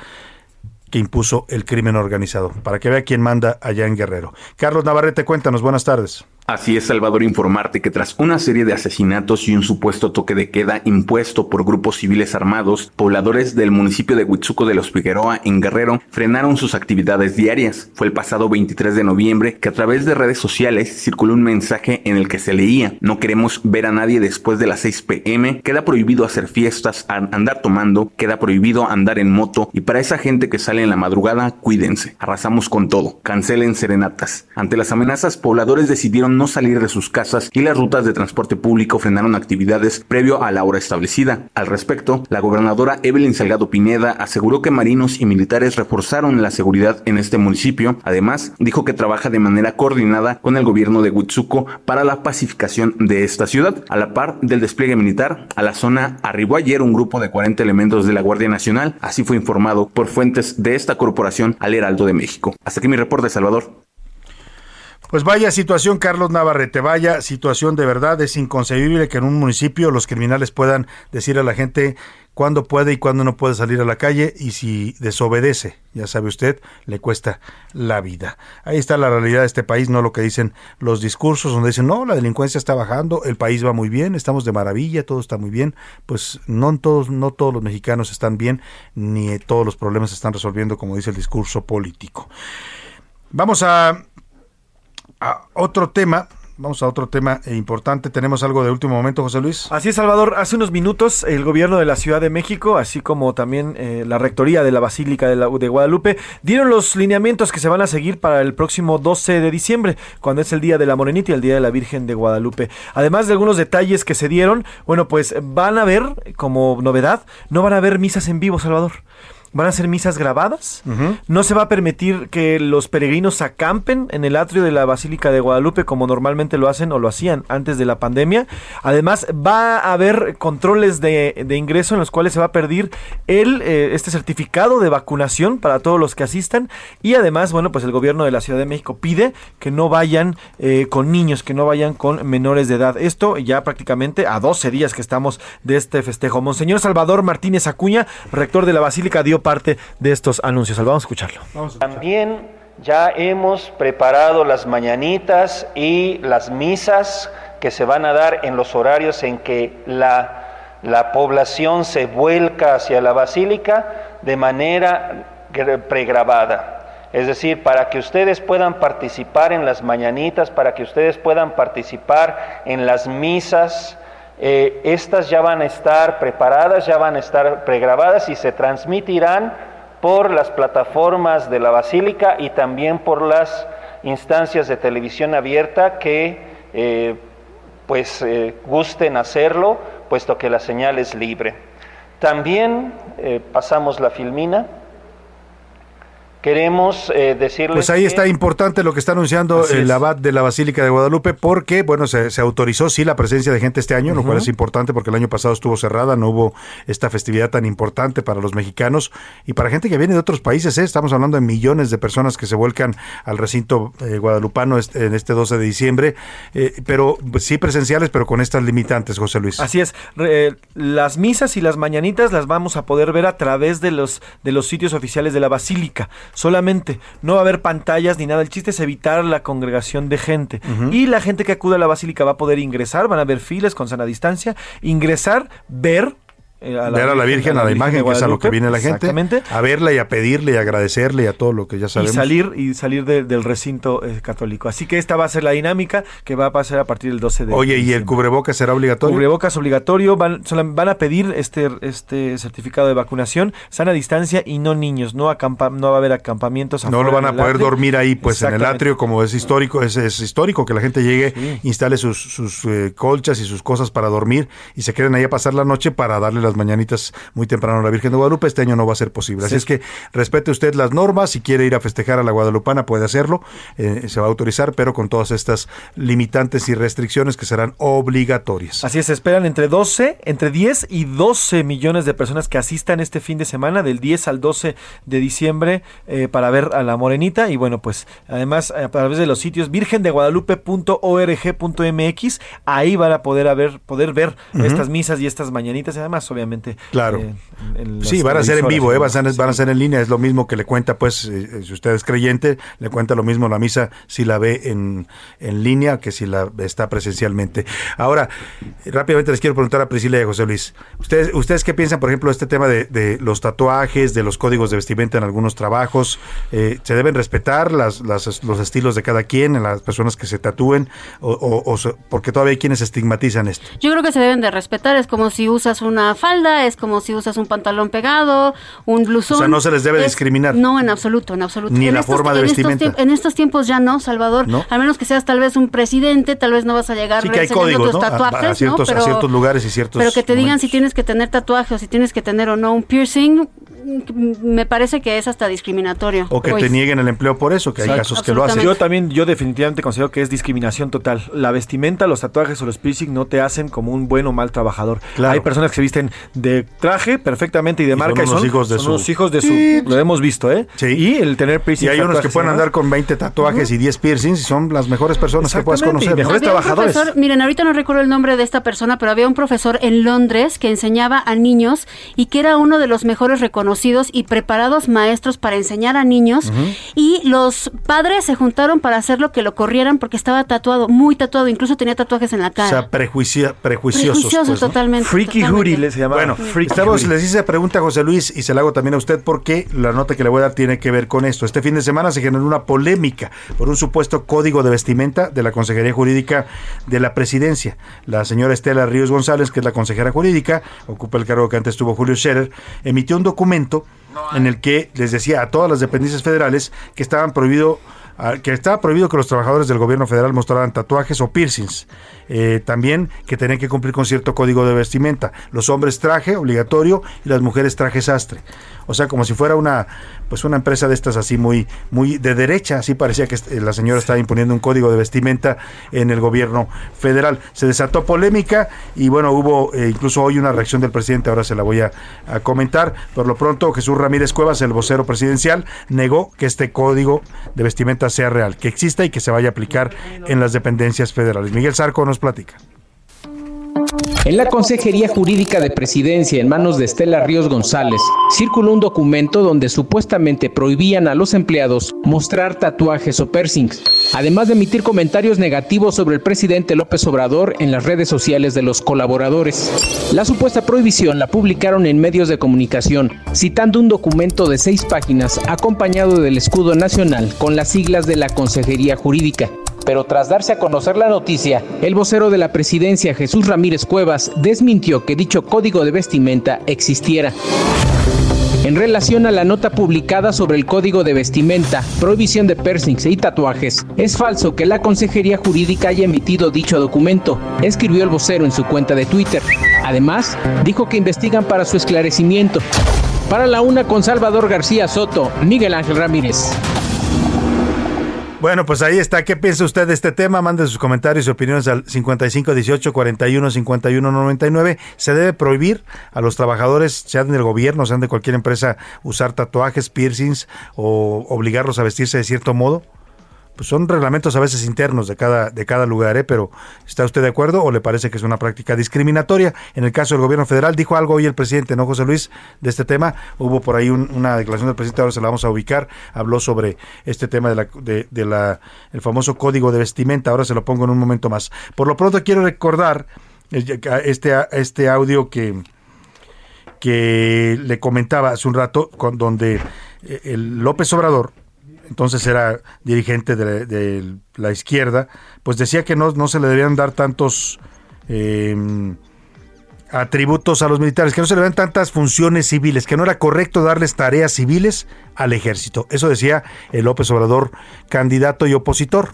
que impuso el crimen organizado. Para que vea quién manda allá en Guerrero. Carlos Navarrete, cuéntanos, buenas tardes. Así es, Salvador, informarte que tras una serie de asesinatos y un supuesto toque de queda impuesto por grupos civiles armados, pobladores del municipio de Huitzuco de los Figueroa, en Guerrero, frenaron sus actividades diarias. Fue el pasado 23 de noviembre que a través de redes sociales circuló un mensaje en el que se leía, no queremos ver a nadie después de las 6 pm, queda prohibido hacer fiestas, andar tomando, queda prohibido andar en moto y para esa gente que sale en la madrugada, cuídense, arrasamos con todo, cancelen serenatas. Ante las amenazas, pobladores decidieron no salir de sus casas y las rutas de transporte público frenaron actividades previo a la hora establecida. Al respecto, la gobernadora Evelyn Salgado Pineda aseguró que marinos y militares reforzaron la seguridad en este municipio. Además, dijo que trabaja de manera coordinada con el gobierno de Huitzuco para la pacificación de esta ciudad. A la par del despliegue militar, a la zona arribó ayer un grupo de 40 elementos de la Guardia Nacional, así fue informado por fuentes de esta corporación al Heraldo de México. Hasta aquí mi reporte, Salvador. Pues vaya situación, Carlos Navarrete, vaya situación de verdad. Es inconcebible que en un municipio los criminales puedan decir a la gente cuándo puede y cuándo no puede salir a la calle y si desobedece, ya sabe usted, le cuesta la vida. Ahí está la realidad de este país, no lo que dicen los discursos donde dicen, no, la delincuencia está bajando, el país va muy bien, estamos de maravilla, todo está muy bien. Pues no todos, no todos los mexicanos están bien, ni todos los problemas se están resolviendo como dice el discurso político. Vamos a a otro tema. Vamos a otro tema importante. Tenemos algo de último momento, José Luis. Así es, Salvador. Hace unos minutos el gobierno de la Ciudad de México, así como también eh, la rectoría de la Basílica de, de, Guadalupe, dieron los lineamientos que se van a seguir para el próximo 12 de diciembre, cuando es el Día de la Morenita y el Día de la Virgen de Guadalupe. Además de algunos detalles que se dieron, bueno, pues van a ver, como novedad, no van a haber misas en vivo, Salvador. Van a ser misas grabadas. No se va a permitir que los peregrinos acampen en el atrio de la Basílica de Guadalupe como normalmente lo hacen o lo hacían antes de la pandemia. Además, va a haber controles de, ingreso en los cuales se va a pedir el, eh, este certificado de vacunación para todos los que asistan. Y además, bueno, pues el gobierno de la Ciudad de México pide que no vayan eh, con niños, que no vayan con menores de edad. Esto ya prácticamente a 12 días que estamos de este festejo. Monseñor Salvador Martínez Acuña, rector de la Basílica, dio parte de estos anuncios. Vamos a escucharlo. También ya hemos preparado las mañanitas y las misas que se van a dar en los horarios en que la, la población se vuelca hacia la basílica de manera pregrabada. Es decir, para que ustedes puedan participar en las mañanitas, para que ustedes puedan participar en las misas, eh, estas ya van a estar preparadas, ya van a estar pregrabadas y se transmitirán por las plataformas de la Basílica y también por las instancias de televisión abierta que eh, pues eh, gusten hacerlo, puesto que la señal es libre. También pasamos la filmina. Queremos eh, decirles. Pues ahí está importante lo que está anunciando el abad de la Basílica de Guadalupe, porque, bueno, se, autorizó sí la presencia de gente este año, lo cual es importante porque el año pasado estuvo cerrada, no hubo esta festividad tan importante para los mexicanos y para gente que viene de otros países. ¿eh? Estamos hablando de millones de personas que se vuelcan al recinto eh, guadalupano este, en este 12 de diciembre, eh, pero pues, sí presenciales, pero con estas limitantes, José Luis. Así es. las misas y las mañanitas las vamos a poder ver a través de los, de los sitios oficiales de la Basílica solamente. No va a haber pantallas ni nada. El chiste es evitar la congregación de gente. Y la gente que acude a la basílica va a poder ingresar, van a haber filas con sana distancia, ingresar, ver eh, a ver a la Virgen, a la, imagen, que es a lo que viene la gente, a verla y a pedirle y agradecerle y a todo lo que ya sabemos. Y salir, y salir del recinto eh, católico. Así que esta va a ser la dinámica que va a pasar a partir del 12 de Oye, ¿y el cubrebocas será obligatorio? Cubrebocas obligatorio, van, van a pedir este, este certificado de vacunación, sana distancia y no niños, no, acampa, no va a haber acampamientos. No lo van a poder dormir ahí, pues en el atrio, como es histórico, es, es histórico que la gente llegue, instale sus, sus eh, colchas y sus cosas para dormir y se queden ahí a pasar la noche para darle las mañanitas muy temprano a la Virgen de Guadalupe. Este año no va a ser posible. Así es que respete usted las normas. Si quiere ir a festejar a la Guadalupana, puede hacerlo. Eh, se va a autorizar, pero con todas estas limitantes y restricciones que serán obligatorias. Así es, se esperan entre 12, entre 10 y 12 millones de personas que asistan este fin de semana, del 10 al 12 de diciembre, eh, para ver a la Morenita. Y bueno, pues además a través de los sitios virgendeguadalupe.org.mx, ahí van a poder, haber, poder ver estas misas y estas mañanitas. Y además, obviamente, Claro. Eh, sí, van a ser en vivo, eh, van, a, ser en línea. Es lo mismo que le cuenta, pues, eh, si usted es creyente, le cuenta lo mismo la misa si la ve en, en línea que si la está presencialmente. Ahora, rápidamente les quiero preguntar a Priscila y a José Luis. ¿Ustedes, ¿Ustedes qué piensan, por ejemplo, de este tema de, los tatuajes, de los códigos de vestimenta en algunos trabajos? ¿Se deben respetar las, los estilos de cada quien, en las personas que se tatúen? O, o, porque todavía hay quienes estigmatizan esto? Yo creo que se deben de respetar. Es como si usas una falda, es como si usas un pantalón pegado, un blusón. O sea, no se les debe discriminar. No, en absoluto, en absoluto. Ni la forma de vestimenta. en estos tiempos ya no, Salvador. Al menos que seas tal vez un presidente, tal vez no vas a llegar sí que hay códigos, tatuajes, a, ciertos, a ciertos lugares y ciertos Pero que te digan si tienes que tener tatuaje o si tienes que tener o no un piercing, me parece que es hasta discriminatorio. O que te pues. nieguen el empleo por eso, que hay casos que lo hacen. Yo también, yo definitivamente considero que es discriminación total. La vestimenta, los tatuajes o los piercing no te hacen como un buen o mal trabajador. Hay personas que se visten de traje perfectamente y de marca. Son, los hijos de su... hijos de su... Lo hemos visto, ¿eh? Sí. Y el tener piercing. Y hay unos que pueden andar con 20 tatuajes y 10 piercings y son las mejores personas que puedas conocer. mejores trabajadores. miren, ahorita no recuerdo el nombre de esta persona, pero había un profesor en Londres que enseñaba a niños y que era uno de los mejores reconocidos y preparados maestros para enseñar a niños. Y los padres se juntaron para hacerlo que lo corrieran porque estaba tatuado, muy tatuado, incluso tenía tatuajes en la cara. O sea, prejuiciosos. Prejuiciosos pues, totalmente. Freaky Hoodie les llama. Bueno, estamos, les hice pregunta a José Luis y se la hago también a usted porque la nota que le voy a dar tiene que ver con esto. Este fin de semana se generó una polémica por un supuesto código de vestimenta de la Consejería Jurídica de la Presidencia. La señora Estela Ríos González, que es la consejera jurídica, ocupa el cargo que antes tuvo Julio Scherer, emitió un documento en el que les decía a todas las dependencias federales que estaban prohibido que estaba prohibido que los trabajadores del gobierno federal mostraran tatuajes o piercings. Eh, también que tenían que cumplir con cierto código de vestimenta. Los hombres traje obligatorio y las mujeres traje sastre. O sea, como si fuera una pues una empresa de estas así muy muy de derecha, así parecía que eh, la señora estaba imponiendo un código de vestimenta en el gobierno federal. Se desató polémica y bueno, hubo eh, incluso hoy una reacción del presidente, ahora se la voy a, a comentar. Por lo pronto, Jesús Ramírez Cuevas, el vocero presidencial, negó que este código de vestimenta sea real, que exista y que se vaya a aplicar en las dependencias federales. Miguel Sarco nos platica. En la Consejería Jurídica de Presidencia, en manos de Estela Ríos González, circuló un documento donde supuestamente prohibían a los empleados mostrar tatuajes o piercings, además de emitir comentarios negativos sobre el presidente López Obrador en las redes sociales de los colaboradores. La supuesta prohibición la publicaron en medios de comunicación, citando un documento de seis páginas acompañado del escudo nacional con las siglas de la Consejería Jurídica. Pero tras darse a conocer la noticia, el vocero de la presidencia, Jesús Ramírez Cuevas, desmintió que dicho código de vestimenta existiera. En relación a la nota publicada sobre el código de vestimenta, prohibición de piercings y tatuajes, es falso que la Consejería Jurídica haya emitido dicho documento, escribió el vocero en su cuenta de Twitter. Además, dijo que investigan para su esclarecimiento. Para la una con Salvador García Soto, Miguel Ángel Ramírez. Bueno, pues ahí está. ¿Qué piensa usted de este tema? Mande sus comentarios y opiniones al 5518 41 51 99. ¿Se debe prohibir a los trabajadores, sean del gobierno, sean de cualquier empresa, usar tatuajes, piercings o obligarlos a vestirse de cierto modo? Pues son reglamentos a veces internos de cada, de cada lugar, ¿eh? pero ¿está usted de acuerdo o le parece que es una práctica discriminatoria? En el caso del gobierno federal, dijo algo hoy el presidente, ¿no, José Luis, de este tema? Hubo por ahí una declaración del presidente, ahora se la vamos a ubicar, habló sobre este tema de la, de, de la, el famoso código de vestimenta, ahora se lo pongo en un momento más. Por lo pronto quiero recordar este, este audio que, que le comentaba hace un rato, con, donde eh, el López Obrador, entonces era dirigente de, la izquierda, pues decía que no, se le debían dar tantos eh, atributos a los militares, que no se le debían tantas funciones civiles, que no era correcto darles tareas civiles al ejército. Eso decía el López Obrador, candidato y opositor.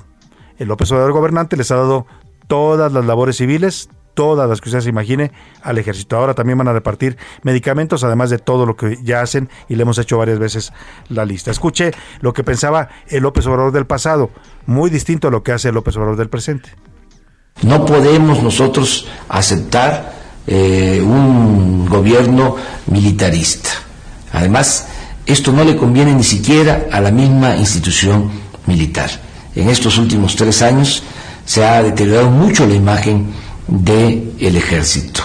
El López Obrador gobernante les ha dado todas las labores civiles, todas las que usted se imagine al ejército. Ahora también van a repartir medicamentos, además de todo lo que ya hacen y le hemos hecho varias veces la lista. Escuche lo que pensaba el López Obrador del pasado, muy distinto a lo que hace el López Obrador del presente. No podemos nosotros aceptar eh, un gobierno militarista. Además, esto no le conviene ni siquiera a la misma institución militar. En estos últimos tres años se ha deteriorado mucho la imagen del el ejército,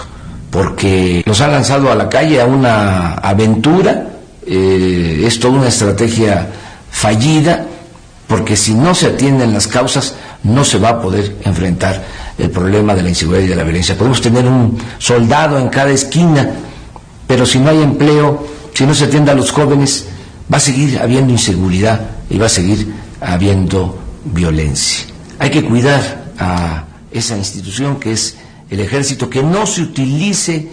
porque nos ha lanzado a la calle a una aventura, eh, es toda una estrategia fallida, porque si no se atienden las causas, no se va a poder enfrentar el problema de la inseguridad y de la violencia. Podemos tener un soldado en cada esquina, pero si no hay empleo, si no se atiende a los jóvenes, va a seguir habiendo inseguridad y va a seguir habiendo violencia. Hay que cuidar a esa institución que es el ejército, que no se utilice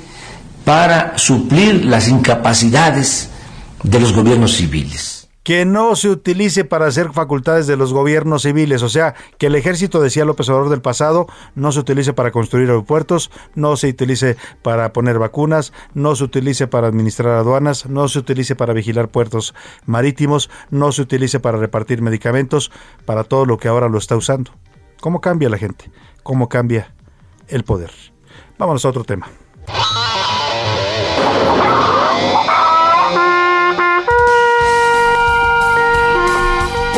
para suplir las incapacidades de los gobiernos civiles que no se utilice para hacer facultades de los gobiernos civiles, o sea, que el ejército, decía López Obrador del pasado, no se utilice para construir aeropuertos, no se utilice para poner vacunas, no se utilice para administrar aduanas, no se utilice para vigilar puertos marítimos, no se utilice para repartir medicamentos, para todo lo que ahora lo está usando. ¿Cómo cambia la gente? Cómo cambia el poder. Vámonos a otro tema.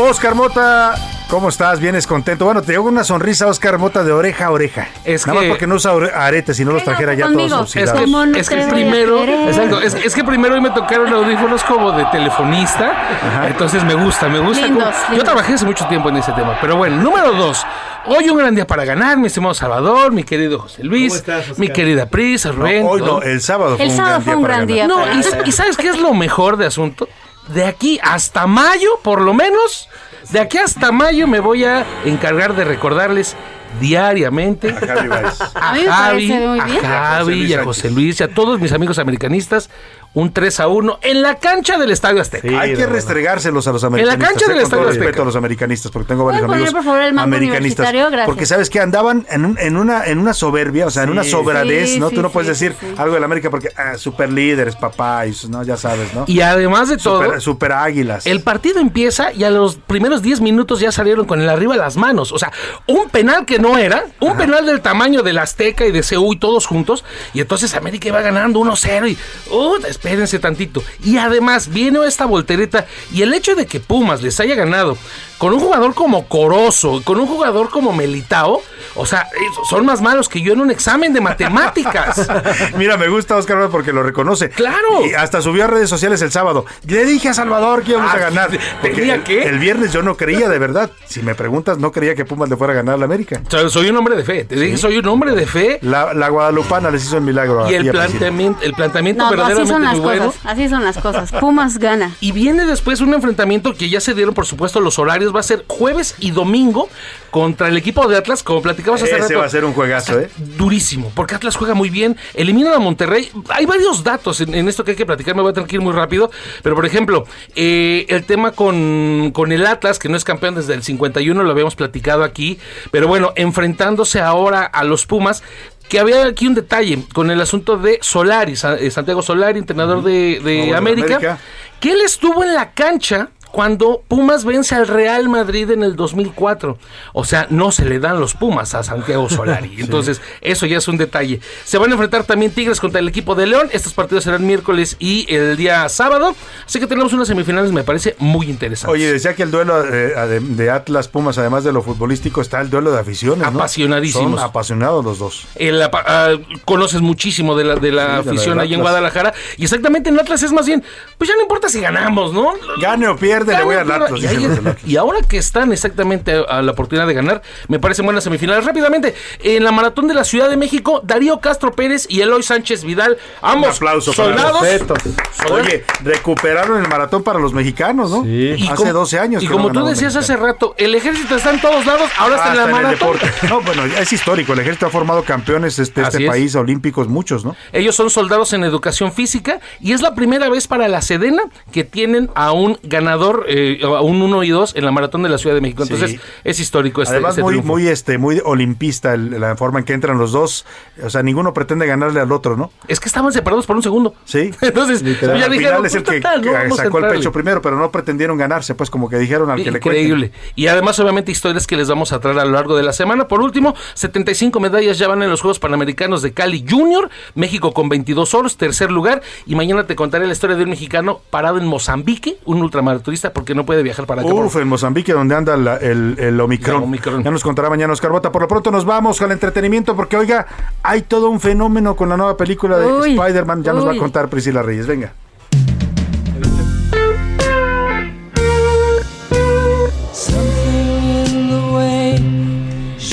Oscar Mota ¿Cómo estás? ¿Vienes contento? Bueno, te hago una sonrisa, Oscar Mota, de oreja a oreja. Es Nada más porque no usa aretes, si no los trajera ya todos Es que, es que primero, exacto, es, que primero hoy me tocaron audífonos como de telefonista, entonces me gusta, me gusta. Yo trabajé hace mucho tiempo en ese tema, pero bueno, número dos. Hoy un gran día para ganar, mi estimado Salvador, mi querido José Luis, mi querida Prisa, Rubén. hoy no, el sábado fue un gran día. No, y, y ¿sabes qué es lo mejor de asunto? De aquí hasta mayo, por lo menos de aquí hasta mayo me voy a encargar de recordarles diariamente a Javi, a, Javi, a, Javi y a José Luis y a todos mis amigos americanistas un 3 a 1 en la cancha del Estadio Azteca. Hay que restregárselos a los americanistas. En la cancha del con Estadio todo Azteca. respeto a los americanistas, porque tengo varios ¿Pueden poner, amigos por favor, el americanistas. Porque sabes que andaban en, un- en una en una soberbia, o sea, en una sobradez, Sí, ¿no? sí, Tú no sí, puedes sí, decir algo del América porque ah, super líderes, papá, y, ¿no? Ya sabes, ¿no? Y además de todo, Super, super águilas. El partido empieza y a los primeros 10 minutos ya salieron con el arriba de las manos. O sea, un penal que no era, un penal del tamaño del Azteca y de CU y todos juntos. Y entonces América iba ganando 1-0 y, uh, espérense tantito. Y además viene esta voltereta y el hecho de que Pumas les haya ganado con un jugador como Corozo, con un jugador como Melitao, o sea, eh, son más malos que yo en un examen de matemáticas. [LAUGHS] Mira, me gusta Oscar porque lo reconoce. Claro. Y hasta subió a redes sociales el sábado. Le dije a Salvador que íbamos Ah, a ganar. Porque ¿tenía el, qué? el viernes yo no creía, de verdad. Si me preguntas, no creía que Pumas le fuera a ganar a la América. O sea, soy un hombre de fe, te dije, soy un hombre de fe. La, la Guadalupana les hizo el milagro. Y el planteamiento, el planteamiento No, no, así verdaderamente son las muy bueno. cosas. Así son las cosas. Pumas gana. Y viene después un enfrentamiento que ya se dieron, por supuesto, los horarios. Va a ser jueves y domingo contra el equipo de Atlas, como platicamos hace Ese rato. va a ser un juegazo, ¿eh? Durísimo, porque Atlas juega muy bien. Eliminan a Monterrey. Hay varios datos en, en esto que hay que platicar. Me voy a tener que ir muy rápido. Pero, por ejemplo, eh, el tema con, con el Atlas, que no es campeón desde el 51, lo habíamos platicado aquí. Pero bueno, enfrentándose ahora a los Pumas que había aquí un detalle con el asunto de Solari, eh, Santiago Solari, entrenador de, América. que él estuvo en la cancha cuando Pumas vence al Real Madrid en el 2004. O sea, no se le dan los Pumas a Santiago Solari. [LAUGHS] Entonces, eso ya es un detalle. Se van a enfrentar también Tigres contra el equipo de León. Estos partidos serán miércoles y el día sábado. Así que tenemos unas semifinales, me parece muy interesante. Oye, decía que el duelo eh, de, de Atlas Pumas, además de lo futbolístico, está el duelo de aficiones. ¿no? Apasionadísimos. Son apasionados los dos. El ah, conoces muchísimo de la, de la Sí, de la afición allá en. Guadalajara. Y exactamente en Atlas es más bien, pues ya no importa si ganamos, ¿no? Gane o pierde, le Gane voy al. Atlas. Y, ahí- y ahora que están exactamente a, la oportunidad de ganar, me parecen buenas semifinales. Rápidamente, en la maratón de la Ciudad de México, Darío Castro Pérez y Eloy Sánchez Vidal, ambos Un aplauso para soldados. los Oye, recuperaron el maratón para los mexicanos, ¿no? Y Hace como- 12 años. Y como no tú decías hace rato, el ejército está en todos lados, ahora está en la maratón. deporte. [LAUGHS] No, bueno, es histórico. El ejército ha formado campeones de este, este es. país, olímpicos, muchos, ¿no? Ellos son soldados en educación física y es la primera vez para la Sedena que tienen a un ganador, eh, a un 1 y 2 en la maratón de la Ciudad de México. Entonces Sí. es histórico este, Además, este muy, triunfo. muy, este, muy olimpista el- la forma en que entran los dos. O sea, ninguno pretende ganarle al otro, ¿no? Es que estaban separados por un segundo. Sí. [LAUGHS] Entonces, Literal. ya al dijeron, final es el pues, que, no que sacó el pecho primero, pero no pretendieron ganarse, pues como que dijeron al que le cuenten. Increíble. Y además, obviamente, historias que les vamos a traer a lo largo de la semana. Por último, 75 medallas ya van en los Juegos Panamericanos de Cali Junior. México con 22 oros, tercer lugar. Y mañana te contaré la historia de un mexicano parado en Mozambique, un ultramaratonista, porque no puede viajar para acá. Uf, en Mozambique, donde anda la- el, el Omicron. Ya nos contará mañana Oscar Bota. Por lo pronto nos vamos al entretenimiento, porque oiga, hay todo un fenómeno con la nueva película de Spider-Man. Ya nos va a contar Priscila Reyes. Venga.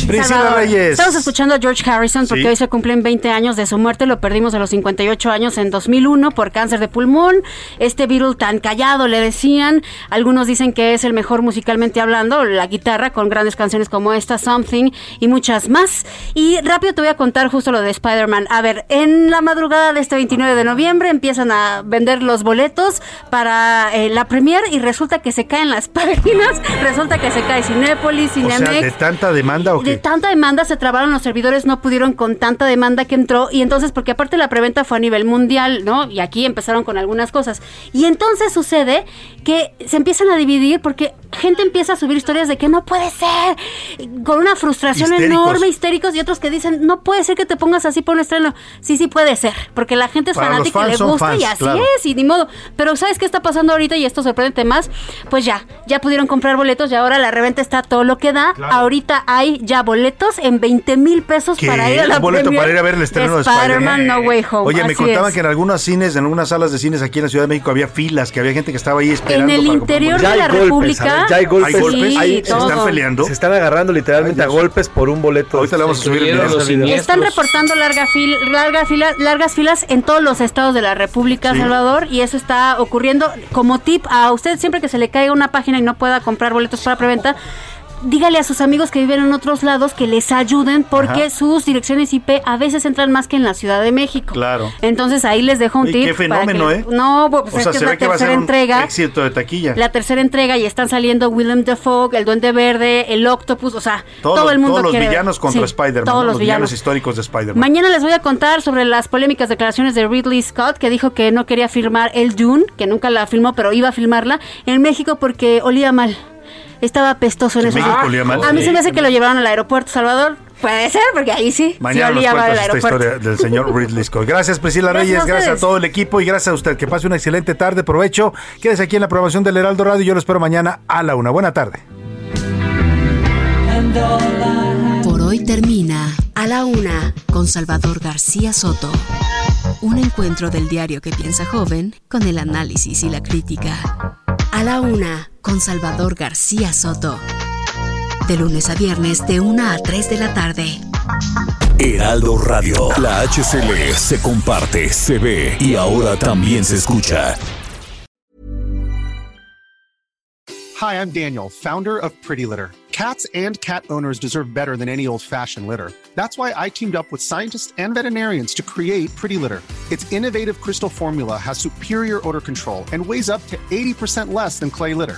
Priscila Reyes. Estamos escuchando a George Harrison porque Sí. hoy se cumplen 20 años de su muerte. Lo perdimos a los 58 años en 2001 por cáncer de pulmón. Este Beatle tan callado le decían. Algunos dicen que es el mejor musicalmente hablando, la guitarra con grandes canciones como esta, Something y muchas más. Y rápido te voy a contar justo lo de Spider-Man. A ver, en la madrugada de este 29 de noviembre empiezan a vender los boletos para eh, la premier y resulta que se caen las [LAUGHS] páginas. resulta que se cae Cinépolis, O sea, Cinemex. ¿de tanta demanda o De tanta demanda se trabaron los servidores, no pudieron con tanta demanda que entró y entonces porque aparte la preventa fue a nivel mundial, ¿no? Y aquí empezaron con algunas cosas. Y entonces sucede que se empiezan a dividir porque gente empieza a subir historias de que no puede ser, con una frustración Histéricos. enorme, histéricos y otros que dicen, no puede ser que te pongas así por un estreno. Sí, sí puede ser, porque la gente es Para fanática y le gusta y así claro. es, y ni modo. Pero ¿sabes qué está pasando ahorita? Y esto sorprende más. Pues ya, ya pudieron comprar boletos y ahora la reventa está todo lo que da. Ahorita hay ya boletos en 20 mil pesos ¿Qué? para ir a la Un boleto para ir a ver el estreno de Spider-Man No Way Home. Oye, me contaban es. que en algunos cines, en algunas salas de cines aquí en la Ciudad de México había filas, que había gente que estaba ahí esperando. En el para comprar interior boletos. de la República. Ya hay golpes. ¿Hay golpes? Ahí ¿Se están peleando? Se están agarrando literalmente a golpes por un boleto. Ahorita le vamos a subir el video. Están reportando larga fil- larga fila- largas filas en todos los estados de la República, Sí. Salvador, y eso está ocurriendo como tip a usted siempre que se le caiga una página y no pueda comprar boletos para preventa. Dígale a sus amigos que viven en otros lados que les ayuden porque sus direcciones IP a veces entran más que en la Ciudad de México. Claro. Entonces ahí les dejo un tip. qué fenómeno, para que- ¿eh? No, pues o es sea, que es se la ve que va a tercera entrega. éxito de taquilla. La tercera entrega y están saliendo Willem Dafoe, el Duende Verde, el Octopus, o sea, Todo- todo el mundo todos los quiere villanos contra Sí, Spider-Man. Todos los villanos. históricos de Spider-Man. Mañana les voy a contar sobre las polémicas declaraciones de Ridley Scott, que dijo que no quería filmar el Dune, que nunca la filmó, pero iba a filmarla en México porque olía mal. Estaba apestoso en ¿En esos días. mal? A mí se me hace que lo llevaron al aeropuerto, Salvador. Puede ser, porque ahí sí. Mañana sí nos cuentas esta aeropuerto. historia del señor Ridley Scott. Gracias, Priscila Gracias Reyes. a Gracias a todo el equipo y gracias a usted. Que pase una excelente tarde. Provecho. Quédese aquí en la programación del Heraldo Radio. Yo lo espero mañana a la una. Buena tarde. Por hoy termina A la Una con Salvador García Soto. Un encuentro del diario que piensa joven con el análisis y la crítica. A la Una con Salvador García Soto. De lunes a viernes de 1 a 3 de la tarde. Heraldo Radio. La HCL se comparte, se ve y ahora también se escucha. Hi, I'm Daniel, founder of Pretty Litter. Cats and cat owners deserve better than any old fashioned litter. That's why I teamed up with scientists and veterinarians to create Pretty Litter. Its innovative crystal formula has superior odor control and weighs up to 80% less than clay litter.